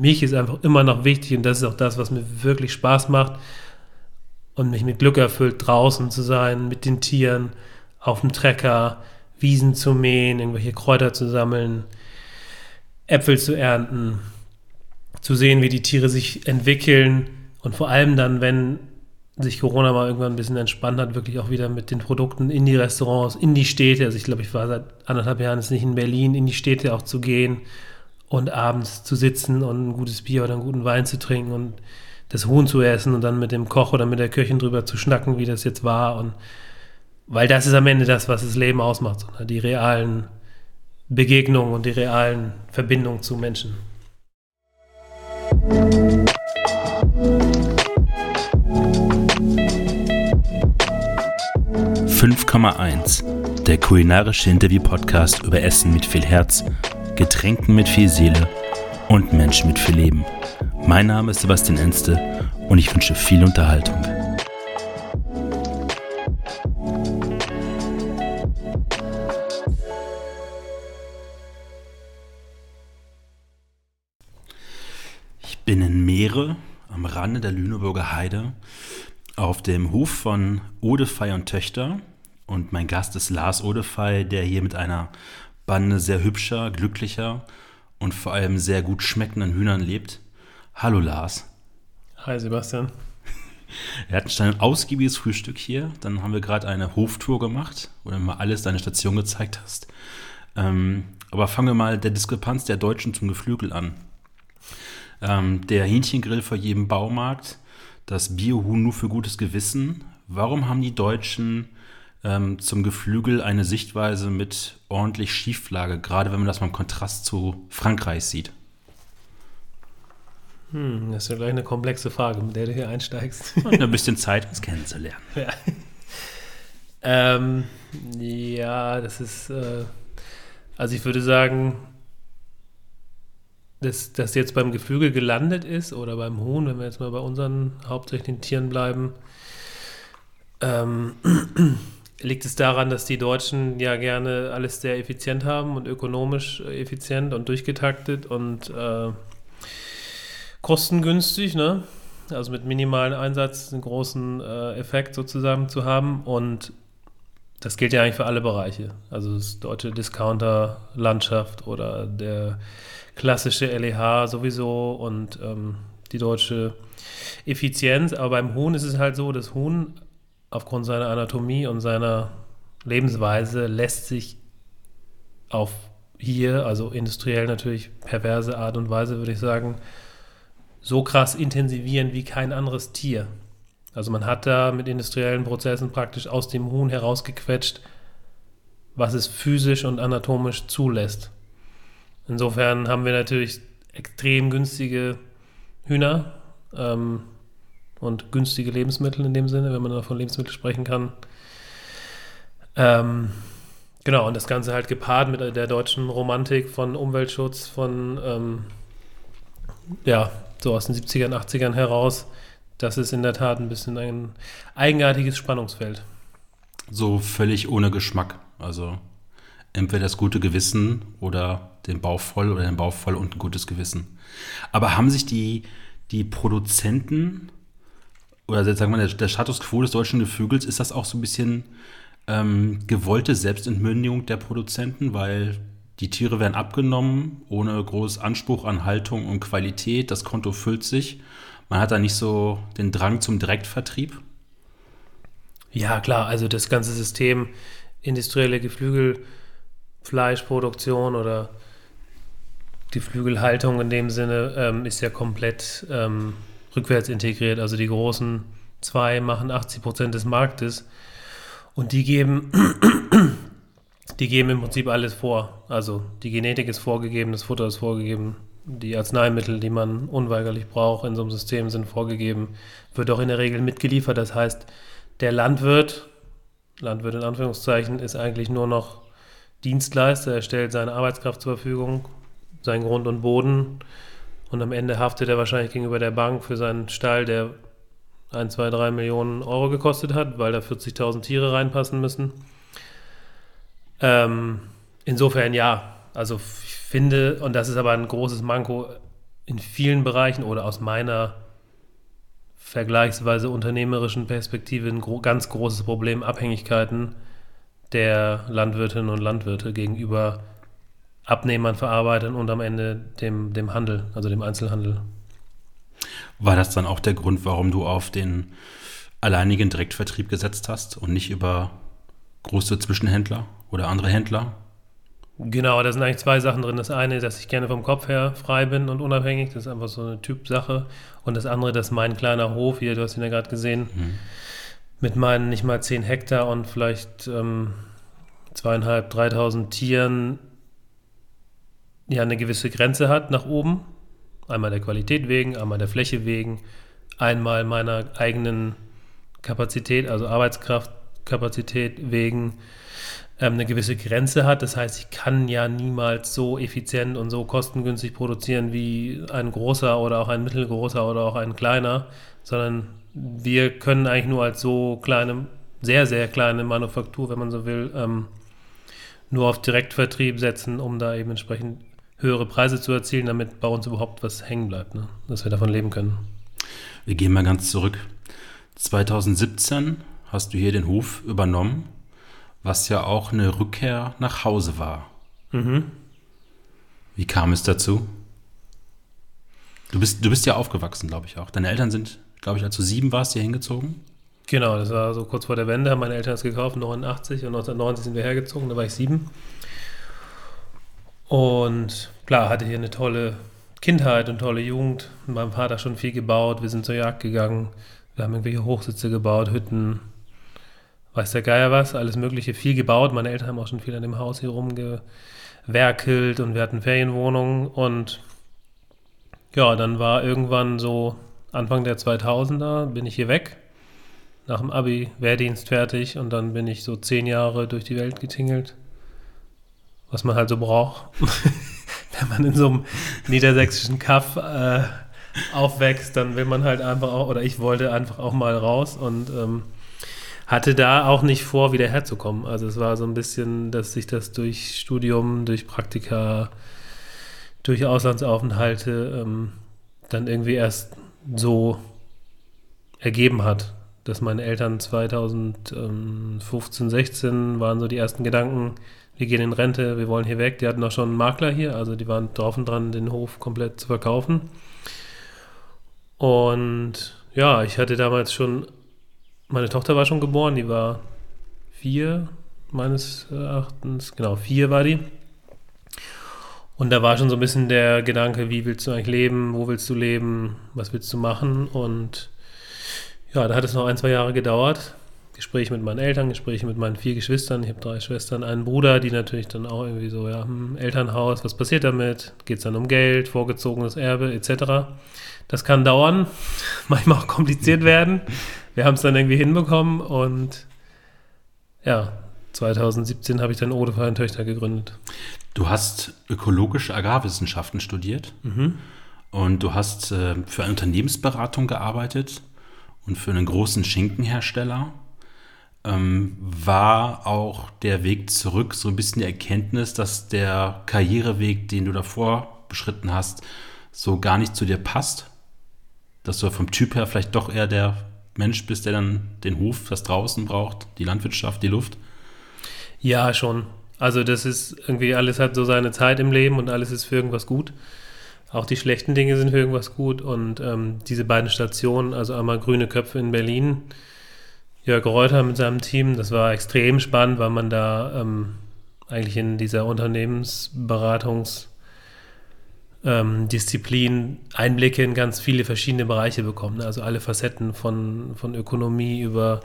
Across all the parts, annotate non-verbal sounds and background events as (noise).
mich ist einfach immer noch wichtig und das ist auch das, was mir wirklich Spaß macht. Und mich mit Glück erfüllt, draußen zu sein, mit den Tieren, auf dem Trecker, Wiesen zu mähen, irgendwelche Kräuter zu sammeln, Äpfel zu ernten, zu sehen, wie die Tiere sich entwickeln. Und vor allem dann, wenn sich Corona mal irgendwann ein bisschen entspannt hat, wirklich auch wieder mit den Produkten in die Restaurants, in die Städte. Also ich glaube, ich war seit anderthalb Jahren jetzt nicht in Berlin, in die Städte auch zu gehen und abends zu sitzen und ein gutes Bier oder einen guten Wein zu trinken und das Huhn zu essen und dann mit dem Koch oder mit der Köchin drüber zu schnacken, wie das jetzt war. Und weil das ist am Ende das, was das Leben ausmacht, die realen Begegnungen und die realen Verbindungen zu Menschen. 5,1. Der kulinarische Interview-Podcast über Essen mit viel Herz, Getränken mit viel Seele und Menschen mit viel Leben. Mein Name ist Sebastian Enste und ich wünsche viel Unterhaltung. Ich bin in Meere am Rande der Lüneburger Heide auf dem Hof von Odefey und Töchter. Und mein Gast ist Lars Odefey, der hier mit einer Bande sehr hübscher, glücklicher und vor allem sehr gut schmeckenden Hühnern lebt. Hallo Lars. Hi Sebastian. Wir hatten ein ausgiebiges Frühstück hier. Dann haben wir gerade eine Hoftour gemacht, wo du mal alles deine Station gezeigt hast. Ähm, aber fangen wir mal der Diskrepanz der Deutschen zum Geflügel an. Ähm, der Hähnchengrill vor jedem Baumarkt, das Biohuhn nur für gutes Gewissen. Warum haben die Deutschen ähm, zum Geflügel eine Sichtweise mit ordentlich Schieflage, gerade wenn man das mal im Kontrast zu Frankreich sieht? Hm, das ist ja gleich eine komplexe Frage, mit der du hier einsteigst. (laughs) Und ein bisschen Zeit, uns kennenzulernen. Ja, ähm, ja das ist, äh, also ich würde sagen, dass das jetzt beim Geflügel gelandet ist oder beim Huhn, wenn wir jetzt mal bei unseren hauptsächlichen Tieren bleiben, ähm, (clears throat) liegt es daran, dass die Deutschen ja gerne alles sehr effizient haben und ökonomisch effizient und durchgetaktet und äh, kostengünstig, ne? Also mit minimalen Einsatz einen großen äh, Effekt sozusagen zu haben und das gilt ja eigentlich für alle Bereiche. Also das deutsche Discounter-Landschaft oder der klassische LEH sowieso und ähm, die deutsche Effizienz. Aber beim Huhn ist es halt so, das Huhn aufgrund seiner Anatomie und seiner Lebensweise lässt sich auf hier, also industriell natürlich perverse Art und Weise, würde ich sagen, so krass intensivieren wie kein anderes Tier. Also man hat da mit industriellen Prozessen praktisch aus dem Huhn herausgequetscht, was es physisch und anatomisch zulässt. Insofern haben wir natürlich extrem günstige Hühner, ähm, und günstige Lebensmittel in dem Sinne, wenn man von Lebensmitteln sprechen kann. Ähm, genau, und das Ganze halt gepaart mit der deutschen Romantik von Umweltschutz, von, ähm, ja, so aus den 70ern, 80ern heraus. Das ist in der Tat ein bisschen ein eigenartiges Spannungsfeld. So völlig ohne Geschmack. Also entweder das gute Gewissen oder den Bauch voll oder den Bauch voll und ein gutes Gewissen. Aber haben sich die, die Produzenten oder sagen wir der, der Status quo des deutschen Geflügels, ist das auch so ein bisschen ähm, gewollte Selbstentmündigung der Produzenten, weil die Tiere werden abgenommen, ohne großen Anspruch an Haltung und Qualität. Das Konto füllt sich. Man hat da nicht so den Drang zum Direktvertrieb. Ja, klar. Also das ganze System industrielle Geflügelfleischproduktion oder Geflügelhaltung in dem Sinne ähm, ist ja komplett ähm, rückwärts integriert. Also die großen zwei machen 80 Prozent des Marktes und die geben, (clears throat) die geben im Prinzip alles vor. Also die Genetik ist vorgegeben, das Futter ist vorgegeben, die Arzneimittel, die man unweigerlich braucht in so einem System, sind vorgegeben, wird auch in der Regel mitgeliefert. Das heißt, der Landwirt, Landwirt in Anführungszeichen, ist eigentlich nur noch Dienstleister, er stellt seine Arbeitskraft zur Verfügung, seinen Grund und Boden und am Ende haftet er wahrscheinlich gegenüber der Bank für seinen Stall, der 1, 2, 3 Millionen Euro gekostet hat, weil da 40.000 Tiere reinpassen müssen. Ähm, insofern ja, also ich finde, und das ist aber ein großes Manko in vielen Bereichen oder aus meiner vergleichsweise unternehmerischen Perspektive ein gro ganz großes Problem, Abhängigkeiten der Landwirtinnen und Landwirte gegenüber Abnehmern, Verarbeitern und am Ende dem, dem Handel, also dem Einzelhandel. War das dann auch der Grund, warum du auf den alleinigen Direktvertrieb gesetzt hast und nicht über große Zwischenhändler oder andere Händler? Genau, da sind eigentlich zwei Sachen drin. Das eine, dass ich gerne vom Kopf her frei bin und unabhängig. Das ist einfach so eine Typsache. Und das andere, dass mein kleiner Hof, hier, du hast ihn ja gerade gesehen, mhm. mit meinen nicht mal 10 Hektar und vielleicht ähm, zweieinhalb, dreitausend Tieren ja eine gewisse Grenze hat nach oben. Einmal der Qualität wegen, einmal der Fläche wegen, einmal meiner eigenen Kapazität, also Arbeitskraftkapazität wegen ähm, eine gewisse Grenze hat. Das heißt, ich kann ja niemals so effizient und so kostengünstig produzieren wie ein großer oder auch ein mittelgroßer oder auch ein kleiner, sondern wir können eigentlich nur als so kleine, sehr, sehr kleine Manufaktur, wenn man so will, ähm, nur auf Direktvertrieb setzen, um da eben entsprechend höhere Preise zu erzielen, damit bei uns überhaupt was hängen bleibt, ne? dass wir davon leben können. Wir gehen mal ganz zurück. 2017 hast du hier den Hof übernommen, was ja auch eine Rückkehr nach Hause war. Mhm. Wie kam es dazu? Du bist, du bist ja aufgewachsen, glaube ich auch. Deine Eltern sind, glaube ich, als du sieben warst, hier hingezogen. Genau, das war so kurz vor der Wende, haben meine Eltern es gekauft, 89 und 1990 sind wir hergezogen, da war ich sieben. Und klar, hatte hier eine tolle Kindheit und tolle Jugend. Mit meinem Vater schon viel gebaut. Wir sind zur Jagd gegangen. Wir haben irgendwelche Hochsitze gebaut, Hütten, weiß der Geier was, alles Mögliche, viel gebaut. Meine Eltern haben auch schon viel an dem Haus hier rumgewerkelt und wir hatten Ferienwohnungen. Und ja, dann war irgendwann so Anfang der 2000er, bin ich hier weg. Nach dem Abi, Wehrdienst fertig und dann bin ich so zehn Jahre durch die Welt getingelt was man halt so braucht, (laughs) wenn man in so einem niedersächsischen Kaff äh, aufwächst, dann will man halt einfach auch, oder ich wollte einfach auch mal raus und ähm, hatte da auch nicht vor, wieder herzukommen. Also es war so ein bisschen, dass sich das durch Studium, durch Praktika, durch Auslandsaufenthalte ähm, dann irgendwie erst so ergeben hat, dass meine Eltern 2015, 16 waren so die ersten Gedanken, wir gehen in Rente, wir wollen hier weg. Die hatten auch schon einen Makler hier, also die waren drauf und dran, den Hof komplett zu verkaufen. Und ja, ich hatte damals schon, meine Tochter war schon geboren, die war vier, meines Erachtens, genau, vier war die. Und da war schon so ein bisschen der Gedanke, wie willst du eigentlich leben, wo willst du leben, was willst du machen? Und ja, da hat es noch ein, zwei Jahre gedauert, Gespräche mit meinen Eltern, Gespräche mit meinen vier Geschwistern. Ich habe drei Schwestern, einen Bruder, die natürlich dann auch irgendwie so, ja, hm, Elternhaus, was passiert damit? Geht es dann um Geld, vorgezogenes Erbe etc. Das kann dauern, (laughs) manchmal auch kompliziert werden. Wir haben es dann irgendwie hinbekommen und ja, 2017 habe ich dann Ode für Töchter gegründet. Du hast ökologische Agrarwissenschaften studiert mhm. und du hast äh, für eine Unternehmensberatung gearbeitet und für einen großen Schinkenhersteller ähm, war auch der Weg zurück so ein bisschen die Erkenntnis, dass der Karriereweg, den du davor beschritten hast, so gar nicht zu dir passt? Dass du vom Typ her vielleicht doch eher der Mensch bist, der dann den Hof, das draußen braucht, die Landwirtschaft, die Luft? Ja, schon. Also das ist irgendwie, alles hat so seine Zeit im Leben und alles ist für irgendwas gut. Auch die schlechten Dinge sind für irgendwas gut. Und ähm, diese beiden Stationen, also einmal Grüne Köpfe in Berlin, Jörg Reuter mit seinem Team. Das war extrem spannend, weil man da ähm, eigentlich in dieser Unternehmensberatungsdisziplin ähm, Einblicke in ganz viele verschiedene Bereiche bekommt. Ne? Also alle Facetten von, von Ökonomie über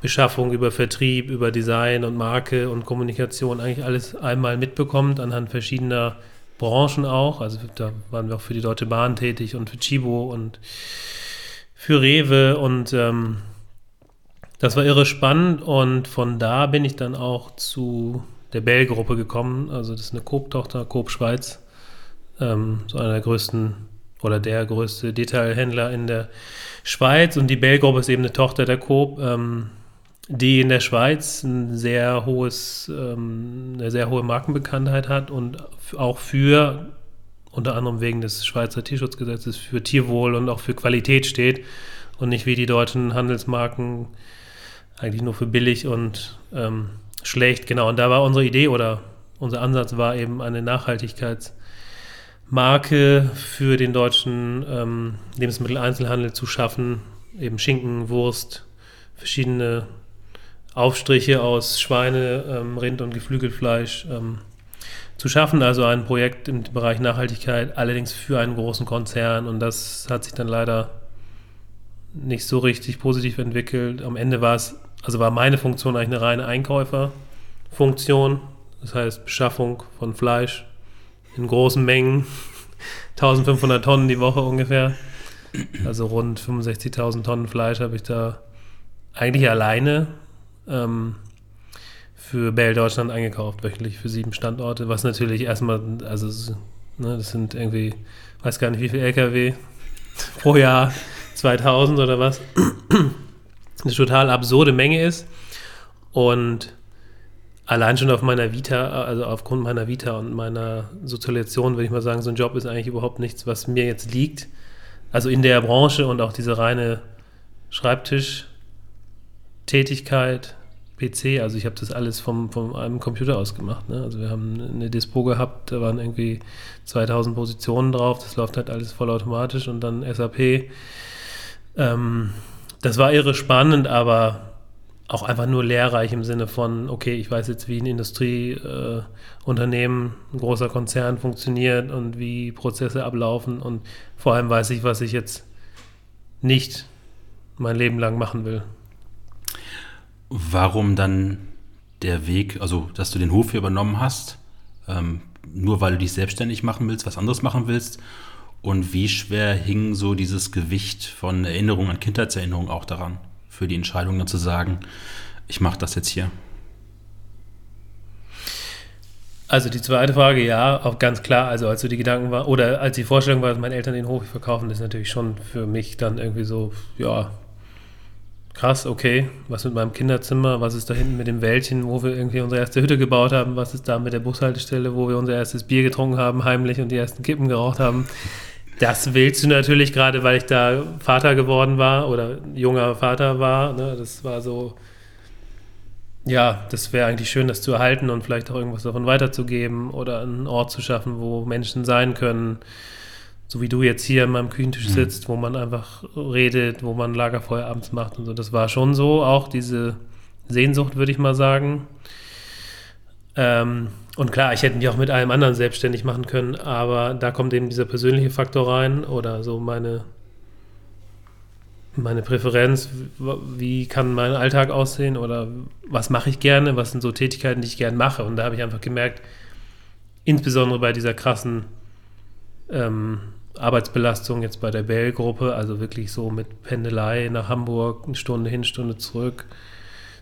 Beschaffung, über Vertrieb, über Design und Marke und Kommunikation eigentlich alles einmal mitbekommt anhand verschiedener Branchen auch. Also da waren wir auch für die Deutsche Bahn tätig und für Chibo und für Rewe und ähm, das war irre spannend und von da bin ich dann auch zu der Bell-Gruppe gekommen. Also das ist eine Coop-Tochter, Coop Schweiz. Ähm, so einer der größten oder der größte Detailhändler in der Schweiz. Und die Bell-Gruppe ist eben eine Tochter der Coop, ähm, die in der Schweiz ein sehr hohes, ähm, eine sehr hohe Markenbekanntheit hat und auch für unter anderem wegen des Schweizer Tierschutzgesetzes für Tierwohl und auch für Qualität steht und nicht wie die deutschen Handelsmarken eigentlich nur für billig und ähm, schlecht. Genau, und da war unsere Idee oder unser Ansatz war eben eine Nachhaltigkeitsmarke für den deutschen ähm, Lebensmitteleinzelhandel zu schaffen, eben Schinken, Wurst, verschiedene Aufstriche aus Schweine, ähm, Rind und Geflügelfleisch ähm, zu schaffen. Also ein Projekt im Bereich Nachhaltigkeit, allerdings für einen großen Konzern. Und das hat sich dann leider nicht so richtig positiv entwickelt. Am Ende war es, also war meine Funktion eigentlich eine reine Einkäuferfunktion. Das heißt Beschaffung von Fleisch in großen Mengen, (laughs) 1500 Tonnen die Woche ungefähr. Also rund 65.000 Tonnen Fleisch habe ich da eigentlich alleine ähm, für Bell Deutschland eingekauft, wöchentlich für sieben Standorte, was natürlich erstmal, also ne, das sind irgendwie, weiß gar nicht wie viel LKW pro Jahr, 2000 oder was, eine total absurde Menge ist und allein schon auf meiner Vita, also aufgrund meiner Vita und meiner Sozialisation, würde ich mal sagen, so ein Job ist eigentlich überhaupt nichts, was mir jetzt liegt. Also in der Branche und auch diese reine Schreibtischtätigkeit, PC, also ich habe das alles vom, vom einem Computer aus gemacht. Ne? Also wir haben eine Dispo gehabt, da waren irgendwie 2000 Positionen drauf, das läuft halt alles vollautomatisch und dann SAP. Ähm, das war irre spannend, aber auch einfach nur lehrreich im Sinne von, okay, ich weiß jetzt, wie ein Industrieunternehmen, äh, ein großer Konzern funktioniert und wie Prozesse ablaufen und vor allem weiß ich, was ich jetzt nicht mein Leben lang machen will. Warum dann der Weg, also dass du den Hof hier übernommen hast, ähm, nur weil du dich selbstständig machen willst, was anderes machen willst? Und wie schwer hing so dieses Gewicht von Erinnerung an Kindheitserinnerungen auch daran? für die Entscheidung dann zu sagen, ich mache das jetzt hier? Also die zweite Frage, ja, auch ganz klar. Also als so die Gedanken war, oder als die Vorstellung war, dass meine Eltern den Hof verkaufen, das ist natürlich schon für mich dann irgendwie so, ja, krass, okay, was mit meinem Kinderzimmer, was ist da hinten mit dem Wäldchen, wo wir irgendwie unsere erste Hütte gebaut haben, was ist da mit der Bushaltestelle, wo wir unser erstes Bier getrunken haben, heimlich und die ersten Kippen geraucht haben. Das willst du natürlich gerade, weil ich da Vater geworden war oder junger Vater war. Ne? Das war so, ja, das wäre eigentlich schön, das zu erhalten und vielleicht auch irgendwas davon weiterzugeben oder einen Ort zu schaffen, wo Menschen sein können. So wie du jetzt hier an meinem Küchentisch mhm. sitzt, wo man einfach redet, wo man Lagerfeuer abends macht und so. Das war schon so, auch diese Sehnsucht, würde ich mal sagen. Ähm, und klar, ich hätte mich auch mit allem anderen selbstständig machen können, aber da kommt eben dieser persönliche Faktor rein oder so meine, meine Präferenz, wie kann mein Alltag aussehen oder was mache ich gerne, was sind so Tätigkeiten, die ich gerne mache. Und da habe ich einfach gemerkt, insbesondere bei dieser krassen ähm, Arbeitsbelastung jetzt bei der Bell-Gruppe, also wirklich so mit Pendelei nach Hamburg, eine Stunde hin, Stunde zurück,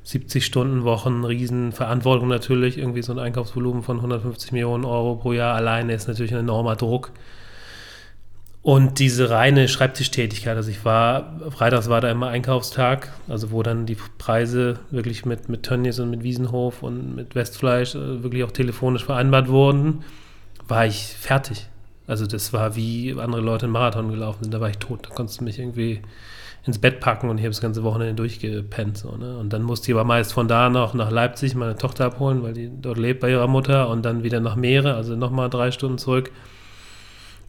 70 Stunden Wochen, Riesenverantwortung natürlich, irgendwie so ein Einkaufsvolumen von 150 Millionen Euro pro Jahr alleine ist natürlich ein enormer Druck. Und diese reine Schreibtischtätigkeit, also ich war, freitags war da immer Einkaufstag, also wo dann die Preise wirklich mit, mit Tönnies und mit Wiesenhof und mit Westfleisch äh, wirklich auch telefonisch vereinbart wurden, war ich fertig. Also das war wie andere Leute einen Marathon gelaufen sind, da war ich tot. Da konntest du mich irgendwie ins Bett packen und ich habe das ganze Wochenende durchgepennt. So, ne? Und dann musste ich aber meist von da noch nach Leipzig meine Tochter abholen, weil die dort lebt bei ihrer Mutter und dann wieder nach Meere, also nochmal drei Stunden zurück.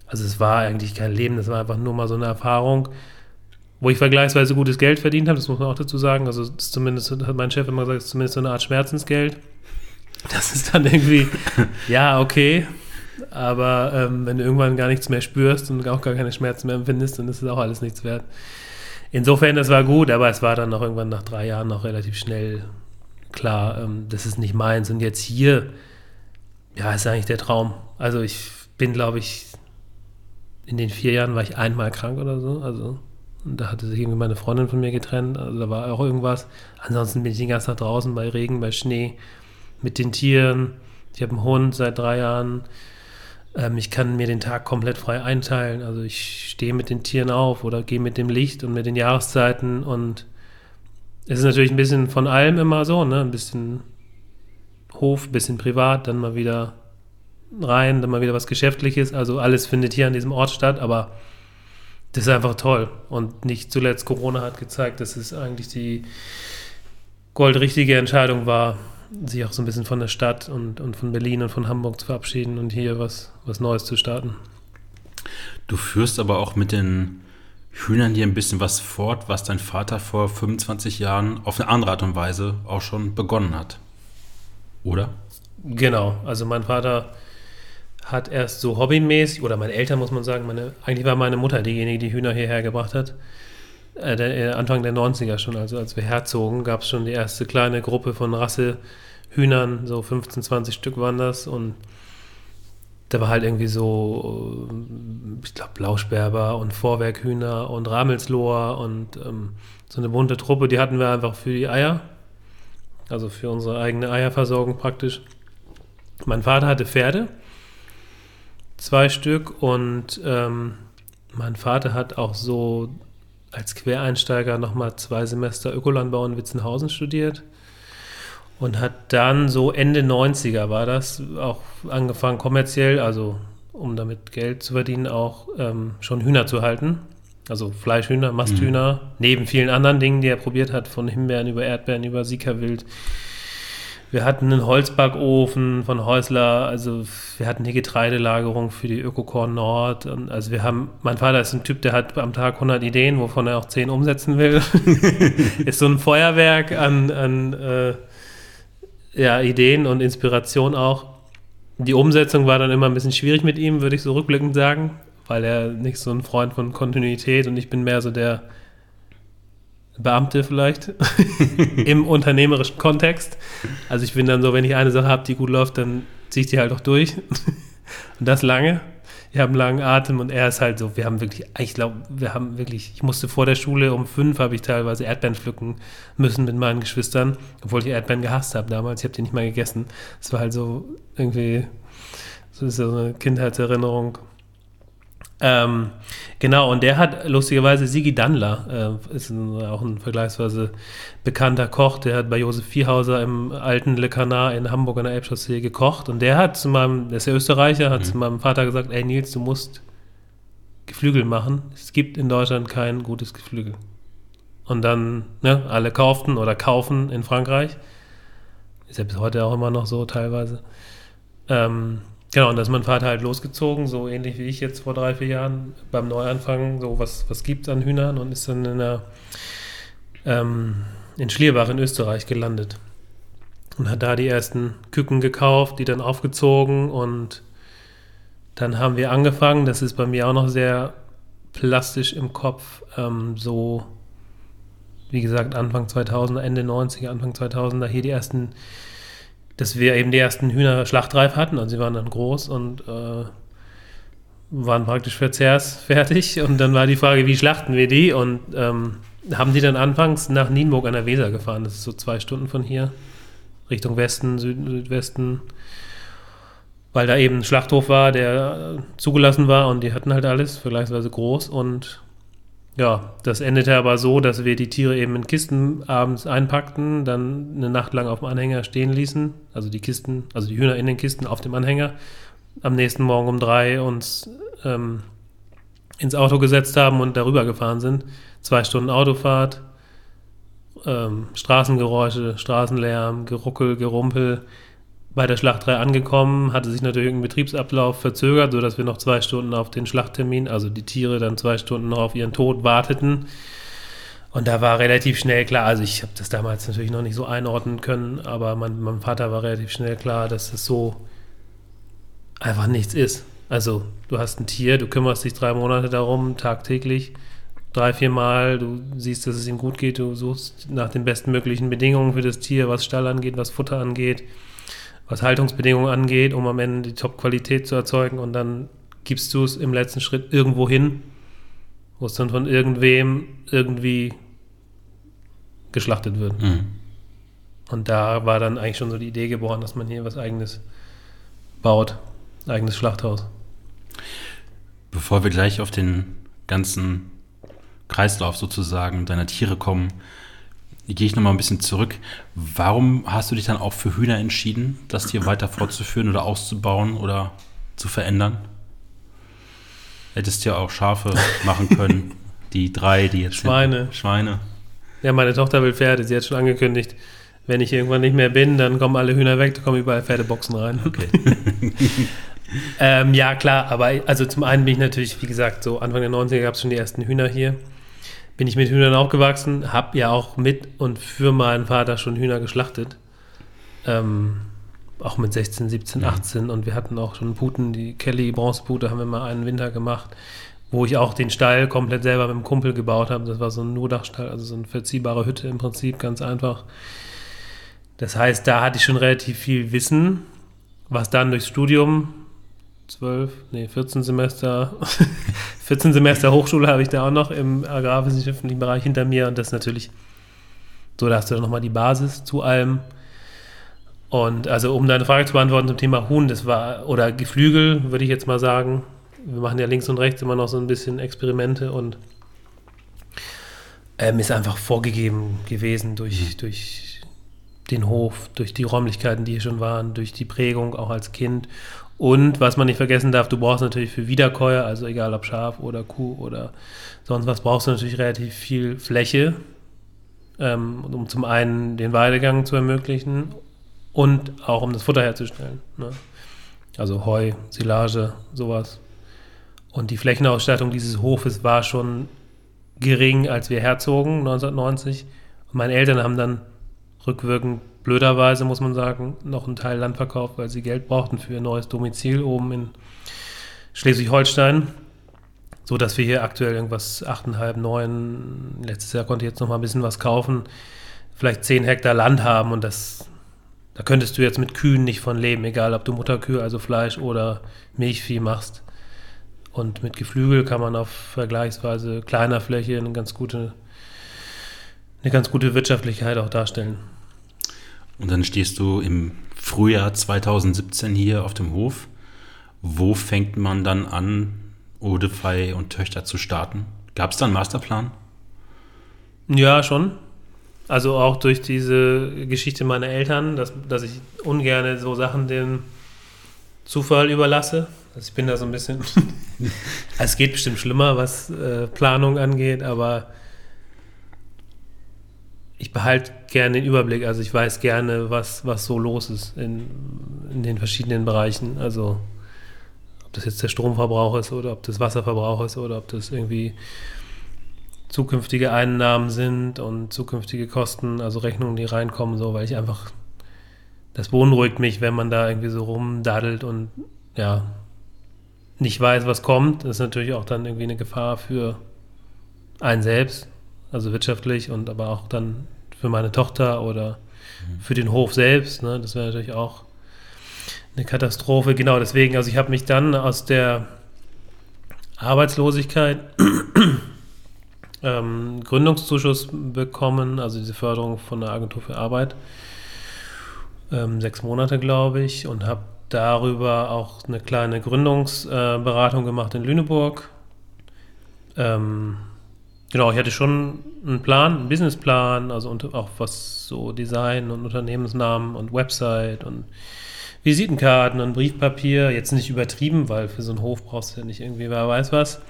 Also es war eigentlich kein Leben, das war einfach nur mal so eine Erfahrung, wo ich vergleichsweise gutes Geld verdient habe, das muss man auch dazu sagen. Also zumindest hat mein Chef immer gesagt, es ist zumindest so eine Art Schmerzensgeld. Das ist dann irgendwie, (laughs) ja, okay. Aber ähm, wenn du irgendwann gar nichts mehr spürst und auch gar keine Schmerzen mehr empfindest, dann ist es auch alles nichts wert. Insofern, das war gut, aber es war dann noch irgendwann nach drei Jahren noch relativ schnell klar, ähm, das ist nicht meins. Und jetzt hier, ja, ist eigentlich der Traum. Also ich bin, glaube ich, in den vier Jahren war ich einmal krank oder so. Also und da hatte sich irgendwie meine Freundin von mir getrennt. Also da war auch irgendwas. Ansonsten bin ich den ganzen Tag draußen bei Regen, bei Schnee, mit den Tieren. Ich habe einen Hund seit drei Jahren. Ähm, ich kann mir den Tag komplett frei einteilen. Also ich stehe mit den Tieren auf oder gehe mit dem Licht und mit den Jahreszeiten und es ist natürlich ein bisschen von allem immer so, ne? Ein bisschen Hof, ein bisschen privat, dann mal wieder rein, dann mal wieder was Geschäftliches. Also alles findet hier an diesem Ort statt, aber das ist einfach toll. Und nicht zuletzt Corona hat gezeigt, dass es eigentlich die goldrichtige Entscheidung war, sich auch so ein bisschen von der Stadt und, und von Berlin und von Hamburg zu verabschieden und hier was, was Neues zu starten. Du führst aber auch mit den Hühnern hier ein bisschen was fort, was dein Vater vor 25 Jahren auf eine andere Art und Weise auch schon begonnen hat. Oder? Genau, also mein Vater hat erst so hobbymäßig, oder meine Eltern muss man sagen, meine, eigentlich war meine Mutter diejenige, die Hühner hierher gebracht hat. Äh, der, äh, Anfang der 90er schon, also als wir herzogen, gab es schon die erste kleine Gruppe von Rassehühnern, so 15, 20 Stück waren das. Und da war halt irgendwie so, äh, ich glaube, Blausperber und Vorwerkhühner und Ramelsloher und ähm, so eine bunte Truppe, die hatten wir einfach für die Eier, also für unsere eigene Eierversorgung praktisch. Mein Vater hatte Pferde, zwei Stück und ähm, mein Vater hat auch so als Quereinsteiger nochmal zwei Semester Ökolandbau in Witzenhausen studiert und hat dann so Ende 90er war das auch angefangen kommerziell, also um damit Geld zu verdienen, auch ähm, schon Hühner zu halten. Also Fleischhühner, Masthühner, mhm. neben vielen anderen Dingen, die er probiert hat, von Himbeeren über Erdbeeren über Sikawild. Wir hatten einen Holzbackofen von Häusler, also wir hatten die Getreidelagerung für die Ökokorn Nord. Und also wir haben, mein Vater ist ein Typ, der hat am Tag 100 Ideen, wovon er auch 10 umsetzen will. (laughs) ist so ein Feuerwerk an, an äh, ja, Ideen und Inspiration auch. Die Umsetzung war dann immer ein bisschen schwierig mit ihm, würde ich so rückblickend sagen, weil er nicht so ein Freund von Kontinuität und ich bin mehr so der Beamte vielleicht (laughs) im unternehmerischen Kontext. Also ich bin dann so, wenn ich eine Sache habe, die gut läuft, dann ziehe ich die halt auch durch. (laughs) und das lange. Wir haben einen langen Atem und er ist halt so, wir haben wirklich, ich glaube, wir haben wirklich, ich musste vor der Schule um fünf, habe ich teilweise Erdbeeren pflücken müssen mit meinen Geschwistern, obwohl ich Erdbeeren gehasst habe damals. Ich habe die nicht mal gegessen. Es war halt so irgendwie, so ist so eine Kindheitserinnerung. Ähm, genau, und der hat lustigerweise Sigi Dandler, äh, ist ein, auch ein vergleichsweise bekannter Koch, der hat bei Josef Viehhauser im alten Le Canard in Hamburg an der Elbchaussee gekocht und der hat zu meinem, der ist ja Österreicher, hat mhm. zu meinem Vater gesagt, ey Nils, du musst Geflügel machen. Es gibt in Deutschland kein gutes Geflügel. Und dann, ne, alle kauften oder kaufen in Frankreich. Ist ja bis heute auch immer noch so teilweise. Ähm, Genau, und da ist mein Vater halt losgezogen, so ähnlich wie ich jetzt vor drei, vier Jahren beim Neuanfang, so was, was gibt an Hühnern und ist dann in, der, ähm, in Schlierbach in Österreich gelandet. Und hat da die ersten Küken gekauft, die dann aufgezogen und dann haben wir angefangen, das ist bei mir auch noch sehr plastisch im Kopf, ähm, so wie gesagt Anfang 2000, Ende 90er, Anfang 2000er hier die ersten dass wir eben die ersten Hühner schlachtreif hatten. Also sie waren dann groß und äh, waren praktisch verzehrsfertig. (laughs) Und dann war die Frage, wie schlachten wir die? Und ähm, haben die dann anfangs nach Nienburg an der Weser gefahren. Das ist so zwei Stunden von hier, Richtung Westen, Süd Südwesten. Weil da eben ein Schlachthof war, der zugelassen war und die hatten halt alles vergleichsweise groß und ja, das endete aber so, dass wir die Tiere eben in Kisten abends einpackten, dann eine Nacht lang auf dem Anhänger stehen ließen, also die Kisten, also die Hühner in den Kisten auf dem Anhänger, am nächsten Morgen um drei uns ähm, ins Auto gesetzt haben und darüber gefahren sind. Zwei Stunden Autofahrt, ähm, Straßengeräusche, Straßenlärm, Geruckel, Gerumpel, bei der Schlachterei angekommen, hatte sich natürlich ein Betriebsablauf verzögert, sodass wir noch zwei Stunden auf den Schlachttermin, also die Tiere dann zwei Stunden noch auf ihren Tod warteten. Und da war relativ schnell klar, also ich habe das damals natürlich noch nicht so einordnen können, aber mein, meinem Vater war relativ schnell klar, dass das so einfach nichts ist. Also du hast ein Tier, du kümmerst dich drei Monate darum, tagtäglich, drei, vier Mal, du siehst, dass es ihm gut geht, du suchst nach den bestmöglichen Bedingungen für das Tier, was Stall angeht, was Futter angeht was Haltungsbedingungen angeht, um am Ende die Top-Qualität zu erzeugen und dann gibst du es im letzten Schritt irgendwo hin, wo es dann von irgendwem irgendwie geschlachtet wird. Mhm. Und da war dann eigentlich schon so die Idee geboren, dass man hier was eigenes baut, eigenes Schlachthaus. Bevor wir gleich auf den ganzen Kreislauf sozusagen deiner Tiere kommen, gehe ich nochmal ein bisschen zurück. Warum hast du dich dann auch für Hühner entschieden, das Tier weiter fortzuführen oder auszubauen oder zu verändern? Hättest ja auch Schafe machen können. (laughs) Die drei, die jetzt. Schweine. Schweine. Ja, meine Tochter will Pferde. Sie hat schon angekündigt, wenn ich irgendwann nicht mehr bin, dann kommen alle Hühner weg, da kommen überall Pferdeboxen rein. Okay. (laughs) ähm, ja, klar, aber also zum einen bin ich natürlich, wie gesagt, so Anfang der 90er gab es schon die ersten Hühner hier. Bin ich mit Hühnern aufgewachsen, habe ja auch mit und für meinen Vater schon Hühner geschlachtet. Ähm, auch mit 16, 17, 18 und wir hatten auch schon Puten, die Kelly Bronzepute haben wir mal einen Winter gemacht, wo ich auch den Stall komplett selber mit dem Kumpel gebaut habe. Das war so ein Nurdachstall, also so eine verziehbare Hütte im Prinzip, ganz einfach. Das heißt, da hatte ich schon relativ viel Wissen, was dann durchs Studium, 12, nee, 14 Semester, (laughs) 14 Semester Hochschule habe ich da auch noch im agrarwissenschaftlichen Bereich hinter mir und das ist natürlich so, da hast du dann nochmal die Basis zu allem. Und also, um deine Frage zu beantworten zum Thema Huhn, das war, oder Geflügel, würde ich jetzt mal sagen. Wir machen ja links und rechts immer noch so ein bisschen Experimente und ähm, ist einfach vorgegeben gewesen durch, durch den Hof, durch die Räumlichkeiten, die hier schon waren, durch die Prägung auch als Kind. Und was man nicht vergessen darf, du brauchst natürlich für Wiederkäuer, also egal ob Schaf oder Kuh oder sonst was, brauchst du natürlich relativ viel Fläche, ähm, um zum einen den Weidegang zu ermöglichen und auch um das Futter herzustellen. Ne? Also Heu, Silage, sowas. Und die Flächenausstattung dieses Hofes war schon gering, als wir herzogen, 1990. Und meine Eltern haben dann rückwirkend, blöderweise muss man sagen, noch einen Teil Land verkauft, weil sie Geld brauchten für ihr neues Domizil oben in Schleswig-Holstein. So dass wir hier aktuell irgendwas 8,5, 9, letztes Jahr konnte ich jetzt noch mal ein bisschen was kaufen, vielleicht 10 Hektar Land haben und das da könntest du jetzt mit Kühen nicht von leben, egal ob du Mutterkühe, also Fleisch oder Milchvieh machst. Und mit Geflügel kann man auf vergleichsweise kleiner Fläche eine ganz gute, eine ganz gute Wirtschaftlichkeit auch darstellen. Und dann stehst du im Frühjahr 2017 hier auf dem Hof. Wo fängt man dann an, Odefei und Töchter zu starten? Gab es da einen Masterplan? Ja, schon. Also auch durch diese Geschichte meiner Eltern, dass, dass ich ungern so Sachen dem Zufall überlasse. Also ich bin da so ein bisschen. (laughs) es geht bestimmt schlimmer, was äh, Planung angeht, aber ich behalte gerne den Überblick. Also ich weiß gerne, was, was so los ist in, in den verschiedenen Bereichen. Also ob das jetzt der Stromverbrauch ist oder ob das Wasserverbrauch ist oder ob das irgendwie zukünftige Einnahmen sind und zukünftige Kosten, also Rechnungen, die reinkommen, so, weil ich einfach, das beunruhigt mich, wenn man da irgendwie so rumdaddelt und ja, nicht weiß, was kommt. Das ist natürlich auch dann irgendwie eine Gefahr für einen selbst, also wirtschaftlich und aber auch dann für meine Tochter oder mhm. für den Hof selbst. Ne? Das wäre natürlich auch eine Katastrophe. Genau deswegen, also ich habe mich dann aus der Arbeitslosigkeit (clears throat) ähm, Gründungszuschuss bekommen, also diese Förderung von der Agentur für Arbeit. Ähm, sechs Monate, glaube ich, und habe darüber auch eine kleine Gründungsberatung äh, gemacht in Lüneburg. Ähm, genau, ich hatte schon einen Plan, einen Businessplan, also auch was so Design und Unternehmensnamen und Website und Visitenkarten und Briefpapier. Jetzt nicht übertrieben, weil für so einen Hof brauchst du ja nicht irgendwie, wer weiß was.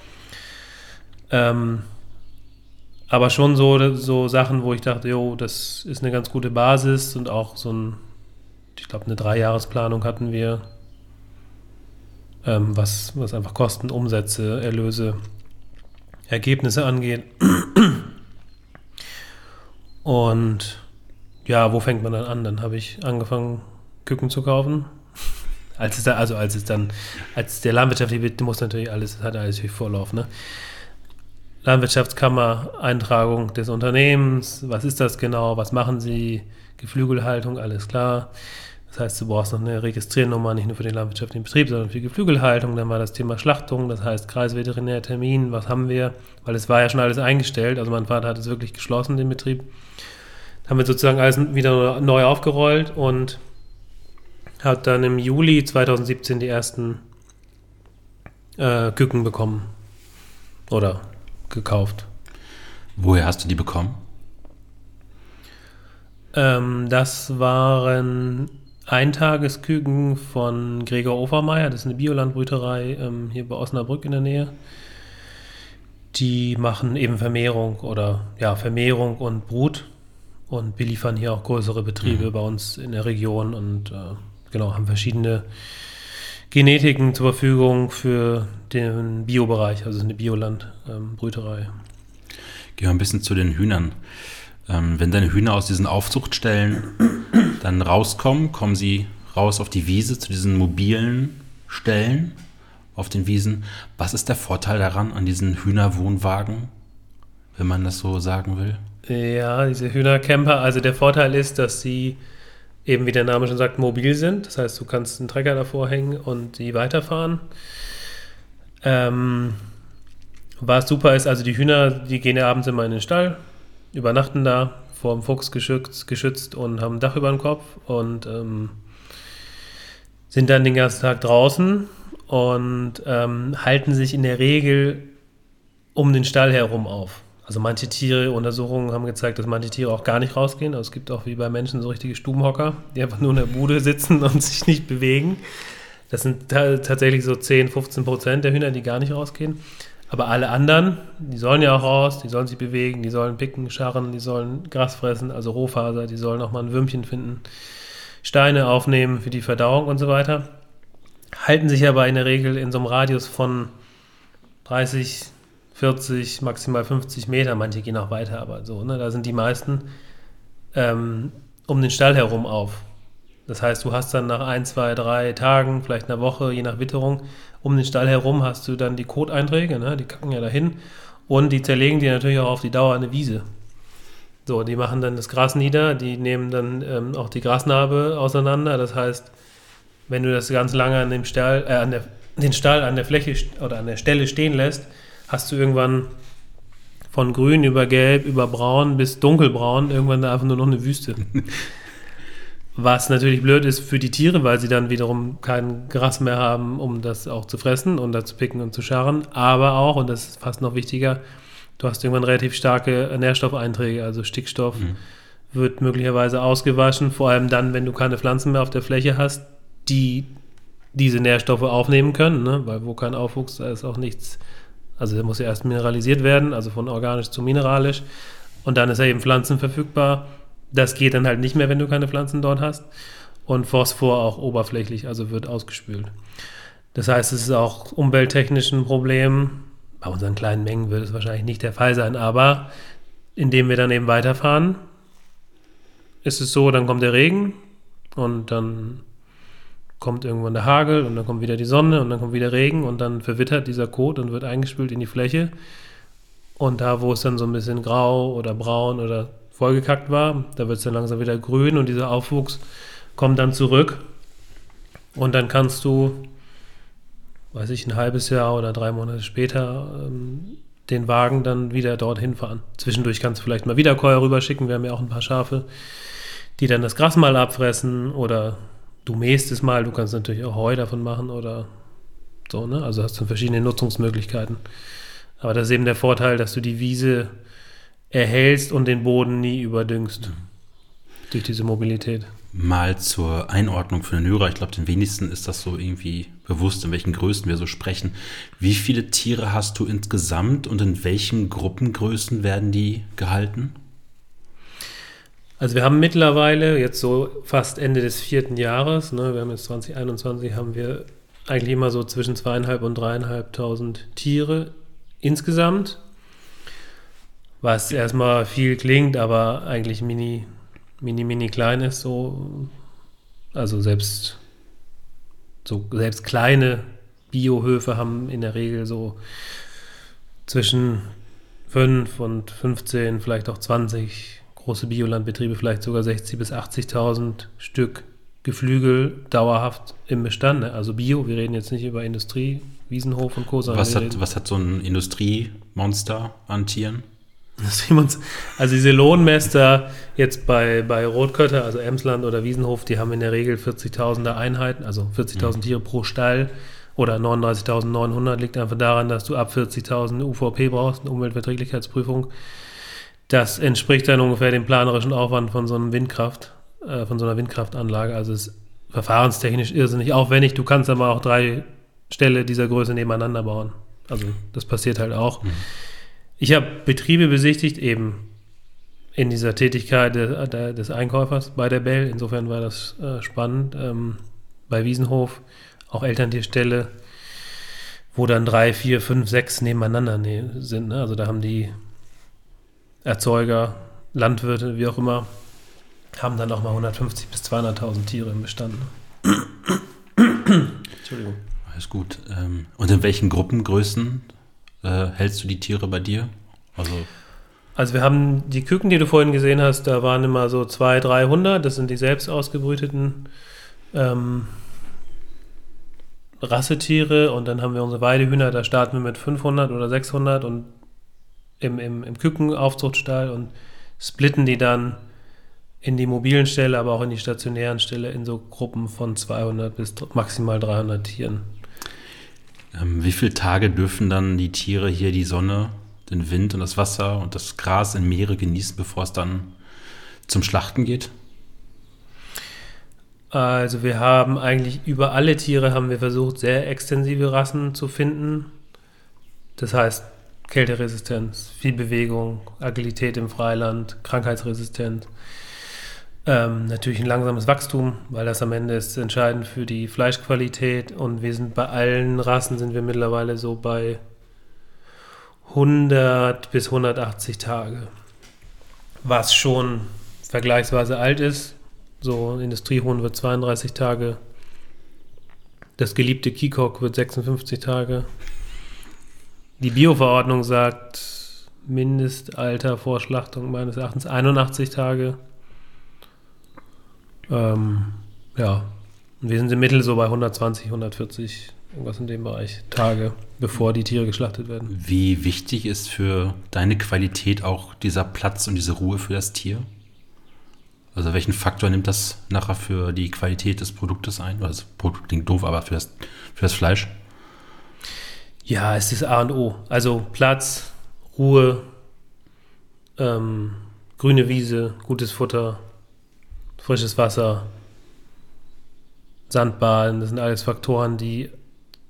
Ähm, aber schon so, so Sachen, wo ich dachte, jo, das ist eine ganz gute Basis und auch so ein, ich glaube, eine Dreijahresplanung hatten wir, ähm, was, was einfach Kosten, Umsätze, Erlöse, Ergebnisse angeht. Und ja, wo fängt man dann an? Dann habe ich angefangen, Küken zu kaufen. Als es da, also als es dann, als der landwirtschaftliche muss natürlich alles, hat alles viel Vorlauf, ne? Landwirtschaftskammer-Eintragung des Unternehmens, was ist das genau, was machen sie, Geflügelhaltung, alles klar. Das heißt, du brauchst noch eine Registriernummer, nicht nur für den landwirtschaftlichen Betrieb, sondern für die Geflügelhaltung. Dann war das Thema Schlachtung, das heißt Kreisveterinärtermin, was haben wir? Weil es war ja schon alles eingestellt, also mein Vater hat es wirklich geschlossen, den Betrieb. Dann haben wir sozusagen alles wieder neu aufgerollt und hat dann im Juli 2017 die ersten äh, Küken bekommen. Oder gekauft. Woher hast du die bekommen? Ähm, das waren Eintagesküken von Gregor Overmeier, das ist eine Biolandbrüterei ähm, hier bei Osnabrück in der Nähe. Die machen eben Vermehrung oder ja, Vermehrung und Brut und beliefern hier auch größere Betriebe mhm. bei uns in der Region und äh, genau, haben verschiedene Genetiken zur Verfügung für den Biobereich, also eine Biolandbrüterei. Ähm, Gehen wir ein bisschen zu den Hühnern. Ähm, wenn deine Hühner aus diesen Aufzuchtstellen dann rauskommen, kommen sie raus auf die Wiese zu diesen mobilen Stellen auf den Wiesen. Was ist der Vorteil daran an diesen Hühnerwohnwagen, wenn man das so sagen will? Ja, diese Hühnercamper, also der Vorteil ist, dass sie eben, wie der Name schon sagt, mobil sind. Das heißt, du kannst einen Trecker davor hängen und die weiterfahren. Ähm, was super ist, also die Hühner, die gehen ja abends immer in den Stall, übernachten da, vor dem Fuchs geschützt, geschützt und haben ein Dach über dem Kopf und ähm, sind dann den ganzen Tag draußen und ähm, halten sich in der Regel um den Stall herum auf. Also manche Tiere, Untersuchungen haben gezeigt, dass manche Tiere auch gar nicht rausgehen. Also es gibt auch wie bei Menschen so richtige Stubenhocker, die einfach nur in der Bude sitzen und sich nicht bewegen. Das sind tatsächlich so 10, 15 Prozent der Hühner, die gar nicht rausgehen. Aber alle anderen, die sollen ja auch raus, die sollen sich bewegen, die sollen picken, scharren, die sollen Gras fressen, also Rohfaser, die sollen auch mal ein Würmchen finden, Steine aufnehmen für die Verdauung und so weiter. Halten sich aber in der Regel in so einem Radius von 30, 40, maximal 50 Meter. Manche gehen auch weiter, aber so, ne, da sind die meisten ähm, um den Stall herum auf. Das heißt, du hast dann nach ein, zwei, drei Tagen, vielleicht einer Woche, je nach Witterung, um den Stall herum hast du dann die Koteinträge, ne? die kacken ja dahin. Und die zerlegen die natürlich auch auf die Dauer eine Wiese. So, die machen dann das Gras nieder, die nehmen dann ähm, auch die Grasnarbe auseinander. Das heißt, wenn du das ganz lange an dem Stall, äh, an der, den Stall an der Fläche oder an der Stelle stehen lässt, hast du irgendwann von grün über gelb, über braun bis dunkelbraun irgendwann da einfach nur noch eine Wüste. (laughs) Was natürlich blöd ist für die Tiere, weil sie dann wiederum kein Gras mehr haben, um das auch zu fressen und da zu picken und zu scharren. Aber auch, und das ist fast noch wichtiger, du hast irgendwann relativ starke Nährstoffeinträge, also Stickstoff mhm. wird möglicherweise ausgewaschen, vor allem dann, wenn du keine Pflanzen mehr auf der Fläche hast, die diese Nährstoffe aufnehmen können, ne? weil wo kein Aufwuchs, da ist auch nichts, also der muss ja erst mineralisiert werden, also von organisch zu mineralisch und dann ist er eben Pflanzen verfügbar das geht dann halt nicht mehr, wenn du keine Pflanzen dort hast. Und Phosphor auch oberflächlich, also wird ausgespült. Das heißt, es ist auch umwelttechnisch ein Problem. Bei unseren kleinen Mengen wird es wahrscheinlich nicht der Fall sein, aber indem wir dann eben weiterfahren, ist es so, dann kommt der Regen und dann kommt irgendwann der Hagel und dann kommt wieder die Sonne und dann kommt wieder Regen und dann verwittert dieser Kot und wird eingespült in die Fläche. Und da, wo es dann so ein bisschen grau oder braun oder vollgekackt war. Da wird es dann langsam wieder grün und dieser Aufwuchs kommt dann zurück. Und dann kannst du, weiß ich, ein halbes Jahr oder drei Monate später ähm, den Wagen dann wieder dorthin fahren. Zwischendurch kannst du vielleicht mal wieder Keuer rüberschicken. Wir haben ja auch ein paar Schafe, die dann das Gras mal abfressen oder du mähst es mal. Du kannst natürlich auch Heu davon machen oder so, ne? Also hast du verschiedene Nutzungsmöglichkeiten. Aber das ist eben der Vorteil, dass du die Wiese erhältst und den Boden nie überdüngst. Mhm. Durch diese Mobilität. Mal zur Einordnung für den Hörer. Ich glaube, den wenigsten ist das so irgendwie bewusst, in welchen Größen wir so sprechen. Wie viele Tiere hast du insgesamt und in welchen Gruppengrößen werden die gehalten? Also wir haben mittlerweile, jetzt so fast Ende des vierten Jahres, ne, wir haben jetzt 2021, haben wir eigentlich immer so zwischen zweieinhalb und dreieinhalbtausend Tiere insgesamt was erstmal viel klingt, aber eigentlich mini, mini, mini klein ist so. Also selbst so selbst kleine Biohöfe haben in der Regel so zwischen 5 und 15, vielleicht auch 20 große Biolandbetriebe, vielleicht sogar 60.000 bis 80.000 Stück Geflügel dauerhaft im Bestand. Ne? Also Bio, wir reden jetzt nicht über Industrie, Wiesenhof und Co. Was hat, was hat so ein Industriemonster an Tieren? Also diese Lohnmester jetzt bei, bei Rotkötter, also Emsland oder Wiesenhof, die haben in der Regel 40.000er Einheiten, also 40.000 mhm. Tiere pro Stall oder 39.900 liegt einfach daran, dass du ab 40.000 UVP brauchst, eine Umweltverträglichkeitsprüfung. Das entspricht dann ungefähr dem planerischen Aufwand von so einem Windkraft, äh, von so einer Windkraftanlage. Also es ist verfahrenstechnisch irrsinnig aufwendig. Du kannst aber auch drei Ställe dieser Größe nebeneinander bauen. Also das passiert halt auch. Mhm. Ich habe Betriebe besichtigt, eben in dieser Tätigkeit de, de, des Einkäufers bei der Bell. Insofern war das äh, spannend. Ähm, bei Wiesenhof, auch Elterntierstelle, wo dann drei, vier, fünf, sechs nebeneinander ne sind. Ne? Also da haben die Erzeuger, Landwirte, wie auch immer, haben dann auch mal 150 bis 200.000 Tiere im Bestand. Entschuldigung. Alles gut. Ähm, und in welchen Gruppengrößen äh, hältst du die Tiere bei dir? Also also wir haben die Küken, die du vorhin gesehen hast, da waren immer so 200, 300. Das sind die selbst ausgebrüteten ähm, Rassetiere. Und dann haben wir unsere Weidehühner, da starten wir mit 500 oder 600 und im, im, im Kükenaufzuchtstall und splitten die dann in die mobilen Ställe, aber auch in die stationären Ställe in so Gruppen von 200 bis maximal 300 Tieren. Ähm, wie viele Tage dürfen dann die Tiere hier die Sonne den Wind und das Wasser und das Gras in Meere genießen, bevor es dann zum Schlachten geht? Also wir haben eigentlich über alle Tiere haben wir versucht, sehr extensive Rassen zu finden. Das heißt Kälteresistenz, viel Bewegung, Agilität im Freiland, Krankheitsresistenz. Ähm, natürlich ein langsames Wachstum, weil das am Ende ist entscheidend für die Fleischqualität. Und wir sind bei allen Rassen sind wir mittlerweile so bei 100 bis 180 Tage, was schon vergleichsweise alt ist. So Industriehuhn wird 32 Tage, das geliebte Kikok wird 56 Tage. Die Bioverordnung sagt Mindestalter vor Schlachtung meines Erachtens 81 Tage. Ähm, ja, wir sind im Mittel so bei 120, 140 irgendwas in dem Bereich, Tage, bevor die Tiere geschlachtet werden. Wie wichtig ist für deine Qualität auch dieser Platz und diese Ruhe für das Tier? Also welchen Faktor nimmt das nachher für die Qualität des Produktes ein? Das Produkt klingt doof, aber für das, für das Fleisch? Ja, es ist A und O. Also Platz, Ruhe, ähm, grüne Wiese, gutes Futter, frisches Wasser, Sandbahn, das sind alles Faktoren, die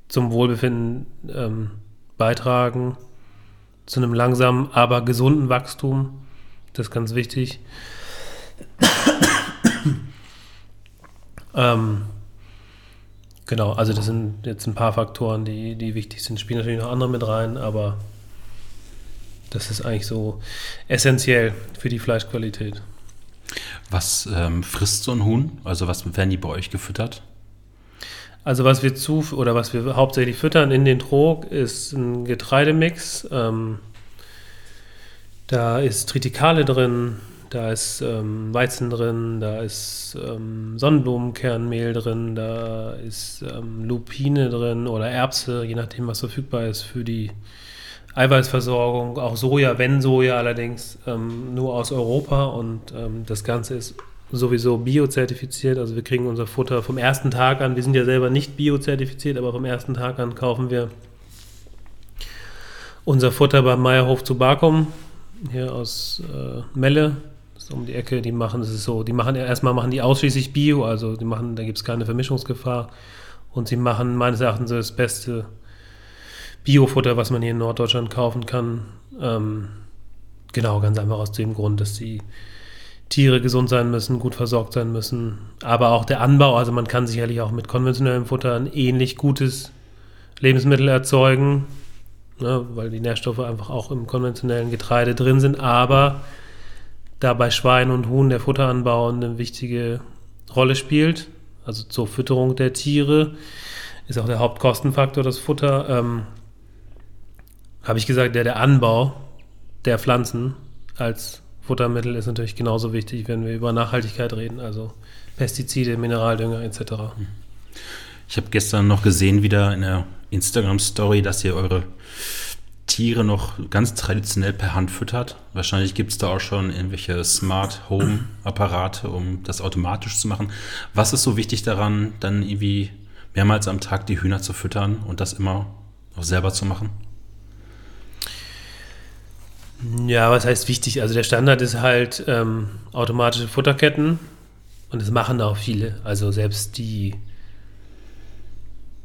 zum Wohlbefinden ähm, beitragen, zu einem langsamen, aber gesunden Wachstum. Das ist ganz wichtig. (coughs) ähm, genau, also das sind jetzt ein paar Faktoren, die, die wichtig sind. Spielen natürlich noch andere mit rein, aber das ist eigentlich so essentiell für die Fleischqualität. Was ähm, frisst so ein Huhn? Also was werden die bei euch gefüttert? Also was wir zu oder was wir hauptsächlich füttern in den Trog ist ein Getreidemix. Ähm, da ist Tritikale drin, da ist ähm, Weizen drin, da ist ähm, Sonnenblumenkernmehl drin, da ist ähm, Lupine drin oder Erbse, je nachdem, was verfügbar ist für die Eiweißversorgung. Auch Soja, wenn Soja allerdings ähm, nur aus Europa und ähm, das Ganze ist sowieso biozertifiziert. Also wir kriegen unser Futter vom ersten Tag an. Wir sind ja selber nicht biozertifiziert, aber vom ersten Tag an kaufen wir unser Futter beim Meierhof zu Barkum, hier aus äh, Melle. Das ist um die Ecke. Die machen, das ist so, die machen erstmal machen die ausschließlich Bio, also die machen, da gibt es keine Vermischungsgefahr. Und sie machen meines Erachtens das beste Biofutter, was man hier in Norddeutschland kaufen kann. Ähm, genau, ganz einfach aus dem Grund, dass sie Tiere gesund sein müssen, gut versorgt sein müssen. Aber auch der Anbau, also man kann sicherlich auch mit konventionellem Futter ein ähnlich gutes Lebensmittel erzeugen, ne, weil die Nährstoffe einfach auch im konventionellen Getreide drin sind. Aber da bei Schwein und Huhn der Futteranbau eine wichtige Rolle spielt, also zur Fütterung der Tiere, ist auch der Hauptkostenfaktor das Futter. Ähm, Habe ich gesagt, der, der Anbau der Pflanzen als Futtermittel ist natürlich genauso wichtig, wenn wir über Nachhaltigkeit reden, also Pestizide, Mineraldünger etc. Ich habe gestern noch gesehen, wieder in der Instagram-Story, dass ihr eure Tiere noch ganz traditionell per Hand füttert. Wahrscheinlich gibt es da auch schon irgendwelche Smart Home-Apparate, um das automatisch zu machen. Was ist so wichtig daran, dann irgendwie mehrmals am Tag die Hühner zu füttern und das immer auch selber zu machen? Ja, was heißt wichtig? Also der Standard ist halt ähm, automatische Futterketten und das machen auch viele. Also selbst die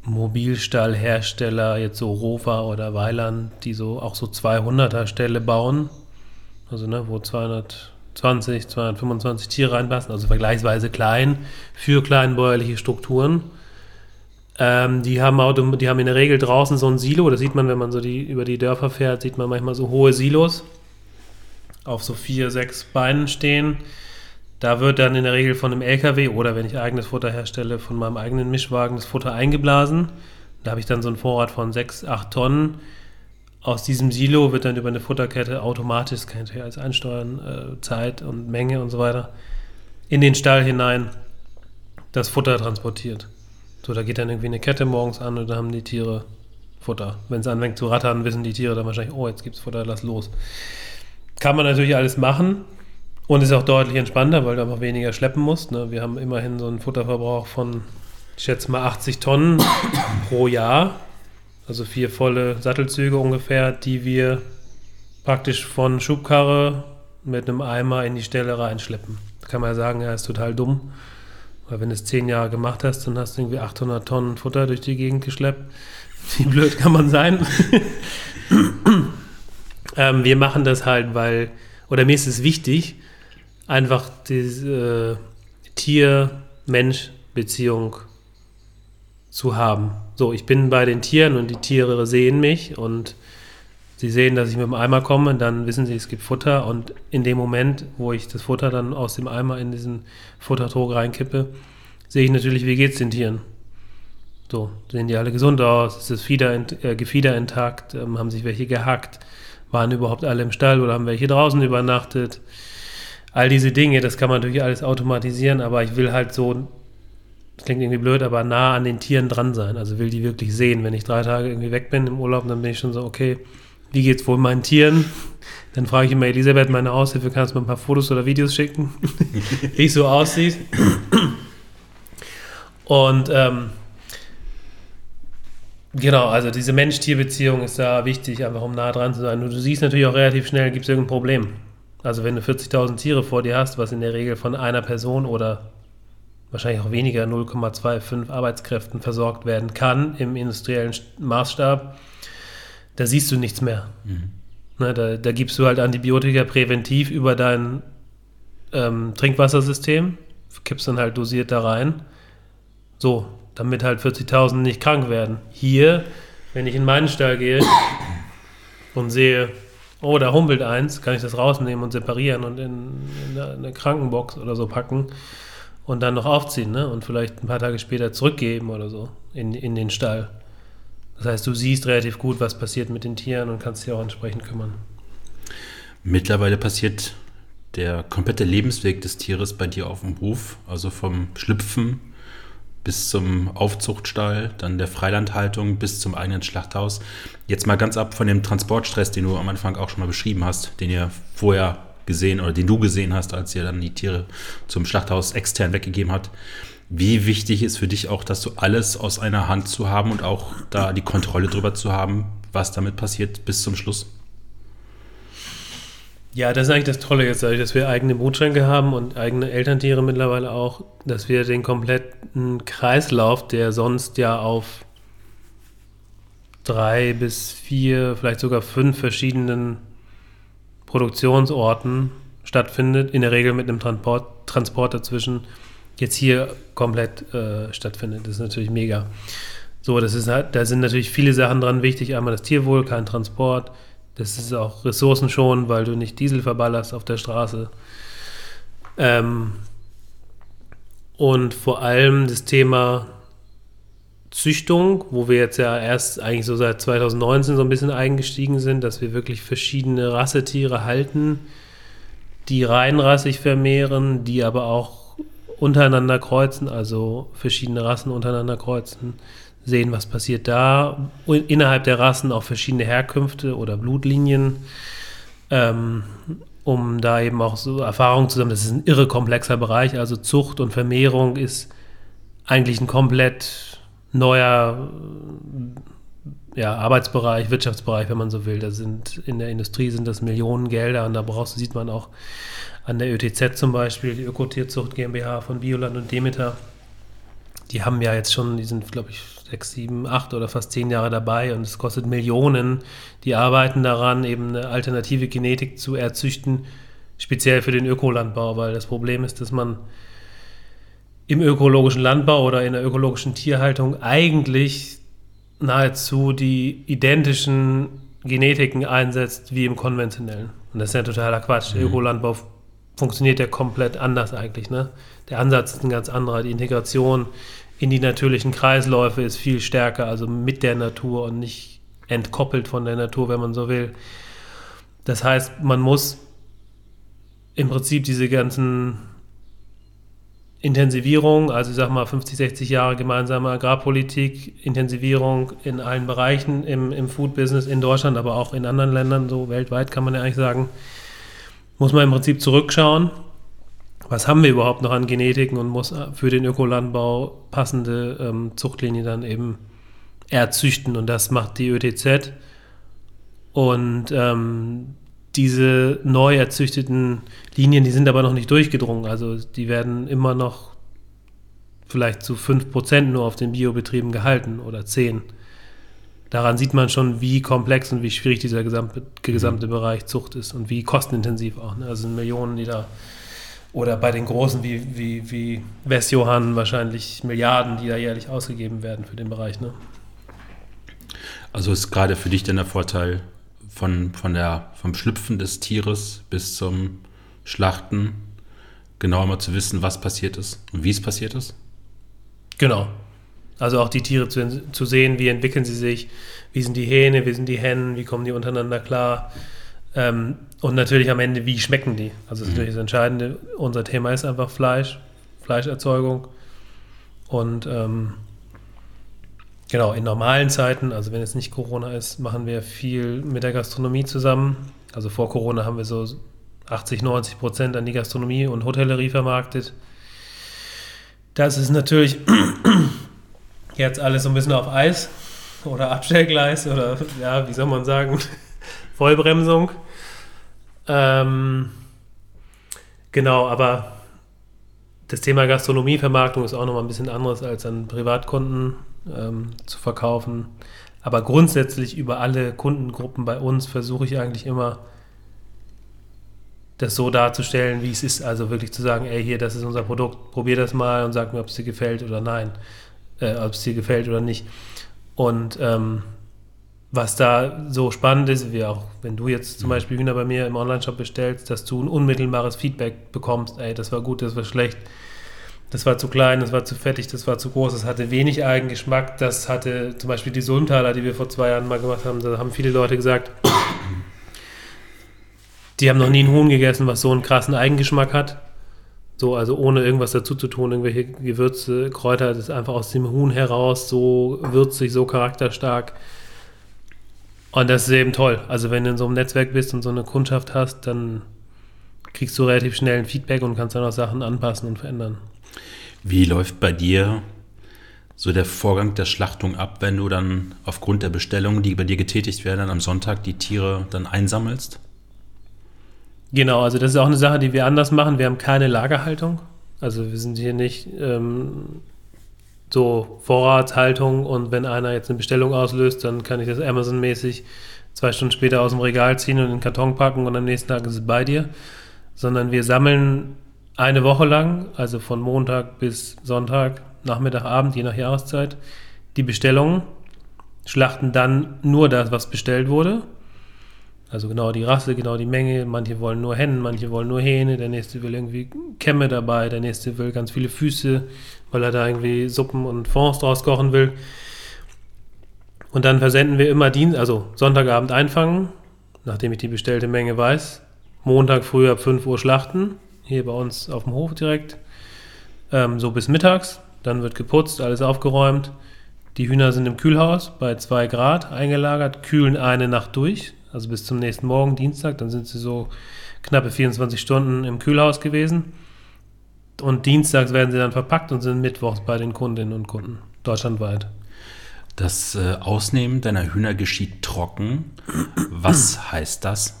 Mobilstallhersteller, jetzt so Rover oder Weiland, die so auch so 200er Ställe bauen, also ne, wo 220, 225 Tiere reinpassen, also vergleichsweise klein für kleinbäuerliche Strukturen. Ähm, die, haben Auto, die haben in der Regel draußen so ein Silo, das sieht man, wenn man so die, über die Dörfer fährt, sieht man manchmal so hohe Silos auf so vier, sechs Beinen stehen. Da wird dann in der Regel von einem LKW oder wenn ich eigenes Futter herstelle, von meinem eigenen Mischwagen das Futter eingeblasen. Da habe ich dann so einen Vorrat von sechs, acht Tonnen. Aus diesem Silo wird dann über eine Futterkette automatisch, kann ich als einsteuern, äh, Zeit und Menge und so weiter, in den Stall hinein das Futter transportiert. So, da geht dann irgendwie eine Kette morgens an und dann haben die Tiere Futter. Wenn es anfängt zu rattern, wissen die Tiere dann wahrscheinlich, oh, jetzt gibt es Futter, lass los. Kann man natürlich alles machen und ist auch deutlich entspannter, weil du einfach weniger schleppen musst. Ne? Wir haben immerhin so einen Futterverbrauch von, ich schätze mal, 80 Tonnen (coughs) pro Jahr. Also vier volle Sattelzüge ungefähr, die wir praktisch von Schubkarre mit einem Eimer in die Stelle reinschleppen. Da kann man ja sagen, ja, ist total dumm. Weil wenn du es zehn Jahre gemacht hast, dann hast du irgendwie 800 Tonnen Futter durch die Gegend geschleppt. (laughs) Wie blöd kann man sein? (laughs) ähm, wir machen das halt, weil, oder mir ist es wichtig, einfach diese äh, Tier-Mensch-Beziehung zu haben. So, ich bin bei den Tieren und die Tiere sehen mich und sie sehen, dass ich mit dem Eimer komme, dann wissen sie, es gibt Futter und in dem Moment, wo ich das Futter dann aus dem Eimer in diesen Futtertrog reinkippe, sehe ich natürlich, wie geht es den Tieren. So, sehen die alle gesund aus, ist das Fieder, äh, Gefieder intakt, ähm, haben sich welche gehackt, waren überhaupt alle im Stall oder haben welche draußen übernachtet. All diese Dinge, das kann man natürlich alles automatisieren, aber ich will halt so, das klingt irgendwie blöd, aber nah an den Tieren dran sein. Also will die wirklich sehen. Wenn ich drei Tage irgendwie weg bin im Urlaub, dann bin ich schon so, okay, wie geht's wohl meinen Tieren? Dann frage ich immer Elisabeth, meine Aushilfe, kannst du mir ein paar Fotos oder Videos schicken, (laughs) wie es so aussieht. Und ähm, genau, also diese Mensch-Tier-Beziehung ist da wichtig, einfach um nah dran zu sein. Und du siehst natürlich auch relativ schnell, gibt es irgendein Problem. Also wenn du 40.000 Tiere vor dir hast, was in der Regel von einer Person oder wahrscheinlich auch weniger 0,25 Arbeitskräften versorgt werden kann im industriellen Maßstab, da siehst du nichts mehr. Mhm. Ne, da, da, gibst du halt Antibiotika präventiv über dein ähm, Trinkwassersystem, kippst dann halt dosiert da rein. So, damit halt 40.000 nicht krank werden. Hier, wenn ich in meinen Stall gehe und sehe, oh, da humpelt eins, kann ich das rausnehmen und separieren und in, in eine Krankenbox oder so packen und dann noch aufziehen ne? und vielleicht ein paar Tage später zurückgeben oder so in, in den Stall. Das heißt, du siehst relativ gut, was passiert mit den Tieren und kannst dich auch entsprechend kümmern. Mittlerweile passiert der komplette Lebensweg des Tieres bei dir auf dem Hof, also vom Schlüpfen bis zum Aufzuchtstall, dann der Freilandhaltung bis zum eigenen Schlachthaus. Jetzt mal ganz ab von dem Transportstress, den du am Anfang auch schon mal beschrieben hast, den ihr vorher gesehen oder den du gesehen hast, als ihr dann die Tiere zum Schlachthaus extern weggegeben habt. Wie wichtig ist für dich auch, dass du alles aus einer Hand zu haben und auch da die Kontrolle drüber zu haben, was damit passiert bis zum Schluss? Ja, das ist eigentlich das Tolle jetzt, dass wir eigene Brutschränke haben und eigene Elterntiere mittlerweile auch, dass wir den kompletten Kreislauf, der sonst ja auf drei bis vier, vielleicht sogar fünf verschiedenen Produktionsorten stattfindet, in der Regel mit einem Transport, Transport dazwischen, jetzt hier komplett äh, stattfindet. Das ist natürlich mega. So, das ist halt, da sind natürlich viele Sachen dran wichtig. Einmal das Tierwohl, kein Transport. Das ist auch ressourcenschonend, weil du nicht Diesel verballerst auf der Straße. Ähm, und vor allem das Thema Züchtung, wo wir jetzt ja erst eigentlich so seit 2019 so ein bisschen eingestiegen sind, dass wir wirklich verschiedene Rassetiere halten, die reinrassig vermehren, die aber auch untereinander kreuzen, also verschiedene Rassen untereinander kreuzen, sehen, was passiert da. Innerhalb der Rassen auch verschiedene Herkünfte oder Blutlinien, ähm, um da eben auch so Erfahrungen zu sammeln. Das ist ein irre komplexer Bereich. Also Zucht und Vermehrung ist eigentlich ein komplett neuer ja, Arbeitsbereich, Wirtschaftsbereich, wenn man so will. Da sind in der Industrie sind das Millionen Gelder und da brauchst du, sieht man auch an der ÖTZ zum Beispiel, die Ökotierzucht GmbH von Bioland und Demeter. Die haben ja jetzt schon, die sind, glaube ich, sechs, sieben, acht oder fast zehn Jahre dabei und es kostet Millionen. Die arbeiten daran, eben eine alternative Genetik zu erzüchten, speziell für den Ökolandbau, weil das Problem ist, dass man im ökologischen Landbau oder in der ökologischen Tierhaltung eigentlich nahezu die identischen Genetiken einsetzt wie im konventionellen. Und das ist ja totaler Quatsch. Der mhm. Ökolandbau funktioniert ja komplett anders eigentlich. Ne? Der Ansatz ist ein ganz anderer. Die Integration in die natürlichen Kreisläufe ist viel stärker, also mit der Natur und nicht entkoppelt von der Natur, wenn man so will. Das heißt, man muss im Prinzip diese ganzen Intensivierung, also ich sag mal 50, 60 Jahre gemeinsame Agrarpolitik, Intensivierung in allen Bereichen im, im Food-Business in Deutschland, aber auch in anderen Ländern, so weltweit kann man ja eigentlich sagen, muss man im Prinzip zurückschauen. Was haben wir überhaupt noch an Genetiken und muss für den Ökolandbau passende ähm, Zuchtlinie dann eben erzüchten und das macht die ÖTZ. Und ähm, diese neu erzüchteten Linien, die sind aber noch nicht durchgedrungen. Also die werden immer noch vielleicht zu 5% nur auf den Biobetrieben gehalten oder 10. Daran sieht man schon, wie komplex und wie schwierig dieser gesamte, gesamte mhm. Bereich Zucht ist und wie kostenintensiv auch. Ne? Also Millionen, die da oder bei den Großen wie, wie, wie Westjohann wahrscheinlich Milliarden, die da jährlich ausgegeben werden für den Bereich. Ne? Also ist gerade für dich denn der Vorteil, von, von der, vom Schlüpfen des Tieres bis zum Schlachten genau mal zu wissen, was passiert ist und wie es passiert ist? Genau. Also auch die Tiere zu, zu sehen, wie entwickeln sie sich, wie sind die Hähne, wie sind die Hennen, wie kommen die untereinander klar. Ähm, und natürlich am Ende, wie schmecken die? Also das ist mhm. natürlich das Entscheidende. Unser Thema ist einfach Fleisch, Fleischerzeugung. Und ähm, Genau, in normalen Zeiten, also wenn es nicht Corona ist, machen wir viel mit der Gastronomie zusammen. Also vor Corona haben wir so 80, 90 Prozent an die Gastronomie und Hotellerie vermarktet. Das ist natürlich (clears throat) jetzt alles so ein bisschen auf Eis oder Abstellgleis oder ja, wie soll man sagen, (laughs) Vollbremsung. Ähm, genau, aber das Thema Gastronomievermarktung ist auch nochmal ein bisschen anderes als an Privatkunden ähm, zu verkaufen. Aber grundsätzlich über alle Kundengruppen bei uns versuche ich eigentlich immer, das so darzustellen, wie es ist. Also wirklich zu sagen, ey, hier, das ist unser Produkt, probier das mal und sag mir, ob es dir gefällt oder nein. Äh, ob es dir gefällt oder nicht. Und ähm, was da so spannend ist, wie auch wenn du jetzt zum mhm. Beispiel Hühner bei mir im Online-Shop bestellst, dass du ein unmittelbares Feedback bekommst, ey, das war gut, das war schlecht das war zu klein, das war zu fettig, das war zu groß, das hatte wenig Eigengeschmack. Das hatte zum Beispiel die Sulmtaler, die wir vor zwei Jahren mal gemacht haben, da haben viele Leute gesagt, die haben noch nie ein Huhn gegessen, was so einen krassen Eigengeschmack hat. So, also ohne irgendwas dazu zu tun, irgendwelche Gewürze, Kräuter, das ist einfach aus dem Huhn heraus so würzig, so charakterstark. Und das ist eben toll. Also wenn du in so einem Netzwerk bist und so eine Kundschaft hast, dann kriegst du relativ schnell ein Feedback und kannst dann auch Sachen anpassen und verändern. Wie läuft bei dir so der Vorgang der Schlachtung ab, wenn du dann aufgrund der Bestellungen, die bei dir getätigt werden, am Sonntag die Tiere dann einsammelst? Genau, also das ist auch eine Sache, die wir anders machen. Wir haben keine Lagerhaltung. Also wir sind hier nicht ähm, so Vorratshaltung und wenn einer jetzt eine Bestellung auslöst, dann kann ich das Amazon-mäßig zwei Stunden später aus dem Regal ziehen und in den Karton packen und am nächsten Tag ist es bei dir. Sondern wir sammeln eine Woche lang, also von Montag bis Sonntag, Nachmittag, Abend, je nach Jahreszeit, die Bestellungen, schlachten dann nur das, was bestellt wurde. Also genau die Rasse, genau die Menge. Manche wollen nur Hennen, manche wollen nur Hähne, der nächste will irgendwie Kämme dabei, der nächste will ganz viele Füße, weil er da irgendwie Suppen und Fonds draus kochen will. Und dann versenden wir immer Dienst, also Sonntagabend einfangen, nachdem ich die bestellte Menge weiß. Montag früh ab 5 Uhr schlachten hier bei uns auf dem Hof direkt, ähm, so bis mittags. Dann wird geputzt, alles aufgeräumt. Die Hühner sind im Kühlhaus bei 2 Grad eingelagert, kühlen eine Nacht durch, also bis zum nächsten Morgen, Dienstag. Dann sind sie so knappe 24 Stunden im Kühlhaus gewesen. Und dienstags werden sie dann verpackt und sind mittwochs bei den Kundinnen und Kunden, deutschlandweit. Das äh, Ausnehmen deiner Hühner geschieht trocken. Was (clears throat) heißt das?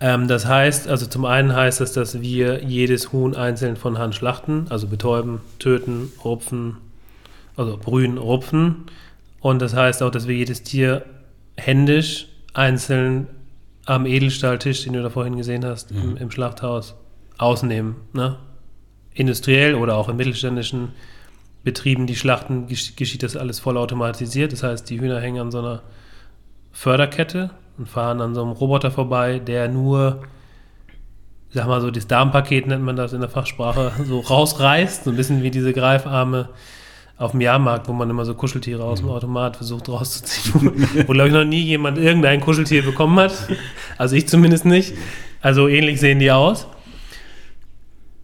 Ähm, das heißt, also zum einen heißt das, dass wir jedes Huhn einzeln von Hand schlachten, also betäuben, töten, rupfen, also brühen, rupfen. Und das heißt auch, dass wir jedes Tier händisch einzeln am Edelstahltisch, den du da vorhin gesehen hast, mhm. im, im, Schlachthaus, ausnehmen. Ne? Industriell oder auch in mittelständischen Betrieben, die Schlachten, geschieht das alles vollautomatisiert. Das heißt, die Hühner hängen an so einer Förderkette und fahren an so einem Roboter vorbei, der nur, sag mal so, das Darmpaket nennt man das in der Fachsprache, so rausreißt, so ein bisschen wie diese Greifarme auf dem Jahrmarkt, wo man immer so Kuscheltiere aus dem mhm. Automat versucht rauszuziehen, wo, wo glaube ich noch nie jemand irgendein Kuscheltier bekommen hat. Also ich zumindest nicht. Also ähnlich sehen die aus.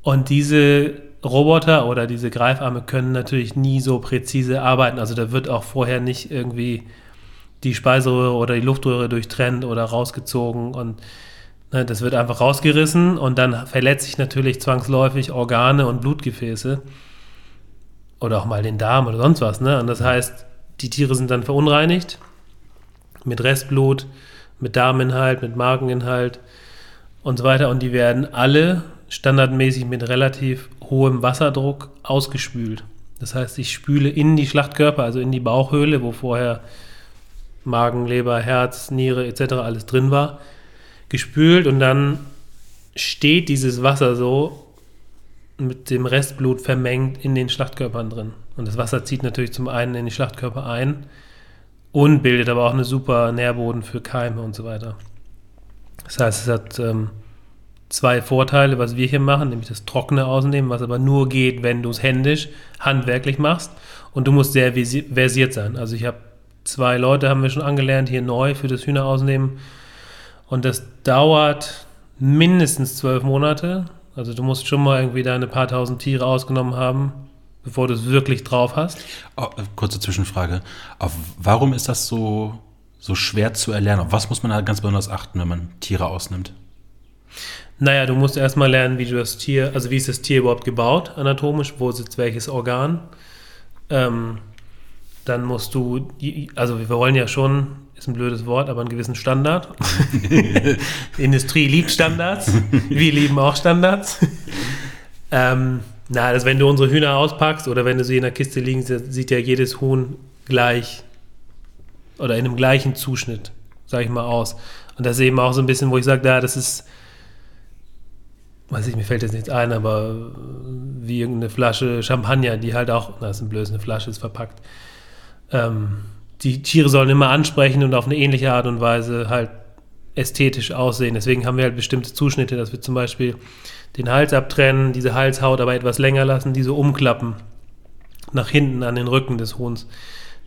Und diese Roboter oder diese Greifarme können natürlich nie so präzise arbeiten. Also da wird auch vorher nicht irgendwie die Speiseröhre oder die Luftröhre durchtrennt oder rausgezogen und ne, das wird einfach rausgerissen und dann verletzt sich natürlich zwangsläufig Organe und Blutgefäße oder auch mal den Darm oder sonst was. Ne? Und das heißt, die Tiere sind dann verunreinigt mit Restblut, mit Darminhalt, mit Mageninhalt und so weiter und die werden alle standardmäßig mit relativ hohem Wasserdruck ausgespült. Das heißt, ich spüle in die Schlachtkörper, also in die Bauchhöhle, wo vorher Magen, Leber, Herz, Niere etc. alles drin war, gespült und dann steht dieses Wasser so mit dem Restblut vermengt in den Schlachtkörpern drin. Und das Wasser zieht natürlich zum einen in die Schlachtkörper ein und bildet aber auch eine super Nährboden für Keime und so weiter. Das heißt, es hat ähm, zwei Vorteile, was wir hier machen, nämlich das trockene Ausnehmen, was aber nur geht, wenn du es händisch, handwerklich machst. Und du musst sehr versiert sein. Also ich habe zwei Leute haben wir schon angelernt, hier neu für das Hühnerausnehmen. Und das dauert mindestens zwölf Monate. Also du musst schon mal irgendwie deine paar tausend Tiere ausgenommen haben, bevor du es wirklich drauf hast. Oh, kurze Zwischenfrage. Auf, warum ist das so, so schwer zu erlernen? Auf was muss man da ganz besonders achten, wenn man Tiere ausnimmt? Naja, du musst erstmal lernen, wie du das Tier, also wie ist das Tier überhaupt gebaut, anatomisch, wo sitzt welches Organ. Ähm, dann musst du, also wir wollen ja schon, ist ein blödes Wort, aber einen gewissen Standard. Die (laughs) Industrie liebt Standards, wir lieben auch Standards. ähm, na, also wenn du unsere Hühner auspackst oder wenn du sie in der Kiste liegen, sieht ja jedes Huhn gleich oder in einem gleichen Zuschnitt, sag ich mal, aus. Und das ist eben auch so ein bisschen, wo ich sage, ja, das ist, weiß ich, mir fällt jetzt nichts ein, aber wie irgendeine Flasche Champagner, die halt auch, na, ist ein blödes, eine Flasche ist verpackt ähm, die Tiere sollen immer ansprechen und auf eine ähnliche Art und Weise halt ästhetisch aussehen. Deswegen haben wir halt bestimmte Zuschnitte, dass wir zum Beispiel den Hals abtrennen, diese Halshaut aber etwas länger lassen, diese umklappen nach hinten an den Rücken des Huhns,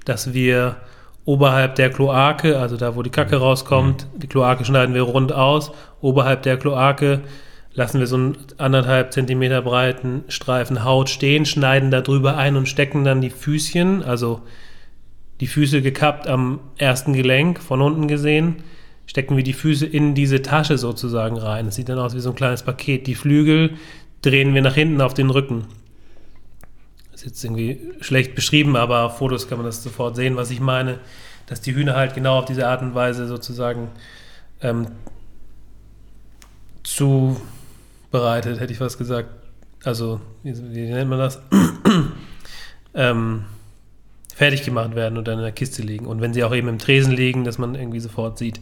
dass wir oberhalb der Kloake, also da, wo die Kacke rauskommt, mhm. die Kloake schneiden wir rund aus, oberhalb der Kloake lassen wir so einen anderthalb Zentimeter breiten Streifen Haut stehen, schneiden da drüber ein und stecken dann die Füßchen, also die Füße gekappt am ersten Gelenk, von unten gesehen, stecken wir die Füße in diese Tasche sozusagen rein. Das sieht dann aus wie so ein kleines Paket. Die Flügel drehen wir nach hinten auf den Rücken. Das ist jetzt irgendwie schlecht beschrieben, aber auf Fotos kann man das sofort sehen, was ich meine, dass die Hühner halt genau auf diese Art und Weise sozusagen ähm, zubereitet, hätte ich was gesagt. Also, wie, wie nennt man das? (clears throat) ähm, fertig gemacht werden und dann in der Kiste liegen. Und wenn sie auch eben im Tresen liegen, dass man irgendwie sofort sieht.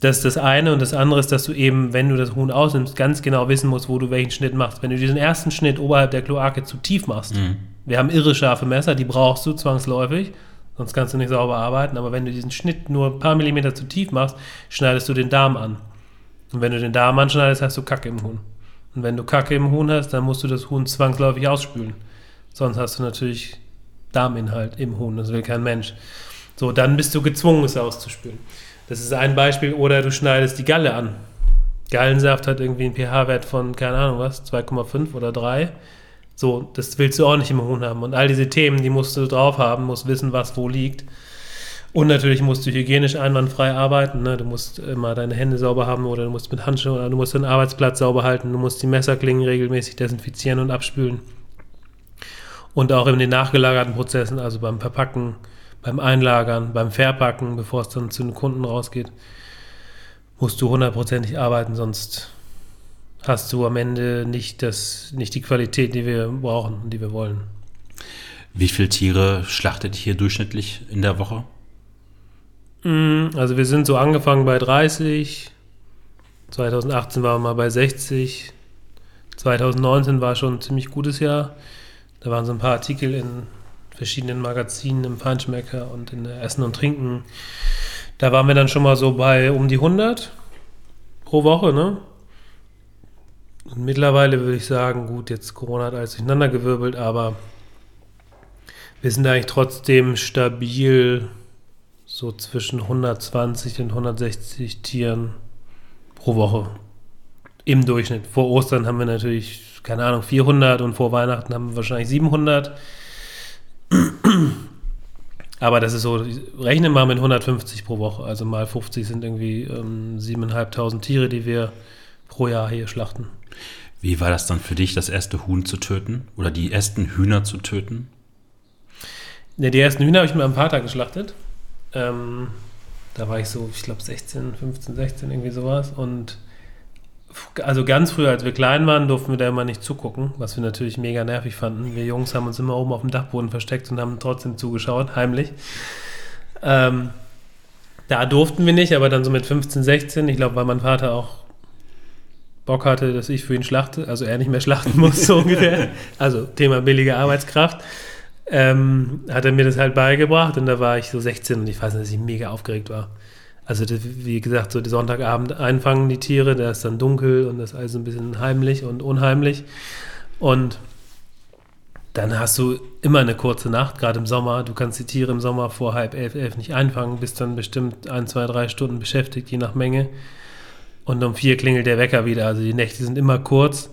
Das ist das eine. Und das andere ist, dass du eben, wenn du das Huhn ausnimmst, ganz genau wissen musst, wo du welchen Schnitt machst. Wenn du diesen ersten Schnitt oberhalb der Kloake zu tief machst, mhm. wir haben irre scharfe Messer, die brauchst du zwangsläufig, sonst kannst du nicht sauber arbeiten. Aber wenn du diesen Schnitt nur ein paar Millimeter zu tief machst, schneidest du den Darm an. Und wenn du den Darm anschneidest, hast du Kacke im Huhn. Und wenn du Kacke im Huhn hast, dann musst du das Huhn zwangsläufig ausspülen. Sonst hast du natürlich Darminhalt im Huhn, das will kein Mensch. So, dann bist du gezwungen, es auszuspülen. Das ist ein Beispiel. Oder du schneidest die Galle an. Gallensaft hat irgendwie einen pH-Wert von, keine Ahnung was, 2,5 oder 3. So, das willst du auch nicht im Huhn haben. Und all diese Themen, die musst du drauf haben, musst wissen, was wo liegt. Und natürlich musst du hygienisch einwandfrei arbeiten. Ne? Du musst immer deine Hände sauber haben oder du musst mit Handschuhen oder du musst den Arbeitsplatz sauber halten. Du musst die Messerklingen regelmäßig desinfizieren und abspülen. Und auch in den nachgelagerten Prozessen, also beim Verpacken, beim Einlagern, beim Verpacken, bevor es dann zu den Kunden rausgeht, musst du hundertprozentig arbeiten, sonst hast du am Ende nicht, das, nicht die Qualität, die wir brauchen und die wir wollen. Wie viele Tiere schlachtet ihr hier durchschnittlich in der Woche? Mm, also wir sind so angefangen bei 30, 2018 waren wir mal bei 60, 2019 war schon ein ziemlich gutes Jahr. Da waren so ein paar Artikel in verschiedenen Magazinen, im Feinschmecker und in Essen und Trinken. Da waren wir dann schon mal so bei um die 100 pro Woche, ne? Und mittlerweile würde ich sagen, gut, jetzt Corona hat alles durcheinander gewirbelt, aber wir sind eigentlich trotzdem stabil so zwischen 120 und 160 Tieren pro Woche im Durchschnitt. Vor Ostern haben wir natürlich, keine Ahnung, 400 und vor Weihnachten haben wir wahrscheinlich 700. Aber das ist so, rechne mal mit 150 pro Woche. Also mal 50 sind irgendwie ähm, 7.500 Tiere, die wir pro Jahr hier schlachten. Wie war das dann für dich, das erste Huhn zu töten oder die ersten Hühner zu töten? Ne, die ersten Hühner habe ich mit meinem Vater geschlachtet. Ähm, da war ich so, ich glaube 16, 15, 16, irgendwie sowas. Und also ganz früh, als wir klein waren, durften wir da immer nicht zugucken, was wir natürlich mega nervig fanden. Wir Jungs haben uns immer oben auf dem Dachboden versteckt und haben trotzdem zugeschaut, heimlich. Ähm, da durften wir nicht, aber dann so mit 15, 16, ich glaube, weil mein Vater auch Bock hatte, dass ich für ihn schlachte, also er nicht mehr schlachten muss, so ungefähr. (laughs) Also Thema billige Arbeitskraft. Ähm, hat er mir das halt beigebracht und da war ich so 16 und ich weiß nicht, dass ich mega aufgeregt war. Also wie gesagt, so die Sonntagabend einfangen die Tiere, da ist dann dunkel und das ist alles ein bisschen heimlich und unheimlich. Und dann hast du immer eine kurze Nacht, gerade im Sommer. Du kannst die Tiere im Sommer vor halb elf, elf nicht einfangen, bist dann bestimmt ein, zwei, drei Stunden beschäftigt, je nach Menge. Und um vier klingelt der Wecker wieder. Also die Nächte sind immer kurz.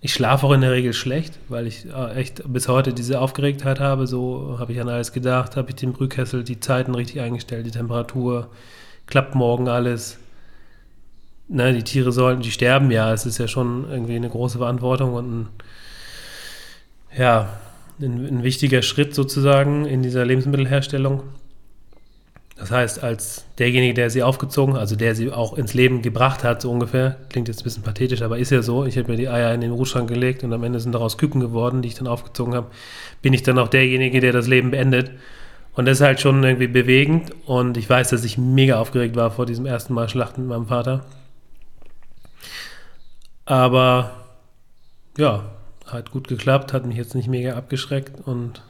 Ich schlafe auch in der Regel schlecht, weil ich äh, echt bis heute diese Aufgeregtheit habe. So habe ich an alles gedacht, habe ich den Brühkessel, die Zeiten richtig eingestellt, die Temperatur, klappt morgen alles. Ne, die Tiere sollen, die sterben ja. Es ist ja schon irgendwie eine große Verantwortung und ein, ja, ein, ein wichtiger Schritt sozusagen in dieser Lebensmittelherstellung. Das heißt, als derjenige, der sie aufgezogen, also der sie auch ins Leben gebracht hat, so ungefähr, klingt jetzt ein bisschen pathetisch, aber ist ja so, ich habe mir die Eier in den Ruheschrank gelegt und am Ende sind daraus Küken geworden, die ich dann aufgezogen habe, bin ich dann auch derjenige, der das Leben beendet. Und das ist halt schon irgendwie bewegend und ich weiß, dass ich mega aufgeregt war vor diesem ersten Mal Schlachten mit meinem Vater. Aber ja, hat gut geklappt, hat mich jetzt nicht mega abgeschreckt und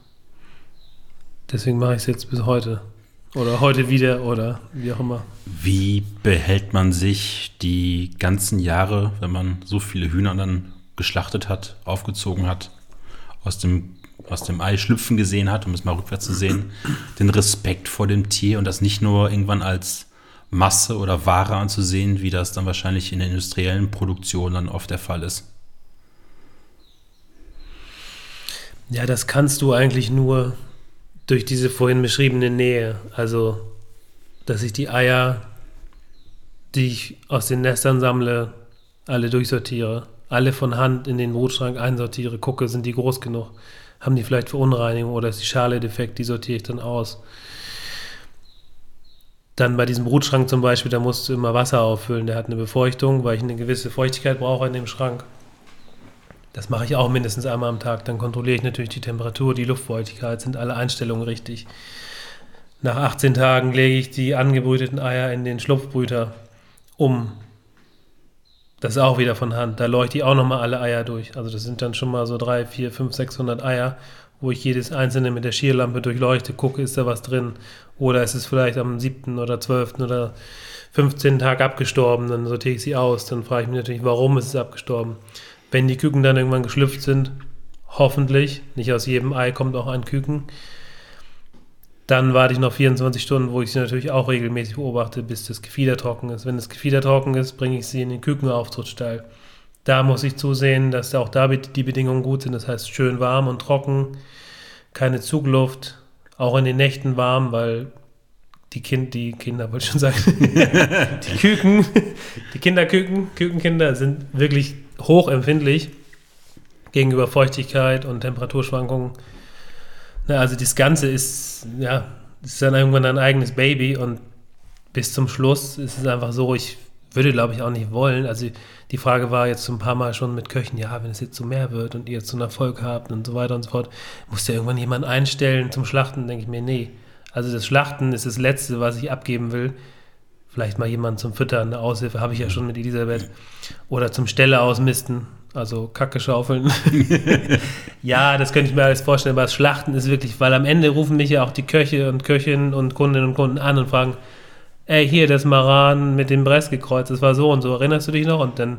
deswegen mache ich es jetzt bis heute. Oder heute wieder oder wie auch immer. Wie behält man sich die ganzen Jahre, wenn man so viele Hühner dann geschlachtet hat, aufgezogen hat, aus dem, aus dem Ei schlüpfen gesehen hat, um es mal rückwärts zu sehen, den Respekt vor dem Tier und das nicht nur irgendwann als Masse oder Ware anzusehen, wie das dann wahrscheinlich in der industriellen Produktion dann oft der Fall ist? Ja, das kannst du eigentlich nur durch diese vorhin beschriebene Nähe. Also, dass ich die Eier, die ich aus den Nestern sammle, alle durchsortiere, alle von Hand in den Brutschrank einsortiere, gucke, sind die groß genug, haben die vielleicht Verunreinigung oder ist die Schale defekt, die sortiere ich dann aus. Dann bei diesem Brutschrank zum Beispiel, da musst du immer Wasser auffüllen, der hat eine Befeuchtung, weil ich eine gewisse Feuchtigkeit brauche in dem Schrank. Das mache ich auch mindestens einmal am Tag. Dann kontrolliere ich natürlich die Temperatur, die Luftfeuchtigkeit, sind alle Einstellungen richtig. Nach 18 Tagen lege ich die angebrüteten Eier in den Schlupfbrüter um. Das ist auch wieder von Hand. Da leuchte ich auch nochmal alle Eier durch. Also das sind dann schon mal so 3, 4, 5, 600 Eier, wo ich jedes einzelne mit der Schierlampe durchleuchte, gucke, ist da was drin. Oder ist es vielleicht am 7. oder 12. oder 15. Tag abgestorben. Dann sortiere ich sie aus. Dann frage ich mich natürlich, warum ist es abgestorben. Wenn die Küken dann irgendwann geschlüpft sind, hoffentlich, nicht aus jedem Ei kommt auch ein Küken, dann warte ich noch 24 Stunden, wo ich sie natürlich auch regelmäßig beobachte, bis das Gefieder trocken ist. Wenn das Gefieder trocken ist, bringe ich sie in den Kükenaufzuchtstall. Da muss ich zusehen, dass auch da die Bedingungen gut sind. Das heißt, schön warm und trocken, keine Zugluft, auch in den Nächten warm, weil die Kind, die Kinder, (laughs) wollte ich schon sagen, (laughs) die Küken, die Kinderküken, Kükenkinder sind wirklich hochempfindlich gegenüber Feuchtigkeit und Temperaturschwankungen. Na, also das Ganze ist, ja, ist dann irgendwann ein eigenes Baby und bis zum Schluss ist es einfach so, ich würde, glaube ich, auch nicht wollen. Also die Frage war jetzt so ein paar Mal schon mit Köchen, ja, wenn es jetzt so mehr wird und ihr jetzt so einen Erfolg habt und so weiter und so fort, muss ja irgendwann jemand einstellen zum Schlachten, denke ich mir, nee. Also das Schlachten ist das Letzte, was ich abgeben will. Vielleicht mal jemand zum Füttern, eine Aushilfe, habe ich ja schon mit Elisabeth. Oder zum Ställe ausmisten, also Kacke schaufeln. (laughs) (laughs) ja, das könnte ich mir alles vorstellen, aber das Schlachten ist wirklich, weil am Ende rufen mich ja auch die Köche und Köchinnen und Kundinnen und Kunden an und fragen, ey, hier, das Maran mit dem Brestgekreuz, das war so und so, erinnerst du dich noch? Und dann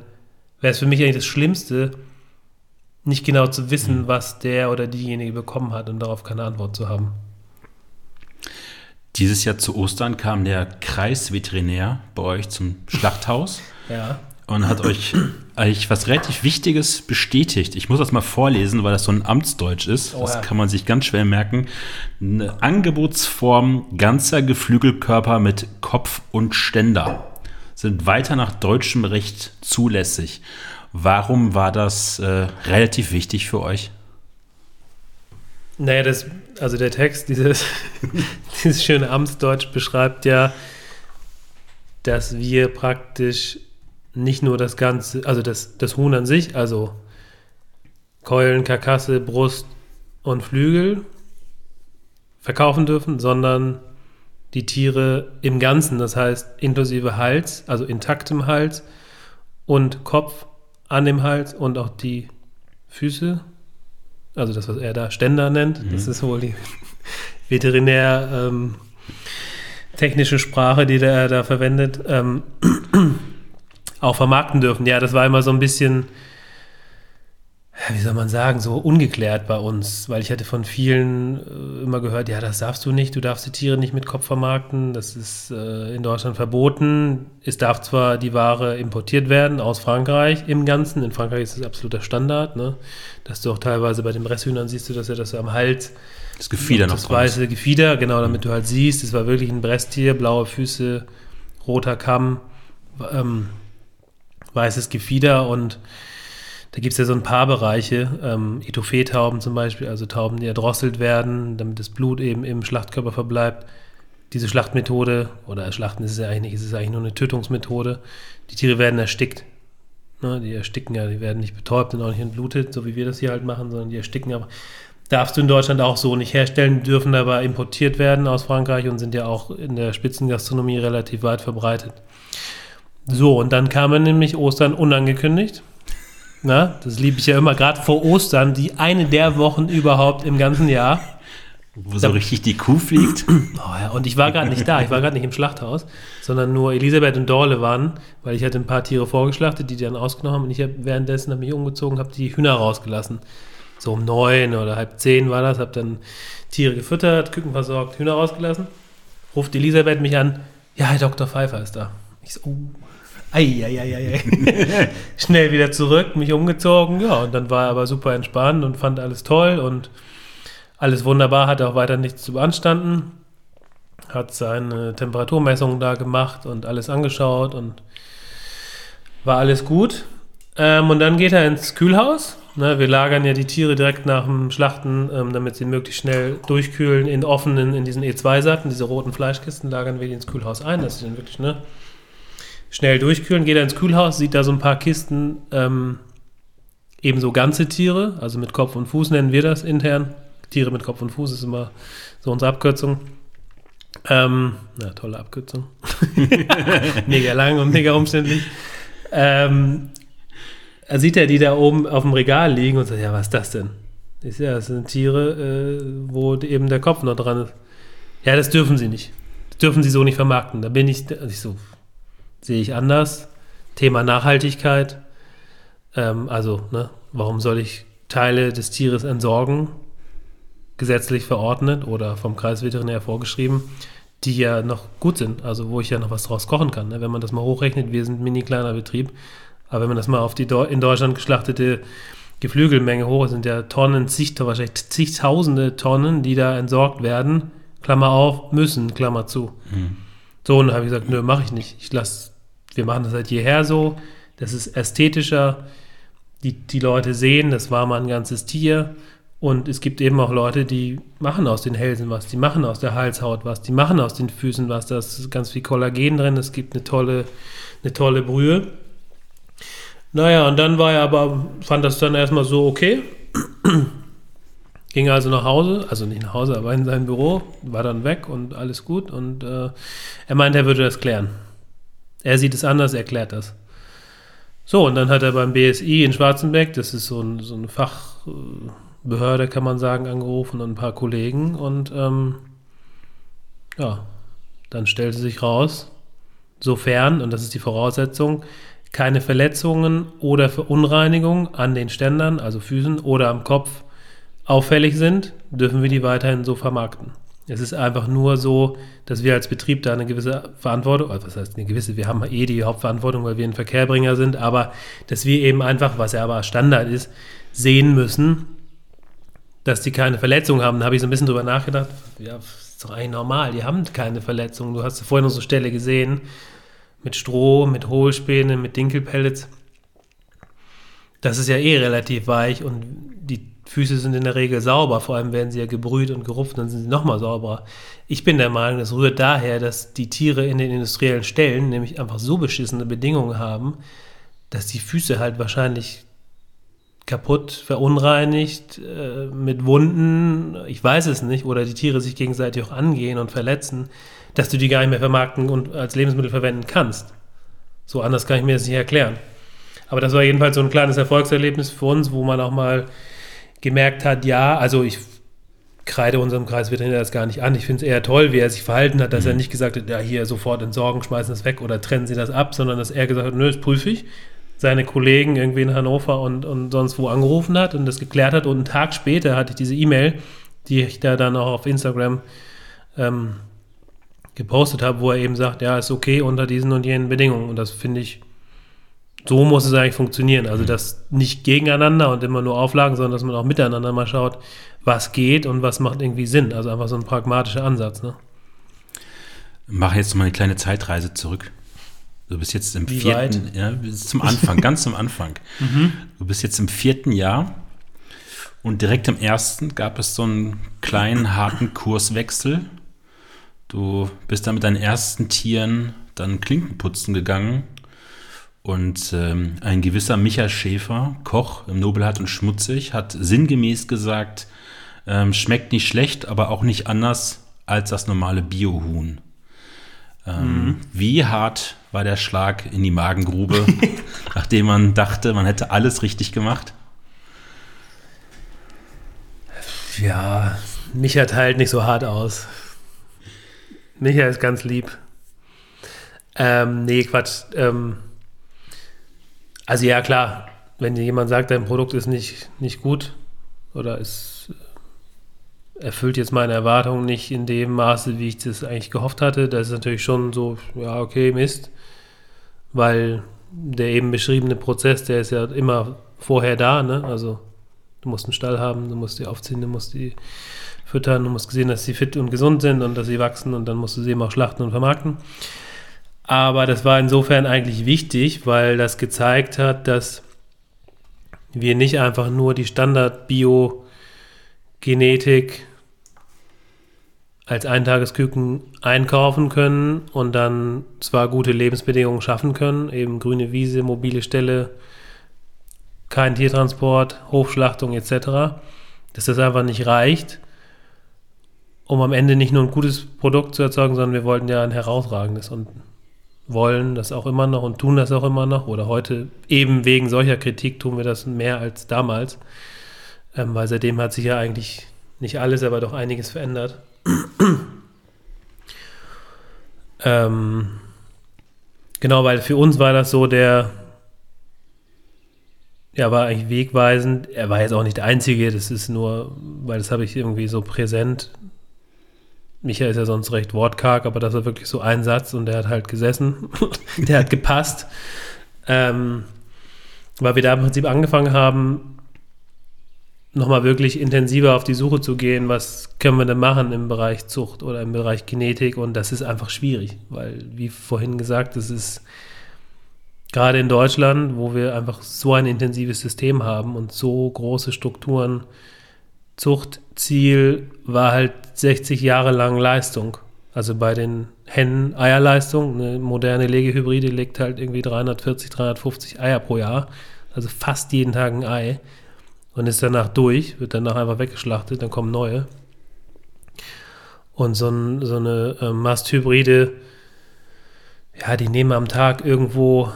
wäre es für mich eigentlich das Schlimmste, nicht genau zu wissen, mhm. was der oder diejenige bekommen hat und darauf keine Antwort zu haben. Dieses Jahr zu Ostern kam der Kreisveterinär bei euch zum Schlachthaus. (laughs) ja. Und hat euch eigentlich was relativ Wichtiges bestätigt. Ich muss das mal vorlesen, weil das so ein Amtsdeutsch ist. Oh, das ja. kann man sich ganz schwer merken. Eine Angebotsform ganzer Geflügelkörper mit Kopf und Ständer sind weiter nach deutschem Recht zulässig. Warum war das äh, relativ wichtig für euch? Naja, das, also der Text, dieses, (laughs) dieses schöne Amtsdeutsch beschreibt ja, dass wir praktisch nicht nur das Ganze, also das, das Huhn an sich, also Keulen, Karkasse, Brust und Flügel verkaufen dürfen, sondern die Tiere im Ganzen, das heißt inklusive Hals, also intaktem Hals und Kopf an dem Hals und auch die Füße also das, was er da Ständer nennt, mhm. das ist wohl die (laughs) veterinär ähm, technische Sprache, die er da verwendet, ähm, auch vermarkten dürfen. Ja, das war immer so ein bisschen wie soll man sagen, so ungeklärt bei uns, weil ich hatte von vielen äh, immer gehört, ja, das darfst du nicht, du darfst die Tiere nicht mit Kopf vermarkten, das ist äh, in Deutschland verboten. Es darf zwar die Ware importiert werden aus Frankreich im Ganzen, in Frankreich ist das absoluter Standard, ne? dass du auch teilweise bei den Resthühnern siehst du, dass ja das am Hals das Gefieder noch das weiße ist. Gefieder, genau, damit du halt siehst, es war wirklich ein Bresttier, blaue Füße, roter Kamm, ähm, weißes Gefieder und da gibt es ja so ein paar Bereiche, ähm, Etouffee-Tauben zum Beispiel, also Tauben, die erdrosselt werden, damit das Blut eben im Schlachtkörper verbleibt. Diese Schlachtmethode, oder Schlachten ist es ja eigentlich nicht, es ist eigentlich nur eine Tötungsmethode. Die Tiere werden erstickt. Ne, die ersticken ja, die werden nicht betäubt und auch nicht entblutet, so wie wir das hier halt machen, sondern die ersticken aber. Darfst du in Deutschland auch so nicht herstellen, dürfen aber importiert werden aus Frankreich und sind ja auch in der Spitzengastronomie relativ weit verbreitet. So, und dann kam nämlich Ostern unangekündigt. Na, das liebe ich ja immer, gerade vor Ostern, die eine der Wochen überhaupt im ganzen Jahr. Wo so richtig die Kuh fliegt. (clears throat) Oh ja, und ich war gerade nicht da, ich war gerade nicht im Schlachthaus, sondern nur Elisabeth und Dorle waren, weil ich hatte ein paar Tiere vorgeschlachtet, die die dann ausgenommen haben und ich habe währenddessen hab mich umgezogen, habe die Hühner rausgelassen. So um neun oder halb zehn war das, habe dann Tiere gefüttert, Küken versorgt, Hühner rausgelassen. Ruft Elisabeth mich an, ja, Herr Dr. Pfeiffer ist da. Ich so, oh, Eieieiei. (laughs) Schnell wieder zurück, mich umgezogen, ja, und dann war er aber super entspannt und fand alles toll und alles wunderbar, hat auch weiter nichts zu beanstanden. Hat seine Temperaturmessungen da gemacht und alles angeschaut und war alles gut. Ähm, und dann geht er ins Kühlhaus. Ne, wir lagern ja die Tiere direkt nach dem Schlachten, ähm, damit sie möglichst schnell durchkühlen in offenen, in diesen E2-Satten, diese roten Fleischkisten, lagern wir die ins Kühlhaus ein, dass sie dann wirklich ne, schnell durchkühlen, geht er ins Kühlhaus, sieht da so ein paar Kisten, ähm, eben so ganze Tiere, also mit Kopf und Fuß nennen wir das intern. Tiere mit Kopf und Fuß ist immer so unsere Abkürzung. Ähm, na, tolle Abkürzung. (laughs) mega lang und mega umständlich. Ähm, sieht er die da oben auf dem Regal liegen und sagt, ja, was ist das denn? Ich, ja, das sind Tiere, äh, wo eben der Kopf noch dran ist. Ja, das dürfen sie nicht. Das dürfen sie so nicht vermarkten. Da bin ich, also ich so, sehe ich anders. Thema Nachhaltigkeit. Ähm, also, ne, warum soll ich Teile des Tieres entsorgen? Gesetzlich verordnet oder vom Kreisveterinär vorgeschrieben, die ja noch gut sind, also wo ich ja noch was draus kochen kann. Ne? Wenn man das mal hochrechnet, wir sind ein mini kleiner Betrieb, aber wenn man das mal auf die in Deutschland geschlachtete Geflügelmenge hoch, sind ja Tonnen, zig, wahrscheinlich zigtausende Tonnen, die da entsorgt werden, Klammer auf, müssen, Klammer zu. Mhm. So, und dann habe ich gesagt, nö, mache ich nicht. Ich lasse wir machen das seit jeher so. Das ist ästhetischer. Die, die Leute sehen, das war mal ein ganzes Tier Und es gibt eben auch Leute, die machen aus den Hälsen was, die machen aus der Halshaut was, die machen aus den Füßen was. Da ist ganz viel Kollagen drin, es gibt eine tolle, eine tolle Brühe. Naja, und dann war er aber, fand das dann erstmal so okay. Ging also nach Hause, also nicht nach Hause, aber in sein Büro, war dann weg und alles gut. Und äh, er meinte, er würde das klären. Er sieht es anders, er klärt das. So, und dann hat er beim BSI in Schwarzenbeck, das ist so, ein, so eine Fachbehörde, kann man sagen, angerufen und ein paar Kollegen. Und ähm, ja, dann stellte sich raus, sofern, und das ist die Voraussetzung, keine Verletzungen oder Verunreinigungen an den Ständern, also Füßen oder am Kopf auffällig sind, dürfen wir die weiterhin so vermarkten. Es ist einfach nur so, dass wir als Betrieb da eine gewisse Verantwortung, also was heißt eine gewisse, wir haben eh die Hauptverantwortung, weil wir ein Verkehrbringer sind, aber dass wir eben einfach, was ja aber Standard ist, sehen müssen, dass die keine Verletzung haben. Da habe ich so ein bisschen drüber nachgedacht, ja, ist doch eigentlich normal, die haben keine Verletzung. Du hast vorhin so Stelle gesehen, mit Stroh, mit Hohlspäne, mit Dinkelpellets. Das ist ja eh relativ weich und die Füße sind in der Regel sauber, vor allem werden sie ja gebrüht und gerupft, dann sind sie nochmal sauberer. Ich bin der Meinung, das rührt daher, dass die Tiere in den industriellen Stellen nämlich einfach so beschissene Bedingungen haben, dass die Füße halt wahrscheinlich kaputt, verunreinigt, äh, mit Wunden, ich weiß es nicht, oder die Tiere sich gegenseitig auch angehen und verletzen, dass du die gar nicht mehr vermarkten und als Lebensmittel verwenden kannst. So anders kann ich mir das nicht erklären. Aber das war jedenfalls so ein kleines Erfolgserlebnis für uns, wo man auch mal gemerkt hat, ja, also ich kreide unserem Kreisveterinär das gar nicht an. Ich finde es eher toll, wie er sich verhalten hat, dass mhm. er nicht gesagt hat, ja, hier sofort entsorgen, schmeißen das weg oder trennen Sie das ab, sondern dass er gesagt hat, nö, das prüfe ich. Seine Kollegen irgendwie in Hannover und, und sonst wo angerufen hat und das geklärt hat. Und einen Tag später hatte ich diese E-Mail, die ich da dann auch auf Instagram ähm, gepostet habe, wo er eben sagt, ja, ist okay unter diesen und jenen Bedingungen. Und das finde ich so muss es eigentlich funktionieren. Also das nicht gegeneinander und immer nur Auflagen, sondern dass man auch miteinander mal schaut, was geht und was macht irgendwie Sinn. Also einfach so ein pragmatischer Ansatz. Ne? Mach jetzt mal eine kleine Zeitreise zurück. Du bist jetzt im Wie vierten, weit? ja, zum Anfang, ganz zum Anfang. (laughs) Mhm. Du bist jetzt im vierten Jahr und direkt im ersten gab es so einen kleinen, harten Kurswechsel. Du bist dann mit deinen ersten Tieren dann Klinkenputzen gegangen und ähm, ein gewisser Micha Schäfer, Koch im Nobelhart und Schmutzig, hat sinngemäß gesagt, ähm, schmeckt nicht schlecht, aber auch nicht anders als das normale Biohuhn. Ähm, mhm. Wie hart war der Schlag in die Magengrube, (laughs) nachdem man dachte, man hätte alles richtig gemacht? Ja, Micha teilt nicht so hart aus. Micha ist ganz lieb. Ähm, nee, Quatsch. Ähm, also ja, klar, wenn dir jemand sagt, dein Produkt ist nicht, nicht gut oder es erfüllt jetzt meine Erwartungen nicht in dem Maße, wie ich das eigentlich gehofft hatte, das ist natürlich schon so, ja, okay, Mist, weil der eben beschriebene Prozess, der ist ja immer vorher da, ne? Also du musst einen Stall haben, du musst die aufziehen, du musst die füttern, du musst sehen, dass sie fit und gesund sind und dass sie wachsen und dann musst du sie eben auch schlachten und vermarkten. Aber das war insofern eigentlich wichtig, weil das gezeigt hat, dass wir nicht einfach nur die Standard-Bio-Genetik als Eintagesküken einkaufen können und dann zwar gute Lebensbedingungen schaffen können, eben grüne Wiese, mobile Ställe, kein Tiertransport, Hofschlachtung etc., dass das einfach nicht reicht, um am Ende nicht nur ein gutes Produkt zu erzeugen, sondern wir wollten ja ein herausragendes und wollen das auch immer noch und tun das auch immer noch. Oder heute eben wegen solcher Kritik tun wir das mehr als damals. Ähm, weil seitdem hat sich ja eigentlich nicht alles, aber doch einiges verändert. (clears throat) ähm, genau, weil für uns war das so der, ja, war eigentlich wegweisend. Er war jetzt auch nicht der Einzige, das ist nur, weil das habe ich irgendwie so präsent Michael ist ja sonst recht wortkarg, aber das war wirklich so ein Satz und der hat halt gesessen. (laughs) der hat gepasst. Ähm, weil wir da im Prinzip angefangen haben, nochmal wirklich intensiver auf die Suche zu gehen, was können wir denn machen im Bereich Zucht oder im Bereich Genetik und das ist einfach schwierig, weil wie vorhin gesagt, es ist gerade in Deutschland, wo wir einfach so ein intensives System haben und so große Strukturen Zuchtziel war halt 60 Jahre lang Leistung. Also bei den Hennen Eierleistung, eine moderne Legehybride legt halt irgendwie 340, 350 Eier pro Jahr. Also fast jeden Tag ein Ei. Und ist danach durch, wird danach einfach weggeschlachtet, dann kommen neue. Und so, ein, so eine äh, Masthybride, ja, die nehmen am Tag irgendwo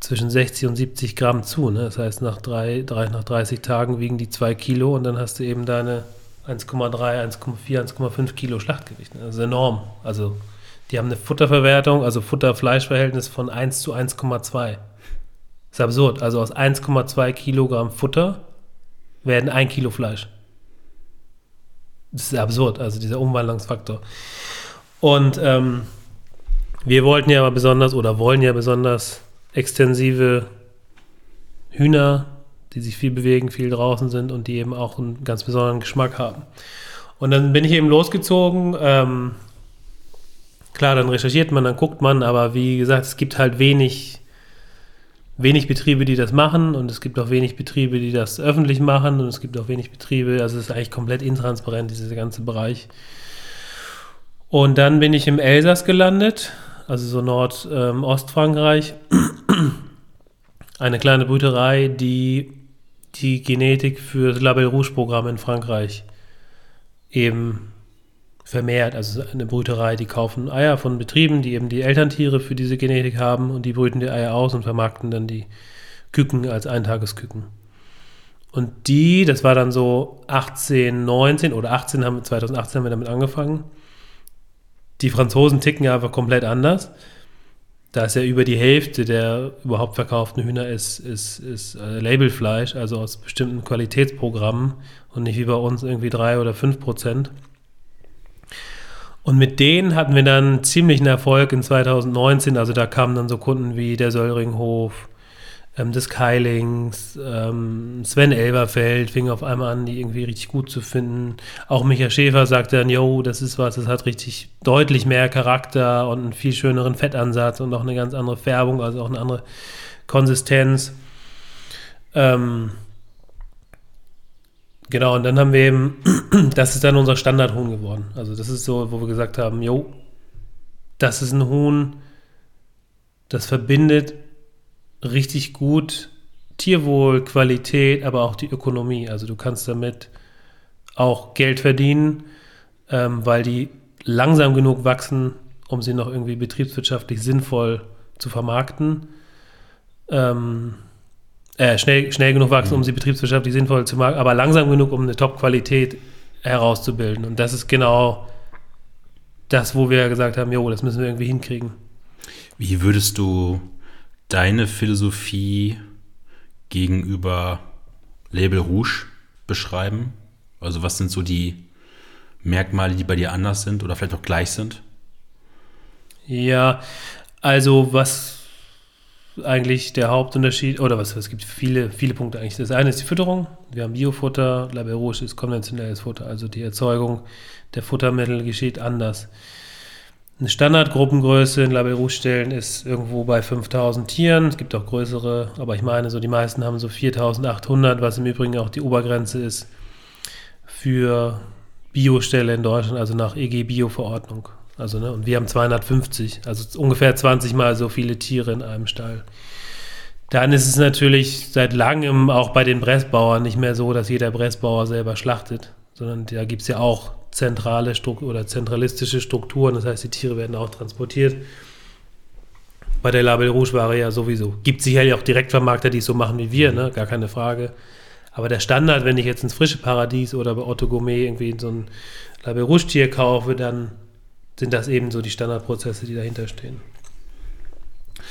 zwischen 60 und 70 Gramm zu. Ne? Das heißt, nach, drei, drei, nach 30 Tagen wiegen die 2 Kilo und dann hast du eben deine 1,3, 1,4, 1,5 Kilo Schlachtgewicht. Ne? Das ist enorm. Also die haben eine Futterverwertung, also Futter-Fleisch-Verhältnis von 1 zu 1,2. Das ist absurd. Also aus 1,2 Kilogramm Futter werden 1 Kilo Fleisch. Das ist absurd, also dieser Umwandlungsfaktor. Und ähm, wir wollten ja aber besonders oder wollen ja besonders extensive Hühner, die sich viel bewegen, viel draußen sind und die eben auch einen ganz besonderen Geschmack haben. Und dann bin ich eben losgezogen. Ähm, klar, dann recherchiert man, dann guckt man, aber wie gesagt, es gibt halt wenig, wenig Betriebe, die das machen und es gibt auch wenig Betriebe, die das öffentlich machen und es gibt auch wenig Betriebe, also es ist eigentlich komplett intransparent, dieser ganze Bereich. Und dann bin ich im Elsass gelandet also so Nordostfrankreich. Ähm, eine kleine Brüterei, die die Genetik für das Label Rouge-Programm in Frankreich eben vermehrt. Also eine Brüterei, die kaufen Eier von Betrieben, die eben die Elterntiere für diese Genetik haben und die brüten die Eier aus und vermarkten dann die Küken als Eintagesküken. Und die, das war dann so 18, 19 oder 18 haben 2018 haben wir damit angefangen die Franzosen ticken ja einfach komplett anders. Da ist ja über die Hälfte der überhaupt verkauften Hühner ist, ist, ist äh, Labelfleisch, also aus bestimmten Qualitätsprogrammen und nicht wie bei uns irgendwie drei oder fünf Prozent. Und mit denen hatten wir dann ziemlichen Erfolg in 2019. Also da kamen dann so Kunden wie der Söllringhof, ähm, des Keilings, ähm, Sven Elberfeld fing auf einmal an, die irgendwie richtig gut zu finden. Auch Michael Schäfer sagte dann, yo, das ist was, das hat richtig deutlich mehr Charakter und einen viel schöneren Fettansatz und auch eine ganz andere Färbung, also auch eine andere Konsistenz. Ähm, genau, und dann haben wir eben, (clears throat) das ist dann unser Standardhuhn geworden. Also das ist so, wo wir gesagt haben, jo, das ist ein Huhn, das verbindet richtig gut Tierwohl, Qualität, aber auch die Ökonomie. Also du kannst damit auch Geld verdienen, ähm, weil die langsam genug wachsen, um sie noch irgendwie betriebswirtschaftlich sinnvoll zu vermarkten. Ähm, äh, schnell, schnell genug wachsen, um sie betriebswirtschaftlich sinnvoll zu machen, aber langsam genug, um eine Top-Qualität herauszubilden. Und das ist genau das, wo wir gesagt haben, jo, das müssen wir irgendwie hinkriegen. Wie würdest du deine Philosophie gegenüber Label Rouge beschreiben? Also was sind so die Merkmale, die bei dir anders sind oder vielleicht auch gleich sind? Ja, also was eigentlich der Hauptunterschied, oder was, es gibt viele, viele Punkte eigentlich. Das eine ist die Fütterung. Wir haben Biofutter, Label Rouge ist konventionelles Futter, also die Erzeugung der Futtermittel geschieht anders. Eine Standardgruppengröße in Label ist irgendwo bei 5000 Tieren. Es gibt auch größere, aber ich meine, so die meisten haben so 4800, was im Übrigen auch die Obergrenze ist für Biostelle in Deutschland, also nach EG-Bio-Verordnung. Also, ne, und wir haben 250, also ungefähr 20 mal so viele Tiere in einem Stall. Dann ist es natürlich seit langem auch bei den Bressbauern nicht mehr so, dass jeder Bressbauer selber schlachtet, sondern da gibt es ja auch zentrale Struktur oder zentralistische Strukturen. Das heißt, die Tiere werden auch transportiert. Bei der Label Rouge war ja sowieso. Gibt sicherlich auch Direktvermarkter, die es so machen wie wir, ne? gar keine Frage. Aber der Standard, wenn ich jetzt ins frische Paradies oder bei Otto Gourmet irgendwie so ein Label Rouge Tier kaufe, dann sind das eben so die Standardprozesse, die dahinter stehen.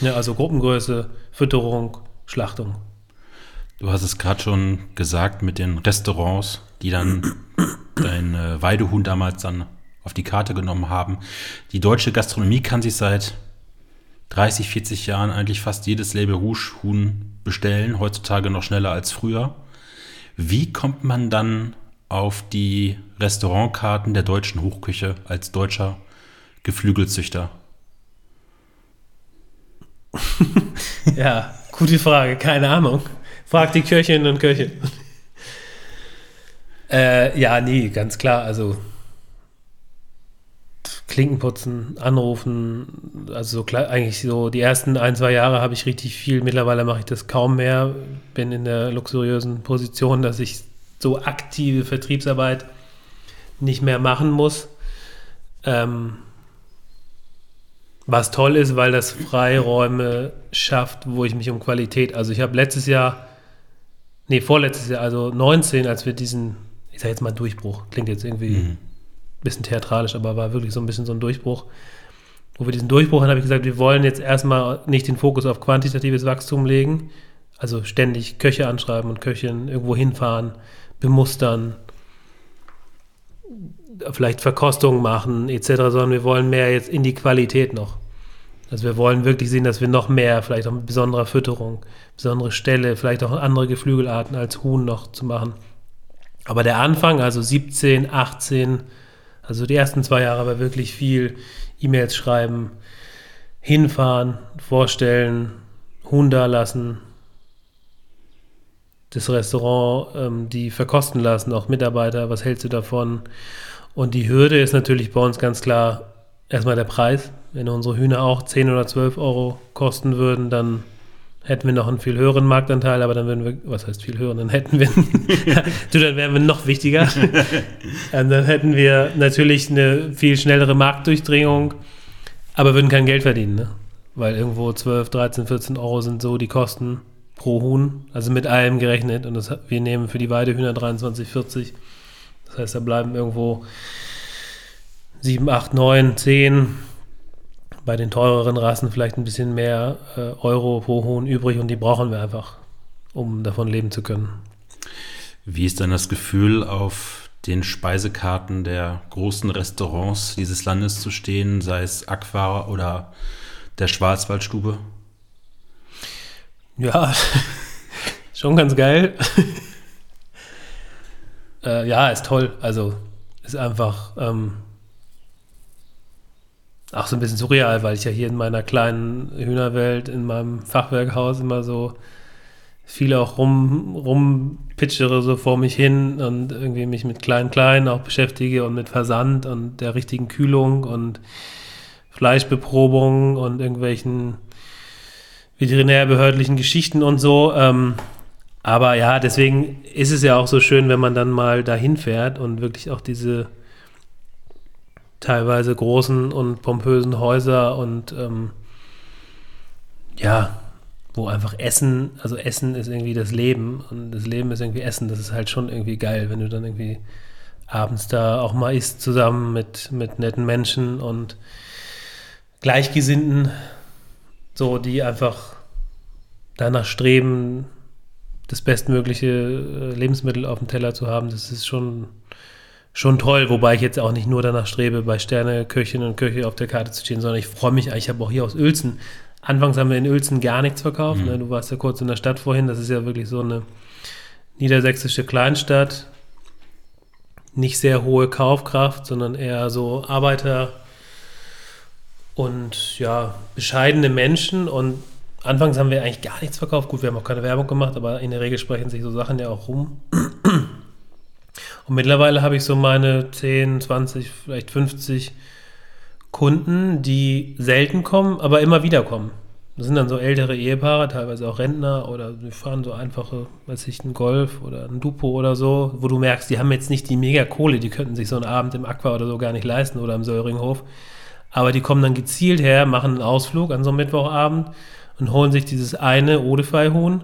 Ja, also Gruppengröße, Fütterung, Schlachtung. Du hast es gerade schon gesagt mit den Restaurants, die dann dein äh, Weidehuhn damals dann auf die Karte genommen haben. Die deutsche Gastronomie kann sich seit 30, 40 Jahren eigentlich fast jedes Label Rouge Huhn bestellen, heutzutage noch schneller als früher. Wie kommt man dann auf die Restaurantkarten der deutschen Hochküche als deutscher Geflügelzüchter? (laughs) ja, gute Frage, keine Ahnung. Frag die Köchinnen und Köche. Äh, ja, nee, ganz klar. Also Klinken putzen, anrufen, also so eigentlich so die ersten ein, zwei Jahre habe ich richtig viel. Mittlerweile mache ich das kaum mehr. Bin in der luxuriösen Position, dass ich so aktive Vertriebsarbeit nicht mehr machen muss. Ähm, was toll ist, weil das Freiräume schafft, wo ich mich um Qualität. Also ich habe letztes Jahr, nee, vorletztes Jahr, also 19, als wir diesen, ich sage jetzt mal Durchbruch, klingt jetzt irgendwie mhm. ein bisschen theatralisch, aber war wirklich so ein bisschen so ein Durchbruch. Wo wir diesen Durchbruch haben, habe ich gesagt, wir wollen jetzt erstmal nicht den Fokus auf quantitatives Wachstum legen, also ständig Köche anschreiben und Köchin irgendwo hinfahren, bemustern, vielleicht Verkostungen machen etc., sondern wir wollen mehr jetzt in die Qualität noch. Also wir wollen wirklich sehen, dass wir noch mehr, vielleicht auch mit besonderer Fütterung, besondere Stelle, vielleicht auch andere Geflügelarten als Huhn noch zu machen. Aber der Anfang, also 17, 18, also die ersten zwei Jahre war wirklich viel E-Mails schreiben, hinfahren, vorstellen, Huhn da lassen, das Restaurant, ähm, die verkosten lassen, auch Mitarbeiter, was hältst du davon? Und die Hürde ist natürlich bei uns ganz klar erstmal der Preis. Wenn unsere Hühner auch 10 oder 12 Euro kosten würden, dann hätten wir noch einen viel höheren Marktanteil, aber dann würden wir, was heißt viel höheren, dann hätten wir, (laughs) du, dann wären wir noch wichtiger. Und (laughs) dann hätten wir natürlich eine viel schnellere Marktdurchdringung, aber würden kein Geld verdienen, ne? Weil irgendwo 12, 13, 14 Euro sind so die Kosten pro Huhn, also mit allem gerechnet. Und das, wir nehmen für die Weidehühner 23, 40 das heißt, da bleiben irgendwo 7, 8, 9, 10, bei den teureren Rassen vielleicht ein bisschen mehr äh, Euro pro Huhn übrig und die brauchen wir einfach, um davon leben zu können. Wie ist dann das Gefühl, auf den Speisekarten der großen Restaurants dieses Landes zu stehen, sei es Aqua oder der Schwarzwaldstube? Ja, (laughs) schon ganz geil. (laughs) Äh, ja, ist toll. Also ist einfach ähm, auch so ein bisschen surreal, weil ich ja hier in meiner kleinen Hühnerwelt, in meinem Fachwerkhaus immer so viel auch rum, rumpitchere so vor mich hin und irgendwie mich mit Kleinen auch beschäftige und mit Versand und der richtigen Kühlung und Fleischbeprobung und irgendwelchen veterinärbehördlichen Geschichten und so. Ähm, aber ja, deswegen ist es ja auch so schön, wenn man dann mal dahin fährt und wirklich auch diese teilweise großen und pompösen Häuser und ähm, ja, wo einfach Essen, also Essen ist irgendwie das Leben und das Leben ist irgendwie Essen. Das ist halt schon irgendwie geil, wenn du dann irgendwie abends da auch mal isst zusammen mit, mit netten Menschen und Gleichgesinnten, so die einfach danach streben, das bestmögliche äh, Lebensmittel auf dem Teller zu haben, das ist schon, schon toll. Wobei ich jetzt auch nicht nur danach strebe, bei Sterne, Köchinnen und Köche auf der Karte zu stehen, sondern ich freue mich, ich habe auch hier aus Uelzen, anfangs haben wir in Uelzen gar nichts verkauft. Mhm. Ne? Du warst ja kurz in der Stadt vorhin, das ist ja wirklich so eine niedersächsische Kleinstadt. Nicht sehr hohe Kaufkraft, sondern eher so Arbeiter und ja, bescheidene Menschen und Anfangs haben wir eigentlich gar nichts verkauft. Gut, wir haben auch keine Werbung gemacht, aber in der Regel sprechen sich so Sachen ja auch rum. Und mittlerweile habe ich so meine 10, 20, vielleicht 50 Kunden, die selten kommen, aber immer wieder kommen. Das sind dann so ältere Ehepaare, teilweise auch Rentner oder die fahren so einfache, weiß ich, einen Golf oder einen Dupo oder so, wo du merkst, die haben jetzt nicht die mega Kohle, die könnten sich so einen Abend im Aqua oder so gar nicht leisten oder im Söringhof. Aber die kommen dann gezielt her, machen einen Ausflug an so einem Mittwochabend und holen sich dieses eine Odefei-Huhn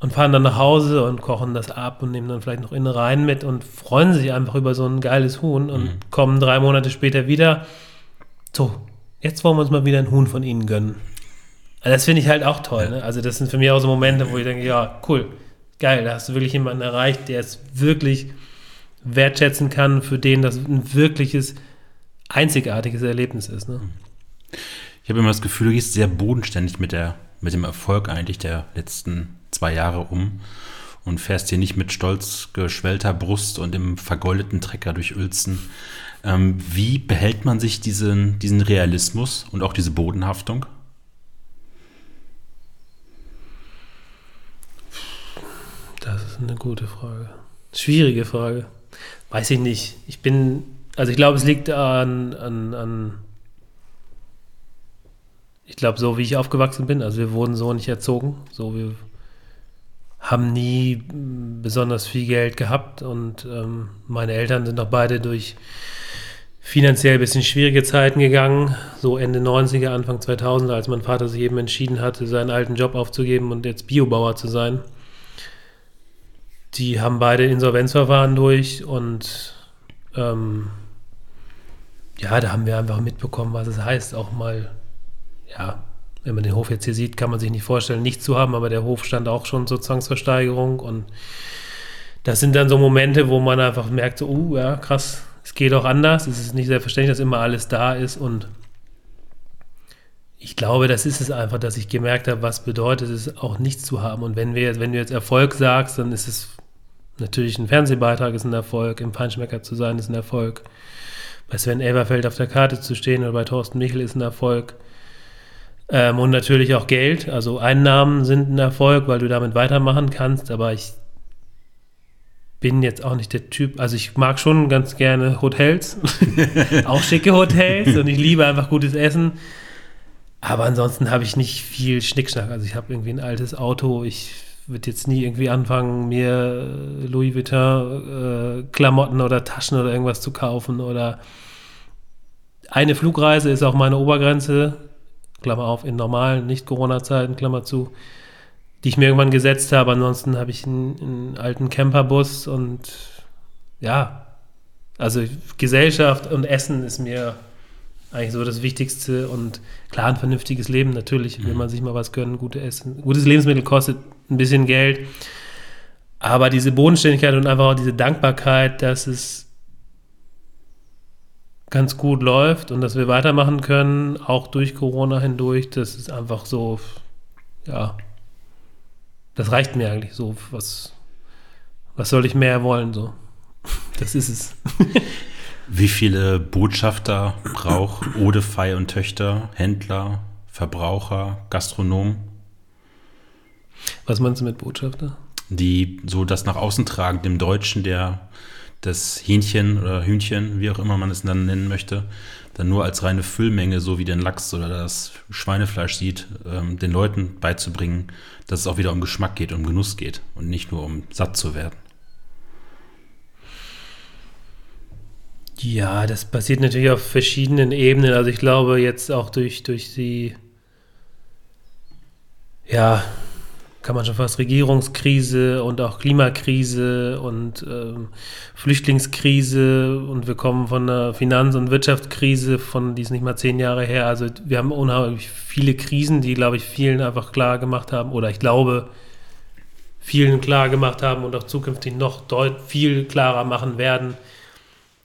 und fahren dann nach Hause und kochen das ab und nehmen dann vielleicht noch Innereien mit und freuen sich einfach über so ein geiles Huhn und mhm. kommen drei Monate später wieder. So, jetzt wollen wir uns mal wieder ein Huhn von ihnen gönnen. Also das finde ich halt auch toll. Ne? Also das sind für mich auch so Momente, wo ich denke, ja, cool, geil, da hast du wirklich jemanden erreicht, der es wirklich wertschätzen kann, für den das ein wirkliches, einzigartiges Erlebnis ist. Ne? Ich habe immer das Gefühl, du gehst sehr bodenständig mit, der, mit dem Erfolg eigentlich der letzten zwei Jahre um und fährst hier nicht mit stolz geschwellter Brust und im vergoldeten Trecker durch Uelzen. Ähm, wie behält man sich diesen, diesen Realismus und auch diese Bodenhaftung? Das ist eine gute Frage. Schwierige Frage. Weiß ich nicht. Ich bin, also ich glaube, es liegt an, an, an ich glaube, so wie ich aufgewachsen bin, also wir wurden so nicht erzogen, so wir haben nie besonders viel Geld gehabt und ähm, meine Eltern sind auch beide durch finanziell ein bisschen schwierige Zeiten gegangen, so Ende 90er, Anfang 2000er, als mein Vater sich eben entschieden hatte, seinen alten Job aufzugeben und jetzt Biobauer zu sein. Die haben beide Insolvenzverfahren durch und ähm, ja, da haben wir einfach mitbekommen, was es heißt, auch mal, ja, wenn man den Hof jetzt hier sieht, kann man sich nicht vorstellen, nichts zu haben, aber der Hof stand auch schon zur Zwangsversteigerung und das sind dann so Momente, wo man einfach merkt, so, uh, ja, krass, es geht auch anders. Es ist nicht selbstverständlich, dass immer alles da ist. Und ich glaube, das ist es einfach, dass ich gemerkt habe, was bedeutet es, auch nichts zu haben. Und wenn, wir, wenn du jetzt Erfolg sagst, dann ist es natürlich ein Fernsehbeitrag, ist ein Erfolg. Im Feinschmecker zu sein, ist ein Erfolg. Bei Sven Elberfeld auf der Karte zu stehen oder bei Thorsten Michel ist ein Erfolg. Ähm, und natürlich auch Geld. Also Einnahmen sind ein Erfolg, weil du damit weitermachen kannst. Aber ich bin jetzt auch nicht der Typ, also ich mag schon ganz gerne Hotels, (laughs) auch schicke Hotels und ich liebe einfach gutes Essen. Aber ansonsten habe ich nicht viel Schnickschnack. Also ich habe irgendwie ein altes Auto. Ich würde jetzt nie irgendwie anfangen, mir Louis Vuitton äh, Klamotten oder Taschen oder irgendwas zu kaufen. Oder eine Flugreise ist auch meine Obergrenze. Klammer auf, in normalen, nicht Corona-Zeiten, Klammer zu die ich mir irgendwann gesetzt habe. Ansonsten habe ich einen, einen alten Camperbus und ja, also Gesellschaft und Essen ist mir eigentlich so das Wichtigste und klar ein vernünftiges Leben natürlich, will mhm. man sich mal was gönnen, gute Essen. Gutes Lebensmittel kostet ein bisschen Geld, aber diese Bodenständigkeit und einfach auch diese Dankbarkeit, dass es ganz gut läuft und dass wir weitermachen können, auch durch Corona hindurch, das ist einfach so, ja, das reicht mir eigentlich so. Was, was soll ich mehr wollen? So. (laughs) Das ist es. (laughs) Wie viele Botschafter braucht Odefei und Töchter, Händler, Verbraucher, Gastronomen? Was meinst du mit Botschafter? Die so das nach außen tragen, dem Deutschen, der das Hähnchen oder Hühnchen, wie auch immer man es dann nennen möchte, dann nur als reine Füllmenge, so wie den Lachs oder das Schweinefleisch sieht, ähm, den Leuten beizubringen, dass es auch wieder um Geschmack geht, um Genuss geht und nicht nur um satt zu werden. Ja, das passiert natürlich auf verschiedenen Ebenen. Also ich glaube jetzt auch durch, durch die, ja, kann man schon fast Regierungskrise und auch Klimakrise und ähm, Flüchtlingskrise und wir kommen von einer Finanz- und Wirtschaftskrise von, die ist nicht mal zehn Jahre her. Also wir haben unheimlich viele Krisen, die, glaube ich, vielen einfach klar gemacht haben oder ich glaube, vielen klar gemacht haben und auch zukünftig noch viel klarer machen werden,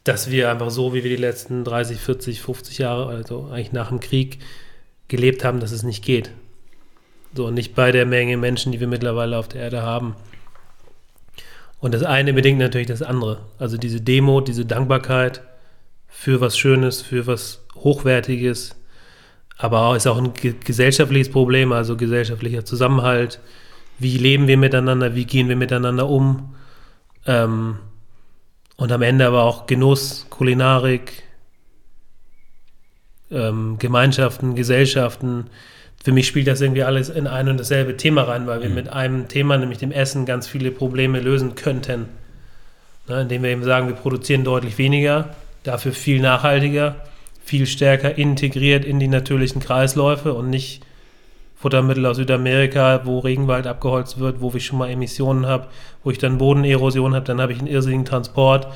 dass wir einfach so, wie wir die letzten 30, 40, 50 Jahre, also eigentlich nach dem Krieg, gelebt haben, dass es nicht geht. So, nicht bei der Menge Menschen, die wir mittlerweile auf der Erde haben. Und das eine bedingt natürlich das andere. Also diese Demo, diese Dankbarkeit für was Schönes, für was Hochwertiges, aber ist auch ein gesellschaftliches Problem, also gesellschaftlicher Zusammenhalt. Wie leben wir miteinander? Wie gehen wir miteinander um? Ähm, und am Ende aber auch Genuss, Kulinarik, ähm, Gemeinschaften, Gesellschaften, für mich spielt das irgendwie alles in ein und dasselbe Thema rein, weil wir mhm. mit einem Thema, nämlich dem Essen, ganz viele Probleme lösen könnten. Ne, indem wir eben sagen, wir produzieren deutlich weniger, dafür viel nachhaltiger, viel stärker integriert in die natürlichen Kreisläufe und nicht Futtermittel aus Südamerika, wo Regenwald abgeholzt wird, wo ich schon mal Emissionen habe, wo ich dann Bodenerosion habe, dann habe ich einen irrsinnigen Transport,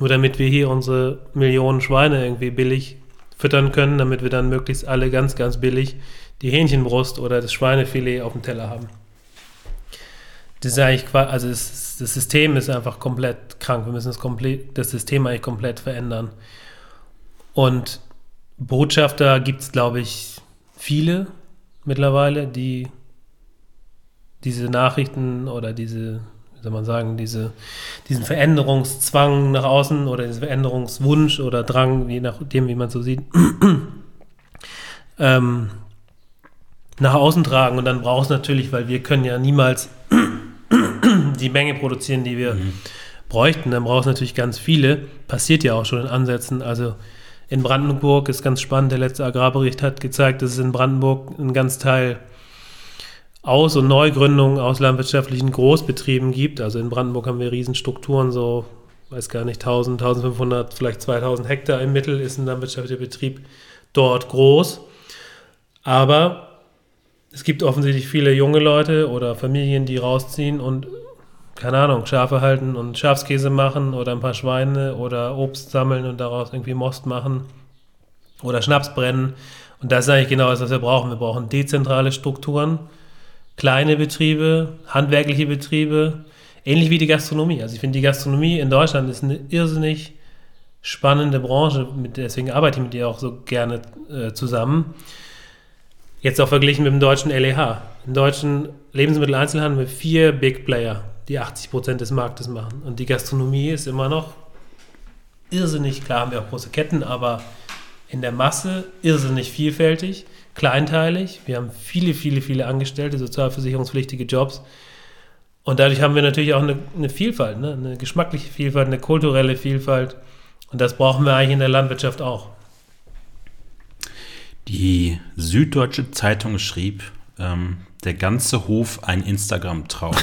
nur damit wir hier unsere Millionen Schweine irgendwie billig füttern können, damit wir dann möglichst alle ganz, ganz billig die Hähnchenbrust oder das Schweinefilet auf dem Teller haben. Das ist eigentlich, also das, das System ist einfach komplett krank. Wir müssen das, das System eigentlich komplett verändern. Und Botschafter gibt es, glaube ich, viele mittlerweile, die diese Nachrichten oder diese, wie soll man sagen, diese, diesen Veränderungszwang nach außen oder diesen Veränderungswunsch oder Drang, je nachdem, wie man so sieht, (clears throat) ähm, nach außen tragen. Und dann brauchst du natürlich, weil wir können ja niemals (clears throat) die Menge produzieren, die wir mhm. bräuchten, dann brauchst du natürlich ganz viele. Passiert ja auch schon in Ansätzen. Also in Brandenburg ist ganz spannend, der letzte Agrarbericht hat gezeigt, dass es in Brandenburg einen ganz Teil Aus- und Neugründungen aus landwirtschaftlichen Großbetrieben gibt. Also in Brandenburg haben wir Riesenstrukturen, so, weiß gar nicht, 1000, 1500, vielleicht 2000 Hektar im Mittel ist ein landwirtschaftlicher Betrieb dort groß. Aber es gibt offensichtlich viele junge Leute oder Familien, die rausziehen und keine Ahnung, Schafe halten und Schafskäse machen oder ein paar Schweine oder Obst sammeln und daraus irgendwie Most machen oder Schnaps brennen. Und das ist eigentlich genau das, was wir brauchen. Wir brauchen dezentrale Strukturen, kleine Betriebe, handwerkliche Betriebe, ähnlich wie die Gastronomie. Also ich finde, die Gastronomie in Deutschland ist eine irrsinnig spannende Branche, deswegen arbeite ich mit ihr auch so gerne äh, zusammen. Jetzt auch verglichen mit dem deutschen LEH. Im deutschen Lebensmitteleinzelhandel mit vier Big Player die 80 Prozent des Marktes machen. Und die Gastronomie ist immer noch irrsinnig, klar haben wir auch große Ketten, aber in der Masse irrsinnig vielfältig, kleinteilig. Wir haben viele, viele, viele Angestellte, sozialversicherungspflichtige Jobs. Und dadurch haben wir natürlich auch eine, eine Vielfalt, ne? eine geschmackliche Vielfalt, eine kulturelle Vielfalt. Und das brauchen wir eigentlich in der Landwirtschaft auch. Die Süddeutsche Zeitung schrieb, ähm, der ganze Hof ein Instagram-Traum.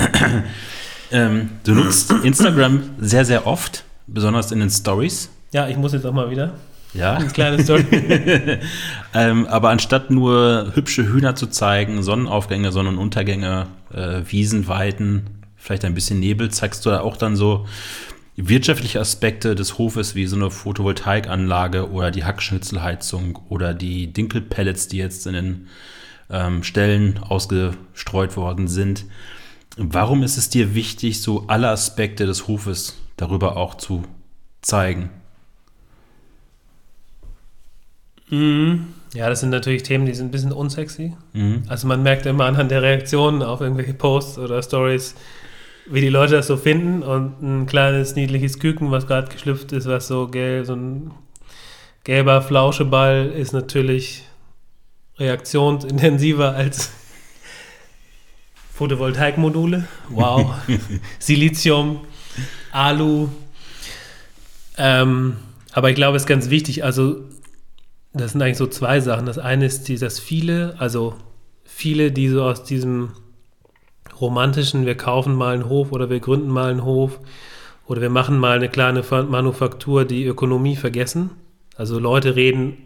(laughs) ähm, du nutzt Instagram sehr, sehr oft, besonders in den Stories. Ja, ich muss jetzt auch mal wieder. Ja. Eine kleine Story. (laughs) ähm, aber anstatt nur hübsche Hühner zu zeigen, Sonnenaufgänge, Sonnenuntergänge, äh, Wiesenweiten, vielleicht ein bisschen Nebel, zeigst du da auch dann so wirtschaftliche Aspekte des Hofes wie so eine Photovoltaikanlage oder die Hackschnitzelheizung oder die Dinkelpellets, die jetzt in den ähm, Stellen ausgestreut worden sind. Warum ist es dir wichtig, so alle Aspekte des Hofes darüber auch zu zeigen? Mhm. Ja, das sind natürlich Themen, die sind ein bisschen unsexy. Mhm. Also man merkt immer anhand der Reaktionen auf irgendwelche Posts oder Stories, wie die Leute das so finden. Und ein kleines, niedliches Küken, was gerade geschlüpft ist, was so gelb, so ein gelber Flauscheball, ist natürlich reaktionsintensiver als Photovoltaikmodule. Wow. (laughs) Silizium, Alu. Ähm, aber ich glaube, es ist ganz wichtig, also das sind eigentlich so zwei Sachen. Das eine ist, die, dass viele, also viele, die so aus diesem romantischen, wir kaufen mal einen Hof oder wir gründen mal einen Hof oder wir machen mal eine kleine Manufaktur, die Ökonomie vergessen. Also Leute reden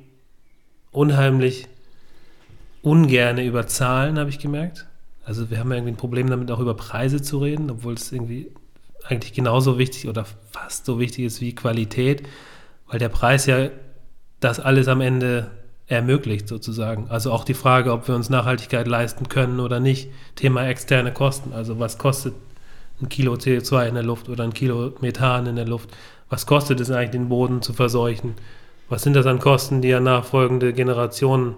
unheimlich ungerne über Zahlen, habe ich gemerkt. Also wir haben irgendwie ein Problem damit, auch über Preise zu reden, obwohl es irgendwie eigentlich genauso wichtig oder fast so wichtig ist wie Qualität, weil der Preis ja das alles am Ende ermöglicht sozusagen. Also auch die Frage, ob wir uns Nachhaltigkeit leisten können oder nicht. Thema externe Kosten. Also was kostet ein Kilo CO2 in der Luft oder ein Kilo Methan in der Luft? Was kostet es eigentlich, den Boden zu verseuchen? Was sind das an Kosten, die an nachfolgende Generationen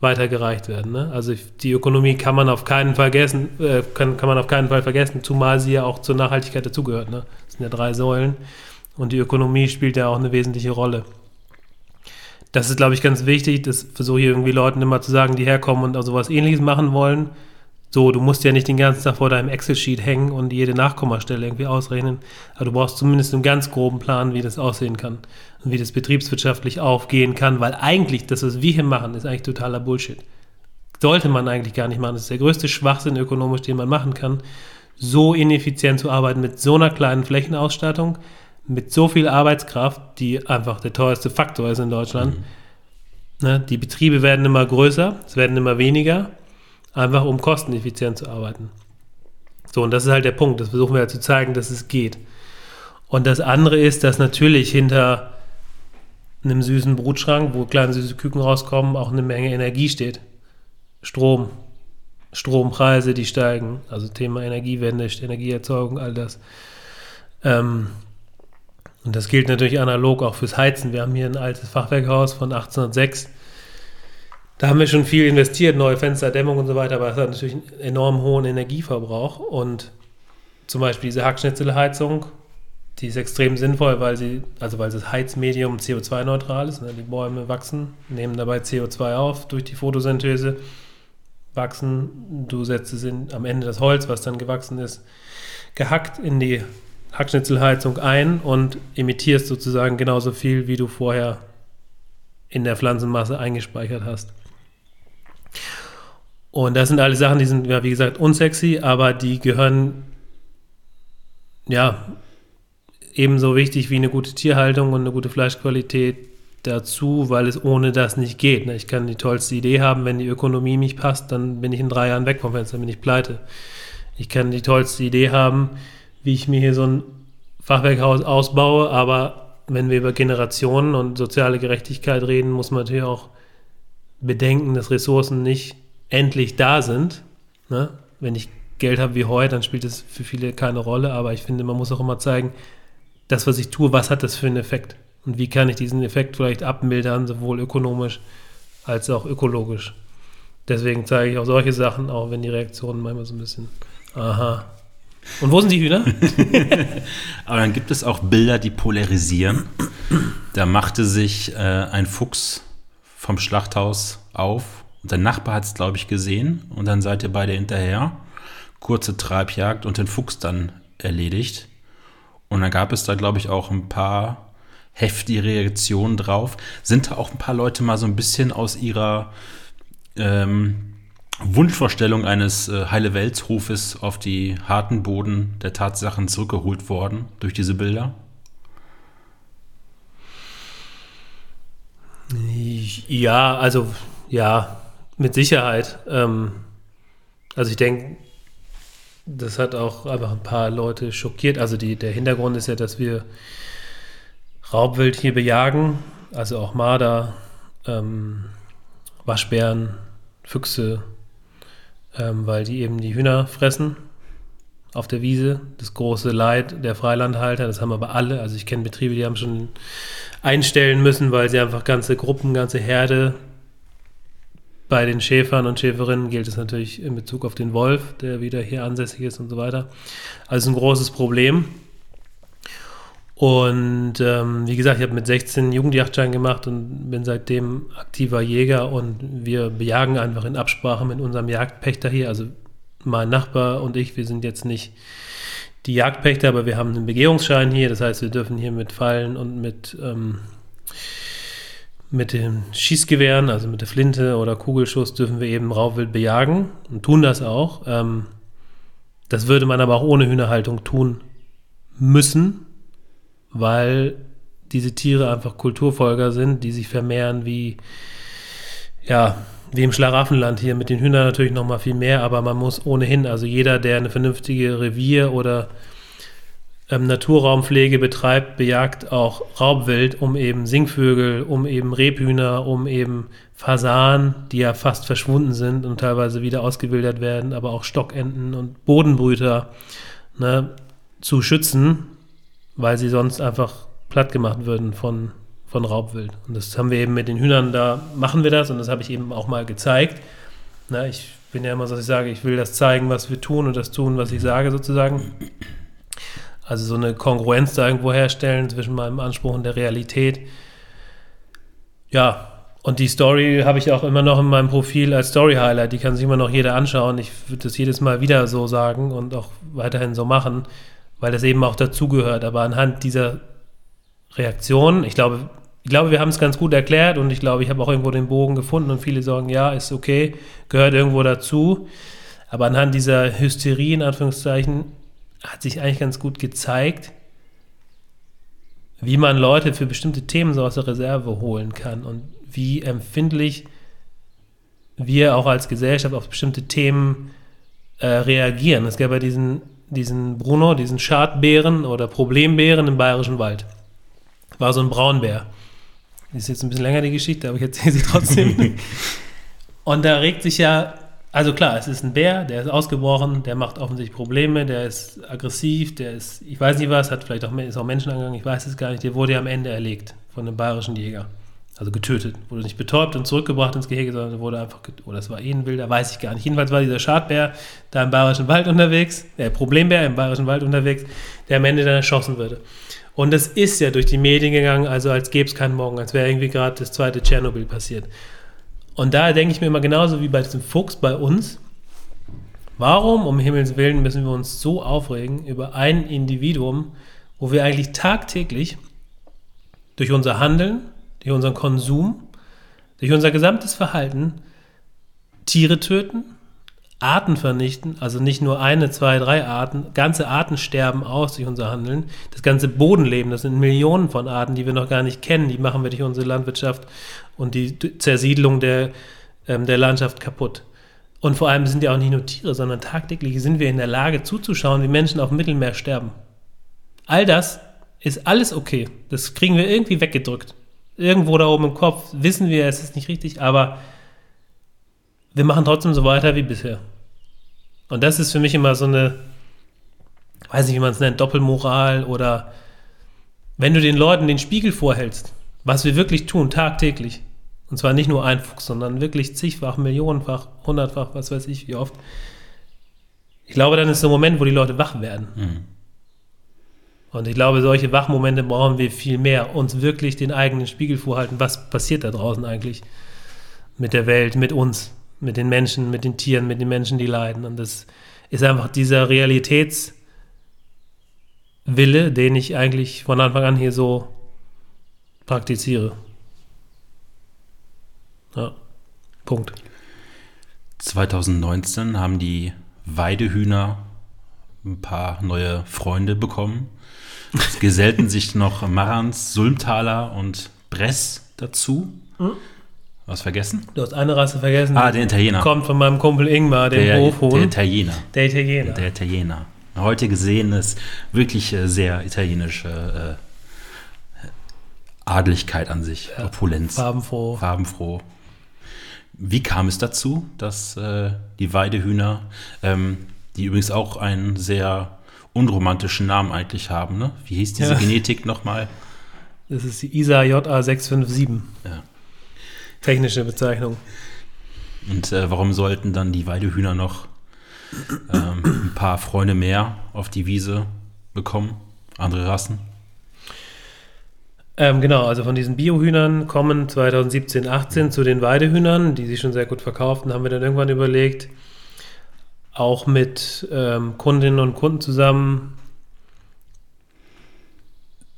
weitergereicht werden. Ne? Also die Ökonomie kann man auf keinen Fall vergessen, äh, kann, kann man auf keinen Fall vergessen, zumal sie ja auch zur Nachhaltigkeit dazugehört. Ne? Das sind ja drei Säulen und die Ökonomie spielt ja auch eine wesentliche Rolle. Das ist, glaube ich, ganz wichtig. Das versuche ich irgendwie Leuten immer zu sagen, die herkommen und auch sowas ähnliches machen wollen. So, du musst ja nicht den ganzen Tag vor deinem Excel-Sheet hängen und jede Nachkommastelle irgendwie ausrechnen. Aber du brauchst zumindest einen ganz groben Plan, wie das aussehen kann und wie das betriebswirtschaftlich aufgehen kann, weil eigentlich das, was wir hier machen, ist eigentlich totaler Bullshit. Sollte man eigentlich gar nicht machen. Das ist der größte Schwachsinn ökonomisch, den man machen kann. So ineffizient zu arbeiten mit so einer kleinen Flächenausstattung, mit so viel Arbeitskraft, die einfach der teuerste Faktor ist in Deutschland. Mhm. Ne, die Betriebe werden immer größer, es werden immer weniger einfach um kosteneffizient zu arbeiten. So, und das ist halt der Punkt. Das versuchen wir ja zu zeigen, dass es geht. Und das andere ist, dass natürlich hinter einem süßen Brutschrank, wo kleine süße Küken rauskommen, auch eine Menge Energie steht. Strom, Strompreise, die steigen, also Thema Energiewende, Energieerzeugung, all das. Ähm, und das gilt natürlich analog auch fürs Heizen. Wir haben hier ein altes Fachwerkhaus von 1806 da haben wir schon viel investiert, neue Fenster, Dämmung und so weiter, aber es hat natürlich einen enorm hohen Energieverbrauch. Und zum Beispiel diese Hackschnitzelheizung, die ist extrem sinnvoll, weil sie, also weil das Heizmedium CO2-neutral ist. Ne? Die Bäume wachsen, nehmen dabei CO2 auf durch die Photosynthese, wachsen, du setzt es in, am Ende das Holz, was dann gewachsen ist, gehackt in die Hackschnitzelheizung ein und imitierst sozusagen genauso viel, wie du vorher in der Pflanzenmasse eingespeichert hast. Und das sind alle Sachen, die sind, ja, wie gesagt, unsexy, aber die gehören, ja, ebenso wichtig wie eine gute Tierhaltung und eine gute Fleischqualität dazu, weil es ohne das nicht geht. Ne? Ich kann die tollste Idee haben, wenn die Ökonomie nicht passt, dann bin ich in drei Jahren weg vom Fenster, bin ich pleite. Ich kann die tollste Idee haben, wie ich mir hier so ein Fachwerkhaus ausbaue, aber wenn wir über Generationen und soziale Gerechtigkeit reden, muss man natürlich auch bedenken, dass Ressourcen nicht endlich da sind. Ne? Wenn ich Geld habe wie heute, dann spielt das für viele keine Rolle, aber ich finde, man muss auch immer zeigen, das, was ich tue, was hat das für einen Effekt? Und wie kann ich diesen Effekt vielleicht abmildern, sowohl ökonomisch als auch ökologisch? Deswegen zeige ich auch solche Sachen, auch wenn die Reaktionen manchmal so ein bisschen, aha. Und wo sind die Hühner? (laughs) Aber dann gibt es auch Bilder, die polarisieren. Da machte sich äh, ein Fuchs vom Schlachthaus auf. Und der Nachbar hat es, glaube ich, gesehen. Und dann seid ihr beide hinterher. Kurze Treibjagd und den Fuchs dann erledigt. Und dann gab es da, glaube ich, auch ein paar heftige Reaktionen drauf. Sind da auch ein paar Leute mal so ein bisschen aus ihrer ähm, Wunschvorstellung eines äh, heile Weltrufes auf die harten Boden der Tatsachen zurückgeholt worden durch diese Bilder? Ja, also ja, mit Sicherheit. Ähm, also ich denke, das hat auch einfach ein paar Leute schockiert. Also die, der Hintergrund ist ja, dass wir Raubwild hier bejagen, also auch Marder, ähm, Waschbären, Füchse, ähm, weil die eben die Hühner fressen auf der Wiese. Das große Leid der Freilandhalter, das haben aber alle. Also ich kenne Betriebe, die haben schon einstellen müssen, weil sie einfach ganze Gruppen, ganze Herde bei den Schäfern und Schäferinnen gilt es natürlich in Bezug auf den Wolf, der wieder hier ansässig ist und so weiter. Also ein großes Problem. Und ähm, wie gesagt, ich habe mit 16 Jugendjagdschein gemacht und bin seitdem aktiver Jäger und wir bejagen einfach in Absprache mit unserem Jagdpächter hier. Also mein Nachbar und ich, wir sind jetzt nicht die Jagdpächter, aber wir haben einen Begehungsschein hier. Das heißt, wir dürfen hier mit Fallen und mit ähm, mit den Schießgewehren, also mit der Flinte oder Kugelschuss, dürfen wir eben Raubwild bejagen und tun das auch. Ähm, das würde man aber auch ohne Hühnerhaltung tun müssen, weil diese Tiere einfach Kulturfolger sind, die sich vermehren wie, ja, wie im Schlaraffenland hier. Mit den Hühnern natürlich noch mal viel mehr, aber man muss ohnehin, also jeder, der eine vernünftige Revier- oder ähm, Naturraumpflege betreibt, bejagt auch Raubwild, um eben Singvögel, um eben Rebhühner, um eben Fasanen, die ja fast verschwunden sind und teilweise wieder ausgewildert werden, aber auch Stockenten und Bodenbrüter ne, zu schützen, weil sie sonst einfach platt gemacht würden von, von Raubwild. Und das haben wir eben mit den Hühnern, da machen wir das und das habe ich eben auch mal gezeigt. Na, ich bin ja immer so, dass ich sage, ich will das zeigen, was wir tun und das tun, was ich sage sozusagen. Also so eine Kongruenz da irgendwo herstellen zwischen meinem Anspruch und der Realität. Ja, und die Story habe ich auch immer noch in meinem Profil als Story-Highlight. Die kann sich immer noch jeder anschauen. Ich würde das jedes Mal wieder so sagen und auch weiterhin so machen, weil das eben auch dazugehört. Aber anhand dieser Reaktion, ich glaube, ich glaube, wir haben es ganz gut erklärt und ich glaube, ich habe auch irgendwo den Bogen gefunden und viele sagen, ja, ist okay, gehört irgendwo dazu. Aber anhand dieser Hysterie, in Anführungszeichen, hat sich eigentlich ganz gut gezeigt, wie man Leute für bestimmte Themen so aus der Reserve holen kann und wie empfindlich wir auch als Gesellschaft auf bestimmte Themen äh, reagieren. Es gab ja diesen, diesen Bruno, diesen Schadbären oder Problembären im Bayerischen Wald. War so ein Braunbär. Ist jetzt ein bisschen länger die Geschichte, aber ich erzähle sie trotzdem. (laughs) und da regt sich ja also klar, es ist ein Bär, der ist ausgebrochen, der macht offensichtlich Probleme, der ist aggressiv, der ist, ich weiß nicht was, hat vielleicht auch, ist auch Menschen angegangen, ich weiß es gar nicht, der wurde ja am Ende erlegt von einem bayerischen Jäger. Also getötet. Wurde nicht betäubt und zurückgebracht ins Gehege, sondern wurde einfach, oder es war eh ein Wilder, weiß ich gar nicht. Jedenfalls war dieser Schadbär da im bayerischen Wald unterwegs, der Problembär im bayerischen Wald unterwegs, der am Ende dann erschossen würde. Und das ist ja durch die Medien gegangen, also als gäbe es keinen Morgen, als wäre irgendwie gerade das zweite Tschernobyl passiert. Und da denke ich mir immer genauso wie bei diesem Fuchs bei uns, Warum um Himmels Willen müssen wir uns so aufregen über ein Individuum, wo wir eigentlich tagtäglich durch unser Handeln, durch unseren Konsum, durch unser gesamtes Verhalten Tiere töten, Arten vernichten, also nicht nur eine, zwei, drei Arten, ganze Arten sterben aus durch unser Handeln. Das ganze Bodenleben, das sind Millionen von Arten, die wir noch gar nicht kennen, die machen wir durch unsere Landwirtschaft und die Zersiedlung der, ähm, der Landschaft kaputt. Und vor allem sind ja auch nicht nur Tiere, sondern tagtäglich sind wir in der Lage zuzuschauen, wie Menschen auf dem Mittelmeer sterben. All das ist alles okay. Das kriegen wir irgendwie weggedrückt. Irgendwo da oben im Kopf wissen wir, es ist nicht richtig, aber wir machen trotzdem so weiter wie bisher. Und das ist für mich immer so eine, weiß nicht, wie man es nennt, Doppelmoral oder wenn du den Leuten den Spiegel vorhältst, was wir wirklich tun, tagtäglich, und zwar nicht nur ein Fuchs, sondern wirklich zigfach, millionenfach, hundertfach, was weiß ich, wie oft. Ich glaube, dann ist ein Moment, wo die Leute wach werden. Mhm. Und ich glaube, solche Wachmomente brauchen wir viel mehr. Uns wirklich den eigenen Spiegel vorhalten. Was passiert da draußen eigentlich mit der Welt, mit uns? mit den Menschen, mit den Tieren, mit den Menschen, die leiden. Und das ist einfach dieser Realitätswille, den ich eigentlich von Anfang an hier so praktiziere. Ja, Punkt. 2019 haben die Weidehühner ein paar neue Freunde bekommen. Es gesellten sich noch Marans, Sulmtaler und Bress dazu. Mhm. Was vergessen? Du hast eine Rasse vergessen. Ah, der Italiener. Kommt von meinem Kumpel Ingmar, dem der, Hofhuhn. Der Italiener. Der Italiener. Der Italiener. Heute gesehen ist wirklich äh, sehr italienische äh, Adeligkeit an sich, ja, Opulenz. Farbenfroh. Farbenfroh. Wie kam es dazu, dass äh, die Weidehühner, ähm, die übrigens auch einen sehr unromantischen Namen eigentlich haben, ne? Wie hieß diese ja. Genetik nochmal? Das ist die ISA JA 657. Ja. Technische Bezeichnung. Und äh, warum sollten dann die Weidehühner noch ähm, ein paar Freunde mehr auf die Wiese bekommen? Andere Rassen? Ähm, genau, also von diesen Biohühnern kommen 2017, 18 zu den Weidehühnern, die sich schon sehr gut verkauften, haben wir dann irgendwann überlegt, auch mit ähm, Kundinnen und Kunden zusammen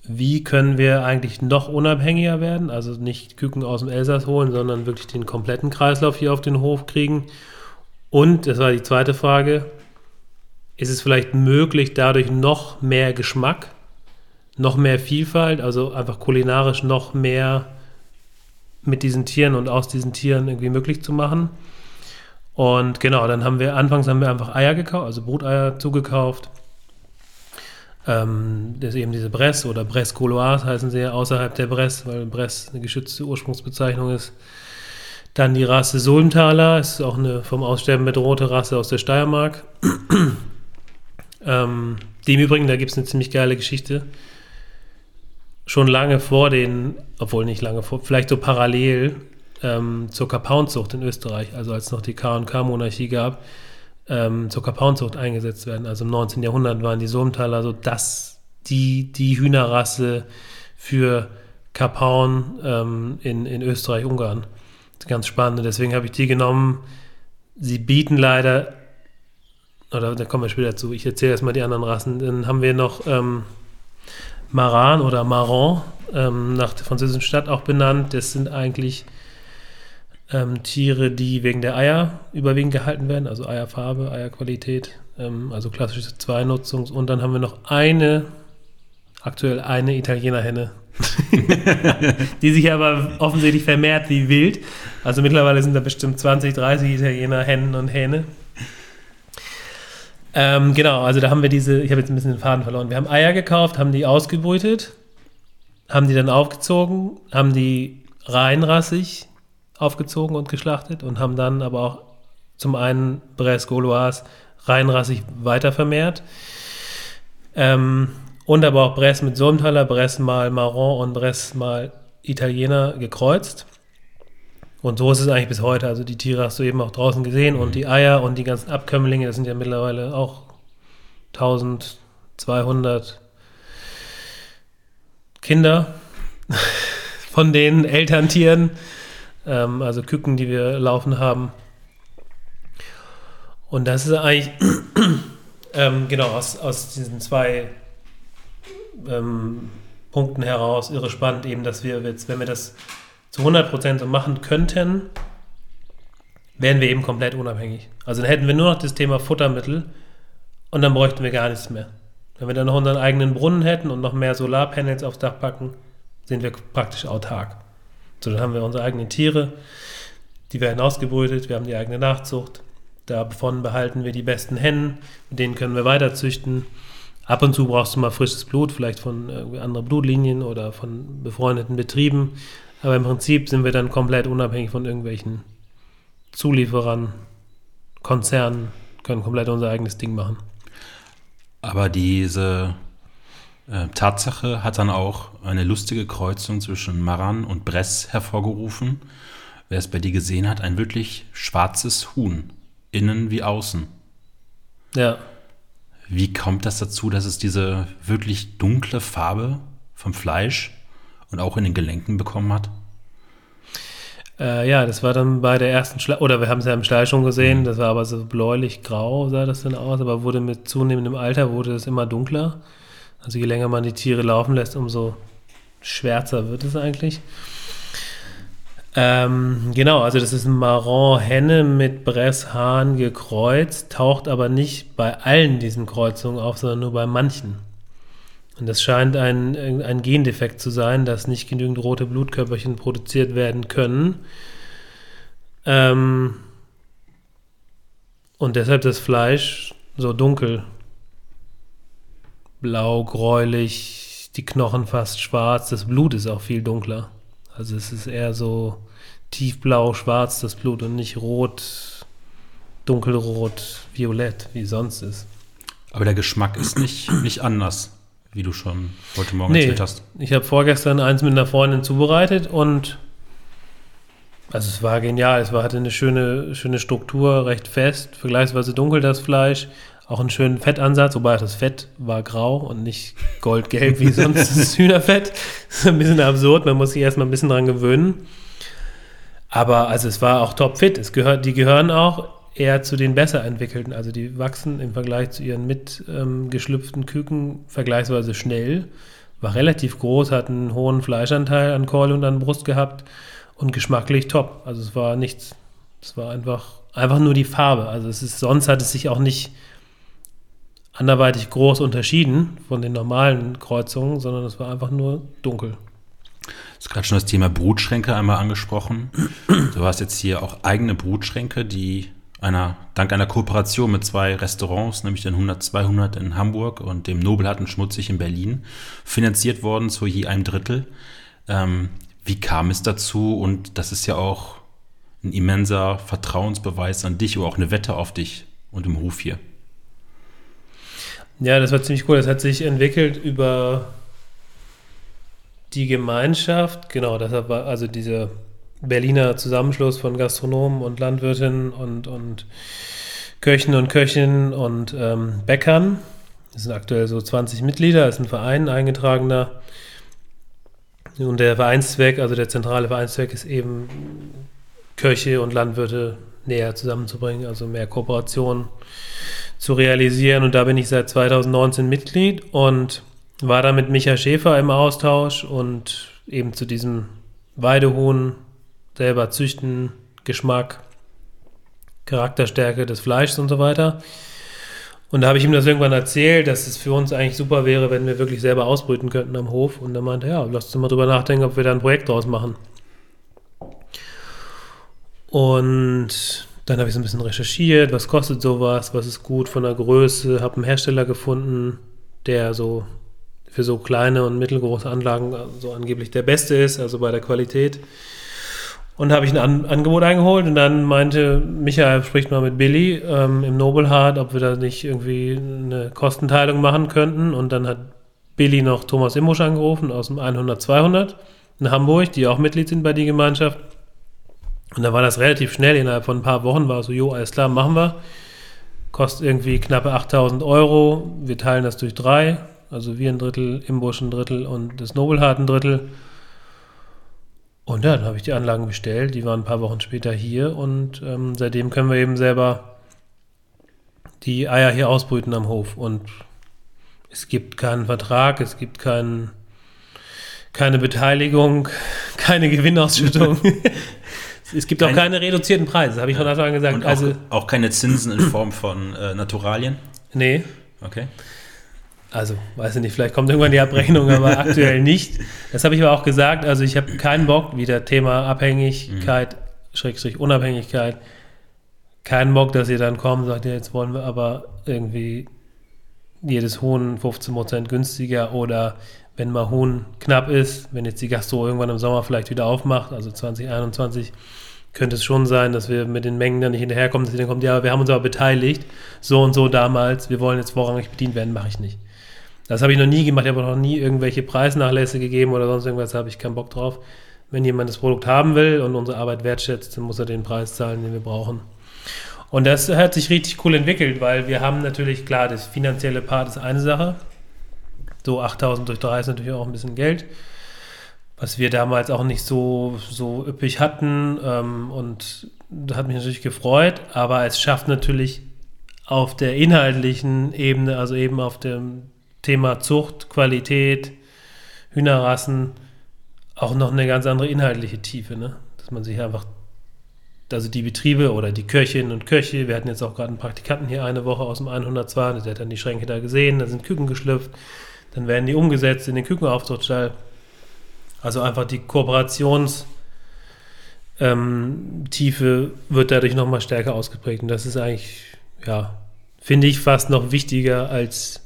wie können wir eigentlich noch unabhängiger werden? Also nicht Küken aus dem Elsass holen, sondern wirklich den kompletten Kreislauf hier auf den Hof kriegen. Und, das war die zweite Frage, ist es vielleicht möglich, dadurch noch mehr Geschmack, noch mehr Vielfalt, also einfach kulinarisch noch mehr mit diesen Tieren und aus diesen Tieren irgendwie möglich zu machen? Und genau, dann haben wir, anfangs haben wir einfach Eier gekauft, also Bruteier zugekauft ähm, das ist eben diese Bresse oder Bresse Gauloise heißen sie ja außerhalb der Bresse, weil Bresse eine geschützte Ursprungsbezeichnung ist. Dann die Rasse Sulmtaler, ist auch eine vom Aussterben bedrohte Rasse aus der Steiermark. (clears throat) ähm, die im Übrigen, da gibt es eine ziemlich geile Geschichte. Schon lange vor den, obwohl nicht lange vor, vielleicht so parallel ähm, zur Kapauenzucht in Österreich, also als noch die K&K-Monarchie gab, ähm, zur Kapauenzucht eingesetzt werden. Also im 19. Jahrhundert waren die Somtaler so das, die, die Hühnerrasse für Kapauen ähm, in, in Österreich, Ungarn. Ganz spannend. Deswegen habe ich die genommen. Sie bieten leider, oder da kommen wir später zu, ich erzähle erstmal die anderen Rassen. Dann haben wir noch ähm, Maran oder Maron, ähm, nach der französischen Stadt auch benannt. Das sind eigentlich ähm, Tiere, die wegen der Eier überwiegend gehalten werden, also Eierfarbe, Eierqualität, ähm, also klassische Zweinutzungs- und dann haben wir noch eine, aktuell eine Italiener-Henne, (laughs) die sich aber offensichtlich vermehrt wie wild. Also mittlerweile sind da bestimmt 20, 30 Italiener-Hennen und Hähne. Ähm, genau, also da haben wir diese, ich habe jetzt ein bisschen den Faden verloren. Wir haben Eier gekauft, haben die ausgebrütet, haben die dann aufgezogen, haben die reinrassig aufgezogen und geschlachtet und haben dann aber auch zum einen Bresse Gauloise reinrassig weiter vermehrt. Ähm, und aber auch Bresse mit Sulmtaler, Bresse mal Marron und Bresse mal Italiener gekreuzt. Und so ist es eigentlich bis heute. Also die Tiere hast du eben auch draußen gesehen und mhm. die Eier und die ganzen Abkömmlinge, das sind ja mittlerweile auch 1200 Kinder (laughs) von den Elterntieren ähm, also Küken, die wir laufen haben. Und das ist eigentlich, (clears throat) ähm, genau, aus, aus diesen zwei ähm, Punkten heraus irre spannend, eben, dass wir jetzt, wenn wir das zu 100% so machen könnten, wären wir eben komplett unabhängig. Also dann hätten wir nur noch das Thema Futtermittel und dann bräuchten wir gar nichts mehr. Wenn wir dann noch unseren eigenen Brunnen hätten und noch mehr Solarpanels aufs Dach packen, sind wir praktisch autark. So, dann haben wir unsere eigenen Tiere, die werden ausgebrütet, wir haben die eigene Nachzucht. Davon behalten wir die besten Hennen, mit denen können wir weiter züchten. Ab und zu brauchst du mal frisches Blut, vielleicht von anderen Blutlinien oder von befreundeten Betrieben. Aber im Prinzip sind wir dann komplett unabhängig von irgendwelchen Zulieferern, Konzernen, können komplett unser eigenes Ding machen. Aber diese äh, Tatsache hat dann auch eine lustige Kreuzung zwischen Maran und Bress hervorgerufen. Wer es bei dir gesehen hat, ein wirklich schwarzes Huhn, innen wie außen. Ja. Wie kommt das dazu, dass es diese wirklich dunkle Farbe vom Fleisch und auch in den Gelenken bekommen hat? Äh, ja, das war dann bei der ersten Schleichung, oder wir haben es ja im Stall schon gesehen, mhm. das war aber so bläulich-grau sah das dann aus, aber wurde mit zunehmendem Alter wurde es immer dunkler. Also je länger man die Tiere laufen lässt, umso schwärzer wird es eigentlich. Ähm, genau, also das ist ein Marron-Henne mit Bresshahn gekreuzt, taucht aber nicht bei allen diesen Kreuzungen auf, sondern nur bei manchen. Und das scheint ein, ein Gendefekt zu sein, dass nicht genügend rote Blutkörperchen produziert werden können. Ähm, und deshalb das Fleisch so dunkel, blau, gräulich, die Knochen fast schwarz, das Blut ist auch viel dunkler. Also es ist eher so tiefblau, schwarz das Blut und nicht rot, dunkelrot, violett, wie sonst ist. Aber der Geschmack ist nicht, nicht anders wie du schon heute Morgen nee, erzählt hast. Ich habe vorgestern eins mit einer Freundin zubereitet und also es war genial. Es war, hatte eine schöne, schöne Struktur, recht fest, vergleichsweise dunkel das Fleisch, auch einen schönen Fettansatz, wobei das Fett war grau und nicht goldgelb wie (laughs) sonst das Hühnerfett. Das ist ein bisschen absurd, man muss sich erstmal ein bisschen dran gewöhnen. Aber also es war auch topfit. Es gehört, die gehören auch eher zu den besser entwickelten. Also die wachsen im Vergleich zu ihren mitgeschlüpften ähm, Küken vergleichsweise schnell. War relativ groß, hat einen hohen Fleischanteil an Keule und an Brust gehabt und geschmacklich top. Also es war nichts. Es war einfach, einfach nur die Farbe. Also es ist, sonst hat es sich auch nicht anderweitig groß unterschieden von den normalen Kreuzungen, sondern es war einfach nur dunkel. Du hast gerade schon das Thema Brutschränke einmal angesprochen. Du hast jetzt hier auch eigene Brutschränke, die einer, dank einer Kooperation mit zwei Restaurants, nämlich den 100 200 in Hamburg und dem Nobelharten Schmutzig in Berlin, finanziert worden zu je einem Drittel. Ähm, wie kam es dazu? Und das ist ja auch ein immenser Vertrauensbeweis an dich oder auch eine Wette auf dich und im Hof hier. Ja, das war ziemlich cool. Das hat sich entwickelt über die Gemeinschaft. Genau, deshalb war also diese Berliner Zusammenschluss von Gastronomen und Landwirtinnen und, und Köchen und Köchinnen und ähm, Bäckern. Es sind aktuell so 20 Mitglieder, es ist ein Verein eingetragener. Und der Vereinszweck, also der zentrale Vereinszweck ist eben, Köche und Landwirte näher zusammenzubringen, also mehr Kooperation zu realisieren. Und da bin ich seit 2019 Mitglied und war da mit Micha Schäfer im Austausch und eben zu diesem Weidehuhn selber züchten, Geschmack, Charakterstärke des Fleischs und so weiter. Und da habe ich ihm das irgendwann erzählt, dass es für uns eigentlich super wäre, wenn wir wirklich selber ausbrüten könnten am Hof. Und er meinte, ja, lass uns mal drüber nachdenken, ob wir da ein Projekt draus machen. Und dann habe ich so ein bisschen recherchiert, was kostet sowas, was ist gut von der Größe, habe einen Hersteller gefunden, der so für so kleine und mittelgroße Anlagen so angeblich der beste ist, also bei der Qualität. Und habe ich ein An Angebot eingeholt und dann meinte Michael, spricht mal mit Billy ähm, im Nobelhart, ob wir da nicht irgendwie eine Kostenteilung machen könnten. Und dann hat Billy noch Thomas Imbusch angerufen aus dem 100 200 in Hamburg, die auch Mitglied sind bei die Gemeinschaft. Und da war das relativ schnell, innerhalb von ein paar Wochen war so, jo, alles klar, machen wir. Kostet irgendwie knappe 8000 Euro. Wir teilen das durch drei. Also wir ein Drittel, Imbusch ein Drittel und das Nobelhart ein Drittel. Und ja, dann habe ich die Anlagen bestellt. Die waren ein paar Wochen später hier und ähm, seitdem können wir eben selber die Eier hier ausbrüten am Hof. Und es gibt keinen Vertrag, es gibt keinen, keine Beteiligung, (laughs) keine Gewinnausschüttung. (laughs) es gibt auch Kein- keine reduzierten Preise, habe ich von Anfang an gesagt. Und auch, also, auch keine Zinsen in Form von äh, Naturalien. nee, Okay. also, weiß ich nicht, vielleicht kommt irgendwann die Abrechnung, aber (laughs) aktuell nicht. Das habe ich aber auch gesagt. Also, ich habe keinen Bock, wieder Thema Abhängigkeit, Schrägstrich Unabhängigkeit, keinen Bock, dass ihr dann kommt und sagt, ja, jetzt wollen wir aber irgendwie jedes Huhn 15% günstiger oder wenn mal Huhn knapp ist, wenn jetzt die Gastro irgendwann im Sommer vielleicht wieder aufmacht, also 2021, könnte es schon sein, dass wir mit den Mengen dann nicht hinterherkommen, dass sie dann kommt, ja, wir haben uns aber beteiligt, so und so damals, wir wollen jetzt vorrangig bedient werden, mache ich nicht. Das habe ich noch nie gemacht, ich habe noch nie irgendwelche Preisnachlässe gegeben oder sonst irgendwas, da habe ich keinen Bock drauf. Wenn jemand das Produkt haben will und unsere Arbeit wertschätzt, dann muss er den Preis zahlen, den wir brauchen. Und das hat sich richtig cool entwickelt, weil wir haben natürlich, klar, das finanzielle Part ist eine Sache. So 8000 durch 3 ist natürlich auch ein bisschen Geld, was wir damals auch nicht so, so üppig hatten. Ähm, und das hat mich natürlich gefreut, aber es schafft natürlich auf der inhaltlichen Ebene, also eben auf dem Thema Zucht, Qualität, Hühnerrassen, auch noch eine ganz andere inhaltliche Tiefe, ne? Dass man sich einfach, also die Betriebe oder die Köchinnen und Köche, wir hatten jetzt auch gerade einen Praktikanten hier eine Woche aus dem 102, der hat dann die Schränke da gesehen, da sind Küken geschlüpft, dann werden die umgesetzt in den Kükenaufzuchtstall. Also einfach die Kooperations- ähm, wird dadurch nochmal stärker ausgeprägt. Und das ist eigentlich, ja, finde ich fast noch wichtiger als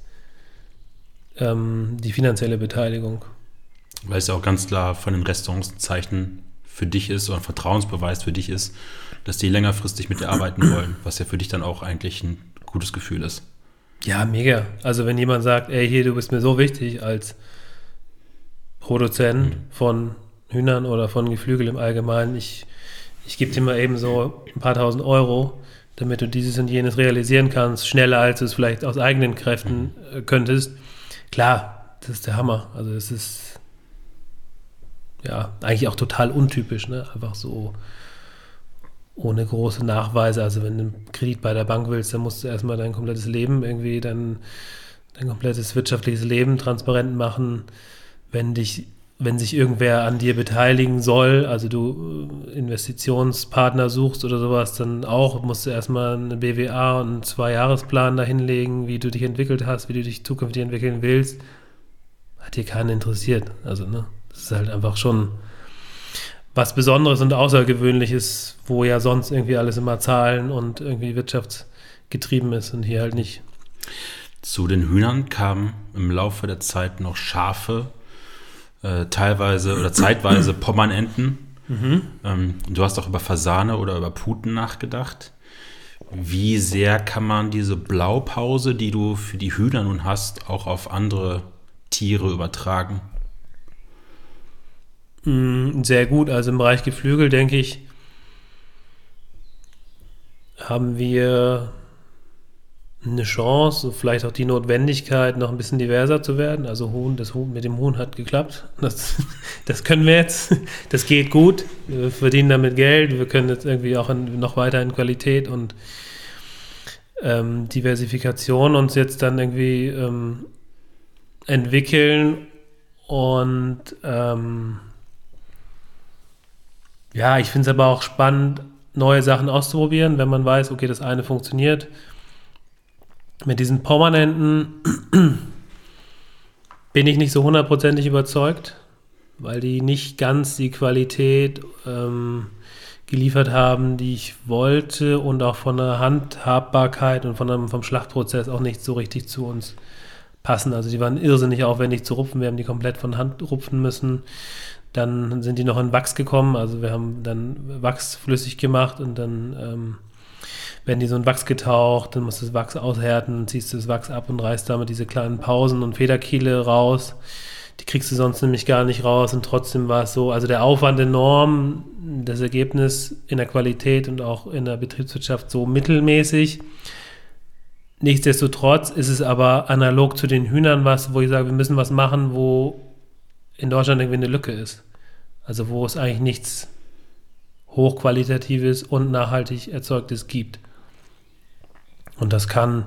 ähm, die finanzielle Beteiligung. Weil es ja auch ganz klar von den Restaurants ein Zeichen für dich ist oder ein Vertrauensbeweis für dich ist, dass die längerfristig mit dir arbeiten wollen, was ja für dich dann auch eigentlich ein gutes Gefühl ist. Ja, mega. Also wenn jemand sagt, ey, hier, du bist mir so wichtig als Produzent von Hühnern oder von Geflügel im Allgemeinen, ich, ich gebe dir mal eben so ein paar tausend Euro, damit du dieses und jenes realisieren kannst, schneller als du es vielleicht aus eigenen Kräften äh, könntest. Klar, das ist der Hammer. Also es ist ja eigentlich auch total untypisch, ne? Einfach so ohne große Nachweise. Also wenn du einen Kredit bei der Bank willst, dann musst du erstmal dein komplettes Leben irgendwie, dein, dein komplettes wirtschaftliches Leben transparent machen. Wenn dich, wenn sich irgendwer an dir beteiligen soll, also du äh, Investitionspartner suchst oder sowas, dann auch musst du erstmal eine BWA und einen Zwei-Jahres-Plan dahinlegen, wie du dich entwickelt hast, wie du dich zukünftig entwickeln willst. Hat dir keinen interessiert. Also, ne? Das ist halt einfach schon was Besonderes und Außergewöhnliches, wo ja sonst irgendwie alles immer Zahlen und irgendwie wirtschaftsgetrieben ist und hier halt nicht. Zu den Hühnern kamen im Laufe der Zeit noch Schafe, äh, teilweise oder zeitweise (clears throat) Pommernenten. Ähm, du hast auch über Fasane oder über Puten nachgedacht. Wie sehr kann man diese Blaupause, die du für die Hühner nun hast, auch auf andere Tiere übertragen? Mm, Sehr gut. Also im Bereich Geflügel, denke ich, haben wir eine Chance, vielleicht auch die Notwendigkeit, noch ein bisschen diverser zu werden. Also Huhn, das Huhn mit dem Huhn hat geklappt. Das, (laughs) das können wir jetzt. Das geht gut. Wir verdienen damit Geld. Wir können jetzt irgendwie auch in, noch weiter in Qualität und ähm, Diversifikation uns jetzt dann irgendwie ähm, entwickeln und ähm, ja, ich finde es aber auch spannend, neue Sachen auszuprobieren, wenn man weiß, okay, das eine funktioniert. Mit diesen Permanenten (clears throat) bin ich nicht so hundertprozentig überzeugt, weil die nicht ganz die Qualität ähm, geliefert haben, die ich wollte und auch von der Handhabbarkeit und von einem, vom Schlachtprozess auch nicht so richtig zu uns passen. Also die waren irrsinnig aufwendig zu rupfen. Wir haben die komplett von Hand rupfen müssen. Dann sind die noch in Wachs gekommen. Also wir haben dann Wachs flüssig gemacht und dann ähm, werden die so in Wachs getaucht. Dann musst du das Wachs aushärten, ziehst du das Wachs ab und reißt damit diese kleinen Pausen und Federkiele raus. Die kriegst du sonst nämlich gar nicht raus und trotzdem war es so, also der Aufwand enorm, das Ergebnis in der Qualität und auch in der Betriebswirtschaft so mittelmäßig. Nichtsdestotrotz ist es aber analog zu den Hühnern was, wo ich sage, wir müssen was machen, wo in Deutschland irgendwie eine Lücke ist. Also wo es eigentlich nichts Hochqualitatives und nachhaltig Erzeugtes gibt. Und das kann,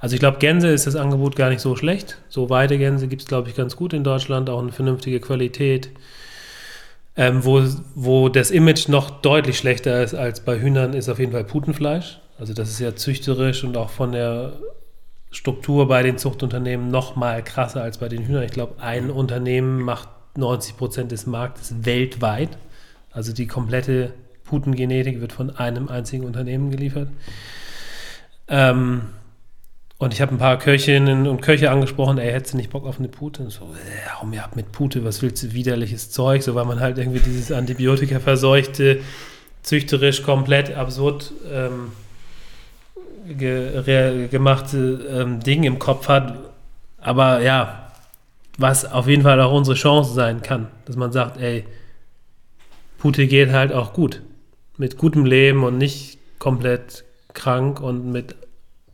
also ich glaube, Gänse ist das Angebot gar nicht so schlecht. So Weidegänse gibt es, glaube ich, ganz gut in Deutschland, auch eine vernünftige Qualität. Ähm, wo, wo das Image noch deutlich schlechter ist als bei Hühnern, ist auf jeden Fall Putenfleisch. Also das ist ja züchterisch und auch von der Struktur bei den Zuchtunternehmen noch mal krasser als bei den Hühnern. Ich glaube, ein Unternehmen macht 90 Prozent des Marktes weltweit. Also die komplette Putengenetik wird von einem einzigen Unternehmen geliefert. Ähm, und ich habe ein paar Köchinnen und Köche angesprochen, ey, hättest du nicht Bock auf eine Pute? Und so, äh, hau mir ab mit Pute, was willst du, widerliches Zeug? So, weil man halt irgendwie dieses Antibiotika verseuchte, züchterisch komplett absurd ähm, ge gemachte ähm, Ding im Kopf hat. Aber ja, was auf jeden Fall auch unsere Chance sein kann, dass man sagt, ey, Pute geht halt auch gut. Mit gutem Leben und nicht komplett krank und mit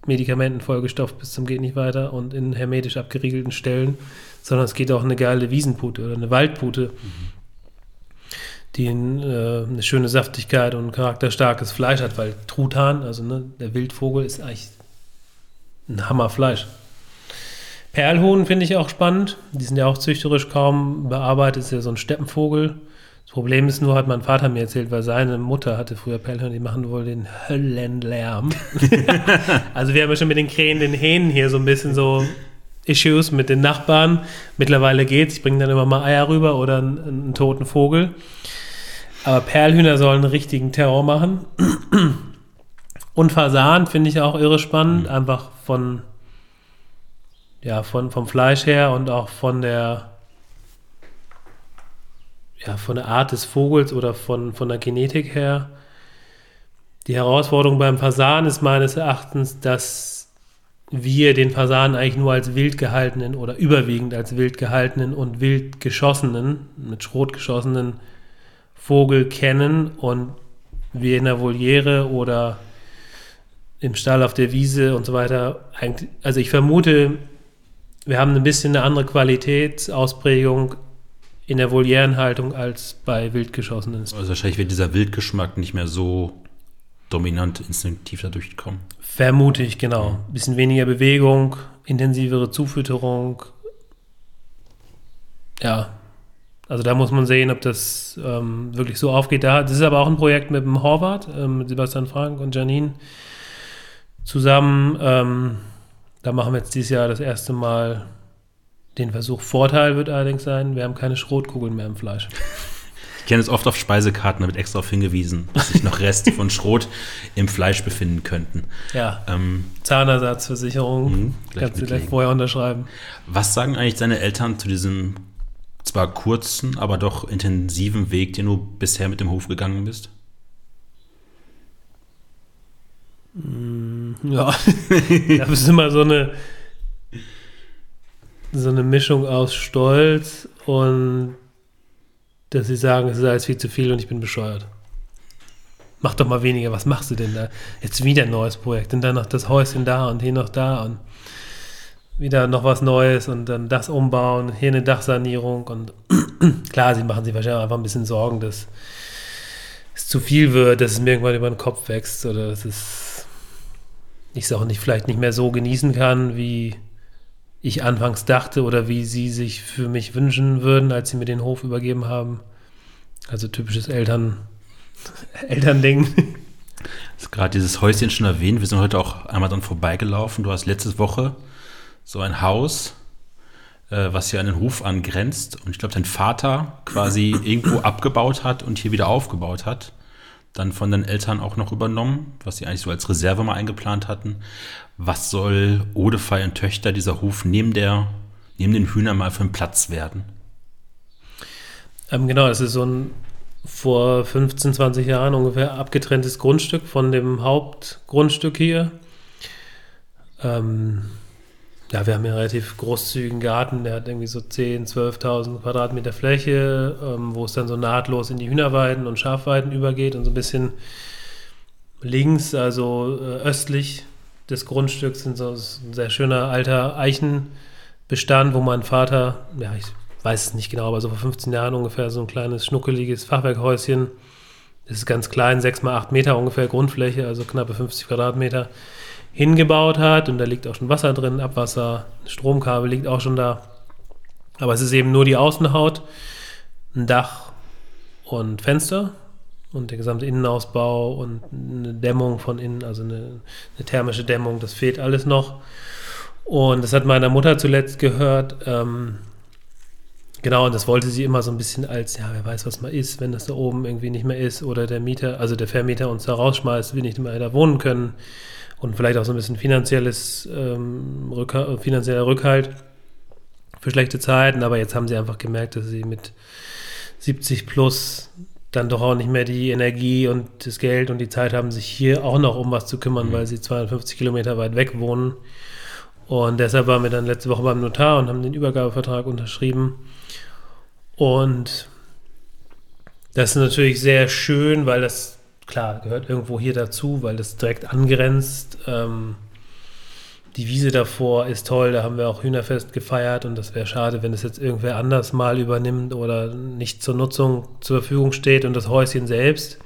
Medikamenten vollgestopft bis zum geht nicht weiter und in hermetisch abgeriegelten Stellen, sondern es geht auch eine geile Wiesenpute oder eine Waldpute, mhm. die äh, eine schöne Saftigkeit und charakterstarkes Fleisch hat, weil Truthahn, also ne, der Wildvogel, ist eigentlich ein Hammerfleisch. Perlhuhn finde ich auch spannend. Die sind ja auch züchterisch kaum bearbeitet. Ist ja so ein Steppenvogel. Das Problem ist nur, hat mein Vater mir erzählt, weil seine Mutter hatte früher Perlhörner, die machen wohl den Höllenlärm. (laughs) also wir haben ja schon mit den Krähen, den Hähnen hier so ein bisschen so Issues mit den Nachbarn. Mittlerweile geht's. Ich bringe dann immer mal Eier rüber oder einen, einen toten Vogel. Aber Perlhühner sollen einen richtigen Terror machen. Und Fasan finde ich auch irre spannend, mhm. einfach von, ja, von, vom Fleisch her und auch von der ja, von der Art des Vogels oder von, von der Genetik her. Die Herausforderung beim Fasan ist meines Erachtens, dass wir den Fasan eigentlich nur als wild gehaltenen oder überwiegend als wild gehaltenen und wild geschossenen, mit Schrot geschossenen Vogel kennen und wir in der Voliere oder im Stall auf der Wiese und so weiter also ich vermute, wir haben ein bisschen eine andere Qualitätsausprägung in der Volierenhaltung als bei Wildgeschossenen. Also wahrscheinlich wird dieser Wildgeschmack nicht mehr so dominant instinktiv dadurch kommen. Vermute ich, genau. Ein bisschen weniger Bewegung, intensivere Zufütterung. Ja, also da muss man sehen, ob das ähm, wirklich so aufgeht. das ist aber auch ein Projekt mit dem Horvath, ähm, mit Sebastian Frank und Janine zusammen. Ähm, da machen wir jetzt dieses Jahr das erste Mal den Versuch. Vorteil wird allerdings sein, wir haben keine Schrotkugeln mehr im Fleisch. Ich kenne es oft auf Speisekarten, da wird extra darauf hingewiesen, dass sich noch Reste von Schrot im Fleisch befinden könnten. Ja. Ähm, Zahnersatzversicherung, mh, kannst du gleich vorher unterschreiben. Was sagen eigentlich deine Eltern zu diesem zwar kurzen, aber doch intensiven Weg, den du bisher mit dem Hof gegangen bist? Mm, ja, (laughs) das ist immer so eine so eine Mischung aus Stolz und dass sie sagen, es ist alles viel zu viel und ich bin bescheuert. Mach doch mal weniger, was machst du denn da? Jetzt wieder ein neues Projekt und dann noch das Häuschen da und hier noch da und wieder noch was Neues und dann das umbauen, hier eine Dachsanierung und (clears throat) klar, sie machen sich wahrscheinlich einfach ein bisschen Sorgen, dass es zu viel wird, dass es mir irgendwann über den Kopf wächst oder dass es ich es auch nicht, vielleicht nicht mehr so genießen kann, wie ich anfangs dachte oder wie sie sich für mich wünschen würden, als sie mir den Hof übergeben haben. Also typisches Eltern, (laughs) Elternding. Das gerade dieses Häuschen schon erwähnt. Wir sind heute auch einmal dann vorbeigelaufen. Du hast letzte Woche so ein Haus, äh, was hier an den Hof angrenzt. Und ich glaube, dein Vater quasi (clears throat) irgendwo abgebaut hat und hier wieder aufgebaut hat. Dann von den Eltern auch noch übernommen, was sie eigentlich so als Reserve mal eingeplant hatten was soll Odefei und Töchter dieser Hof neben, der, neben den Hühnern mal für einen Platz werden? Ähm, genau, es ist so ein vor 15, 20 Jahren ungefähr abgetrenntes Grundstück von dem Hauptgrundstück hier. Ähm, ja, wir haben hier einen relativ großzügigen Garten, der hat irgendwie so 10.000, 12.000 Quadratmeter Fläche, ähm, wo es dann so nahtlos in die Hühnerweiden und Schafweiden übergeht und so ein bisschen links, also äh, östlich des Grundstücks sind so ein sehr schöner alter Eichenbestand, wo mein Vater, ja, ich weiß es nicht genau, aber so vor 15 Jahren ungefähr so ein kleines schnuckeliges Fachwerkhäuschen. Das ist ganz klein, 6 mal 8 Meter ungefähr Grundfläche, also knappe 50 Quadratmeter, hingebaut hat und da liegt auch schon Wasser drin, Abwasser, Stromkabel liegt auch schon da. Aber es ist eben nur die Außenhaut, ein Dach und Fenster und der gesamte Innenausbau und eine Dämmung von innen, also eine, eine thermische Dämmung, das fehlt alles noch. Und das hat meiner Mutter zuletzt gehört. Ähm, genau, und das wollte sie immer so ein bisschen als, ja, wer weiß, was mal ist, wenn das da oben irgendwie nicht mehr ist oder der Mieter, also der Vermieter uns da rausschmeißt, wir nicht mehr da wohnen können und vielleicht auch so ein bisschen finanzielles, ähm, Rückhalt, finanzieller Rückhalt für schlechte Zeiten. Aber jetzt haben sie einfach gemerkt, dass sie mit 70 plus dann doch auch nicht mehr die Energie und das Geld und die Zeit haben, sich hier auch noch um was zu kümmern, mhm. weil sie 250 Kilometer weit weg wohnen. Und deshalb waren wir dann letzte Woche beim Notar und haben den Übergabevertrag unterschrieben. Und das ist natürlich sehr schön, weil das, klar, gehört irgendwo hier dazu, weil das direkt angrenzt. Ähm, die Wiese davor ist toll, da haben wir auch Hühnerfest gefeiert und das wäre schade, wenn es jetzt irgendwer anders mal übernimmt oder nicht zur Nutzung zur Verfügung steht und das Häuschen selbst.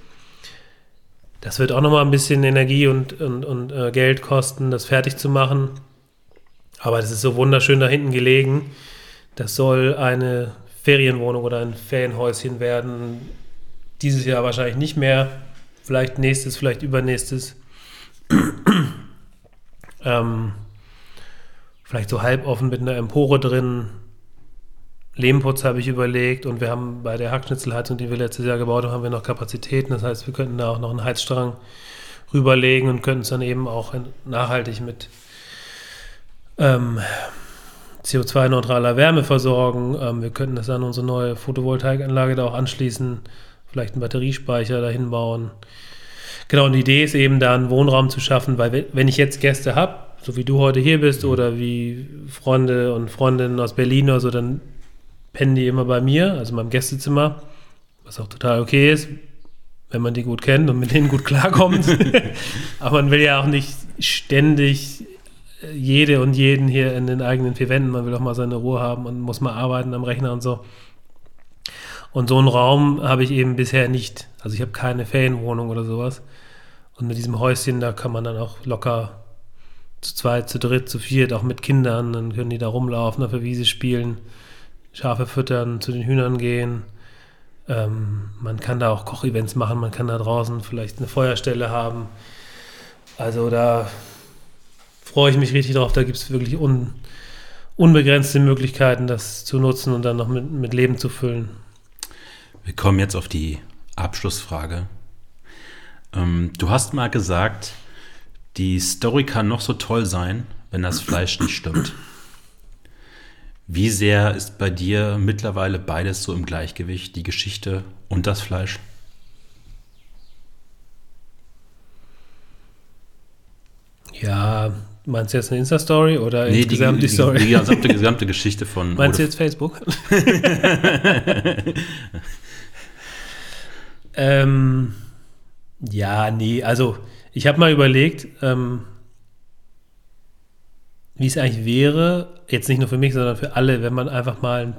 Das wird auch nochmal ein bisschen Energie und, und, und äh, Geld kosten, das fertig zu machen. Aber das ist so wunderschön da hinten gelegen. Das soll eine Ferienwohnung oder ein Ferienhäuschen werden. Dieses Jahr wahrscheinlich nicht mehr. Vielleicht nächstes, vielleicht übernächstes. Ähm, vielleicht so halboffen mit einer Empore drin. Lehmputz habe ich überlegt und wir haben bei der Hackschnitzelheizung, die wir letztes Jahr gebaut haben, haben wir noch Kapazitäten. Das heißt, wir könnten da auch noch einen Heizstrang rüberlegen und könnten es dann eben auch nachhaltig mit ähm, CO2-neutraler Wärme versorgen. Ähm, wir könnten das an unsere neue Photovoltaikanlage da auch anschließen, vielleicht einen Batteriespeicher dahin bauen. Genau, und die Idee ist eben, da einen Wohnraum zu schaffen, weil wenn ich jetzt Gäste habe, so wie du heute hier bist mhm. oder wie Freunde und Freundinnen aus Berlin oder so, dann pennen die immer bei mir, also in meinem Gästezimmer, was auch total okay ist, wenn man die gut kennt und mit denen gut klarkommt. (laughs) Aber man will ja auch nicht ständig jede und jeden hier in den eigenen vier Wänden, man will auch mal seine Ruhe haben und muss mal arbeiten am Rechner und so. Und so einen Raum habe ich eben bisher nicht. Also ich habe keine Ferienwohnung oder sowas. Und mit diesem Häuschen, da kann man dann auch locker zu zweit, zu dritt, zu viert, auch mit Kindern, dann können die da rumlaufen, auf der Wiese spielen, Schafe füttern, zu den Hühnern gehen. Ähm, man kann da auch Kochevents machen, man kann da draußen vielleicht eine Feuerstelle haben. Also da freue ich mich richtig drauf. Da gibt es wirklich un, unbegrenzte Möglichkeiten, das zu nutzen und dann noch mit, mit Leben zu füllen. Wir kommen jetzt auf die Abschlussfrage. Ähm, du hast mal gesagt, die Story kann noch so toll sein, wenn das Fleisch nicht stimmt. Wie sehr ist bei dir mittlerweile beides so im Gleichgewicht, die Geschichte und das Fleisch? Ja, meinst du jetzt eine Insta-Story oder nee, insgesamt die, die, Story? Die gesamte, (laughs) gesamte Geschichte von. Meinst du jetzt Facebook? (laughs) Ähm, ja, nee, also ich habe mal überlegt, ähm, wie es eigentlich wäre, jetzt nicht nur für mich, sondern für alle, wenn man einfach mal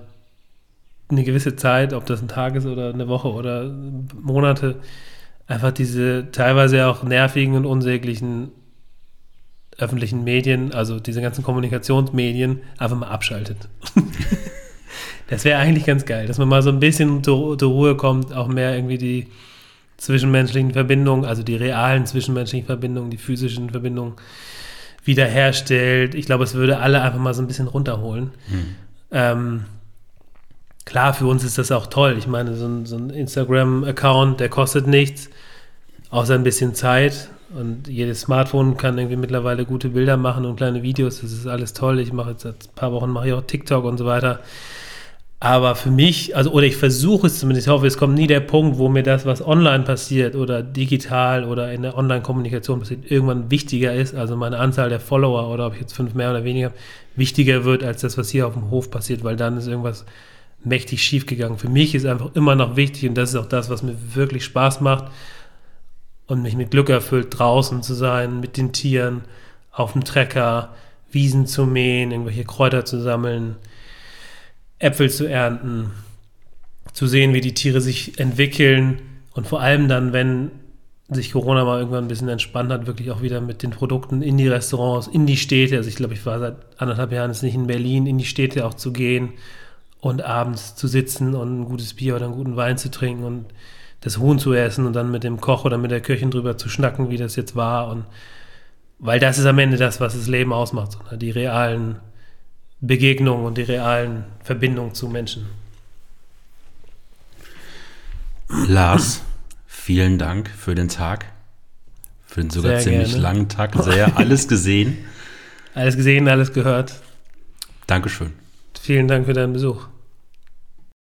eine gewisse Zeit, ob das ein Tag ist oder eine Woche oder Monate, einfach diese teilweise auch nervigen und unsäglichen öffentlichen Medien, also diese ganzen Kommunikationsmedien, einfach mal abschaltet. (laughs) Das wäre eigentlich ganz geil, dass man mal so ein bisschen zur, zur, Ruhe kommt, auch mehr irgendwie die zwischenmenschlichen Verbindungen, also die realen zwischenmenschlichen Verbindungen, die physischen Verbindungen wiederherstellt. Ich glaube, es würde alle einfach mal so ein bisschen runterholen. Hm. Ähm, klar, für uns ist das auch toll. Ich meine, so ein, so ein Instagram-Account, der kostet nichts, außer ein bisschen Zeit. Und jedes Smartphone kann irgendwie mittlerweile gute Bilder machen und kleine Videos. Das ist alles toll. Ich mache jetzt seit ein paar Wochen mache ich auch TikTok und so weiter. Aber für mich, also, oder ich versuche es zumindest, ich hoffe, es kommt nie der Punkt, wo mir das, was online passiert oder digital oder in der Online-Kommunikation passiert, irgendwann wichtiger ist, also meine Anzahl der Follower oder ob ich jetzt fünf mehr oder weniger, wichtiger wird als das, was hier auf dem Hof passiert, weil dann ist irgendwas mächtig schief gegangen. Für mich ist einfach immer noch wichtig und das ist auch das, was mir wirklich Spaß macht und mich mit Glück erfüllt, draußen zu sein, mit den Tieren, auf dem Trecker, Wiesen zu mähen, irgendwelche Kräuter zu sammeln, Äpfel zu ernten, zu sehen, wie die Tiere sich entwickeln und vor allem dann, wenn sich Corona mal irgendwann ein bisschen entspannt hat, wirklich auch wieder mit den Produkten in die Restaurants, in die Städte. Also ich glaube, ich war seit anderthalb Jahren jetzt nicht in Berlin, in die Städte auch zu gehen und abends zu sitzen und ein gutes Bier oder einen guten Wein zu trinken und das Huhn zu essen und dann mit dem Koch oder mit der Köchin drüber zu schnacken, wie das jetzt war. Und weil das ist am Ende das, was das Leben ausmacht, die realen Begegnungen und die realen Verbindungen zu Menschen. Lars, vielen Dank für den Tag. Für den sogar Sehr ziemlich gerne. langen Tag. Sehr alles gesehen. (laughs) Alles gesehen, alles gehört. Dankeschön. Vielen Dank für deinen Besuch.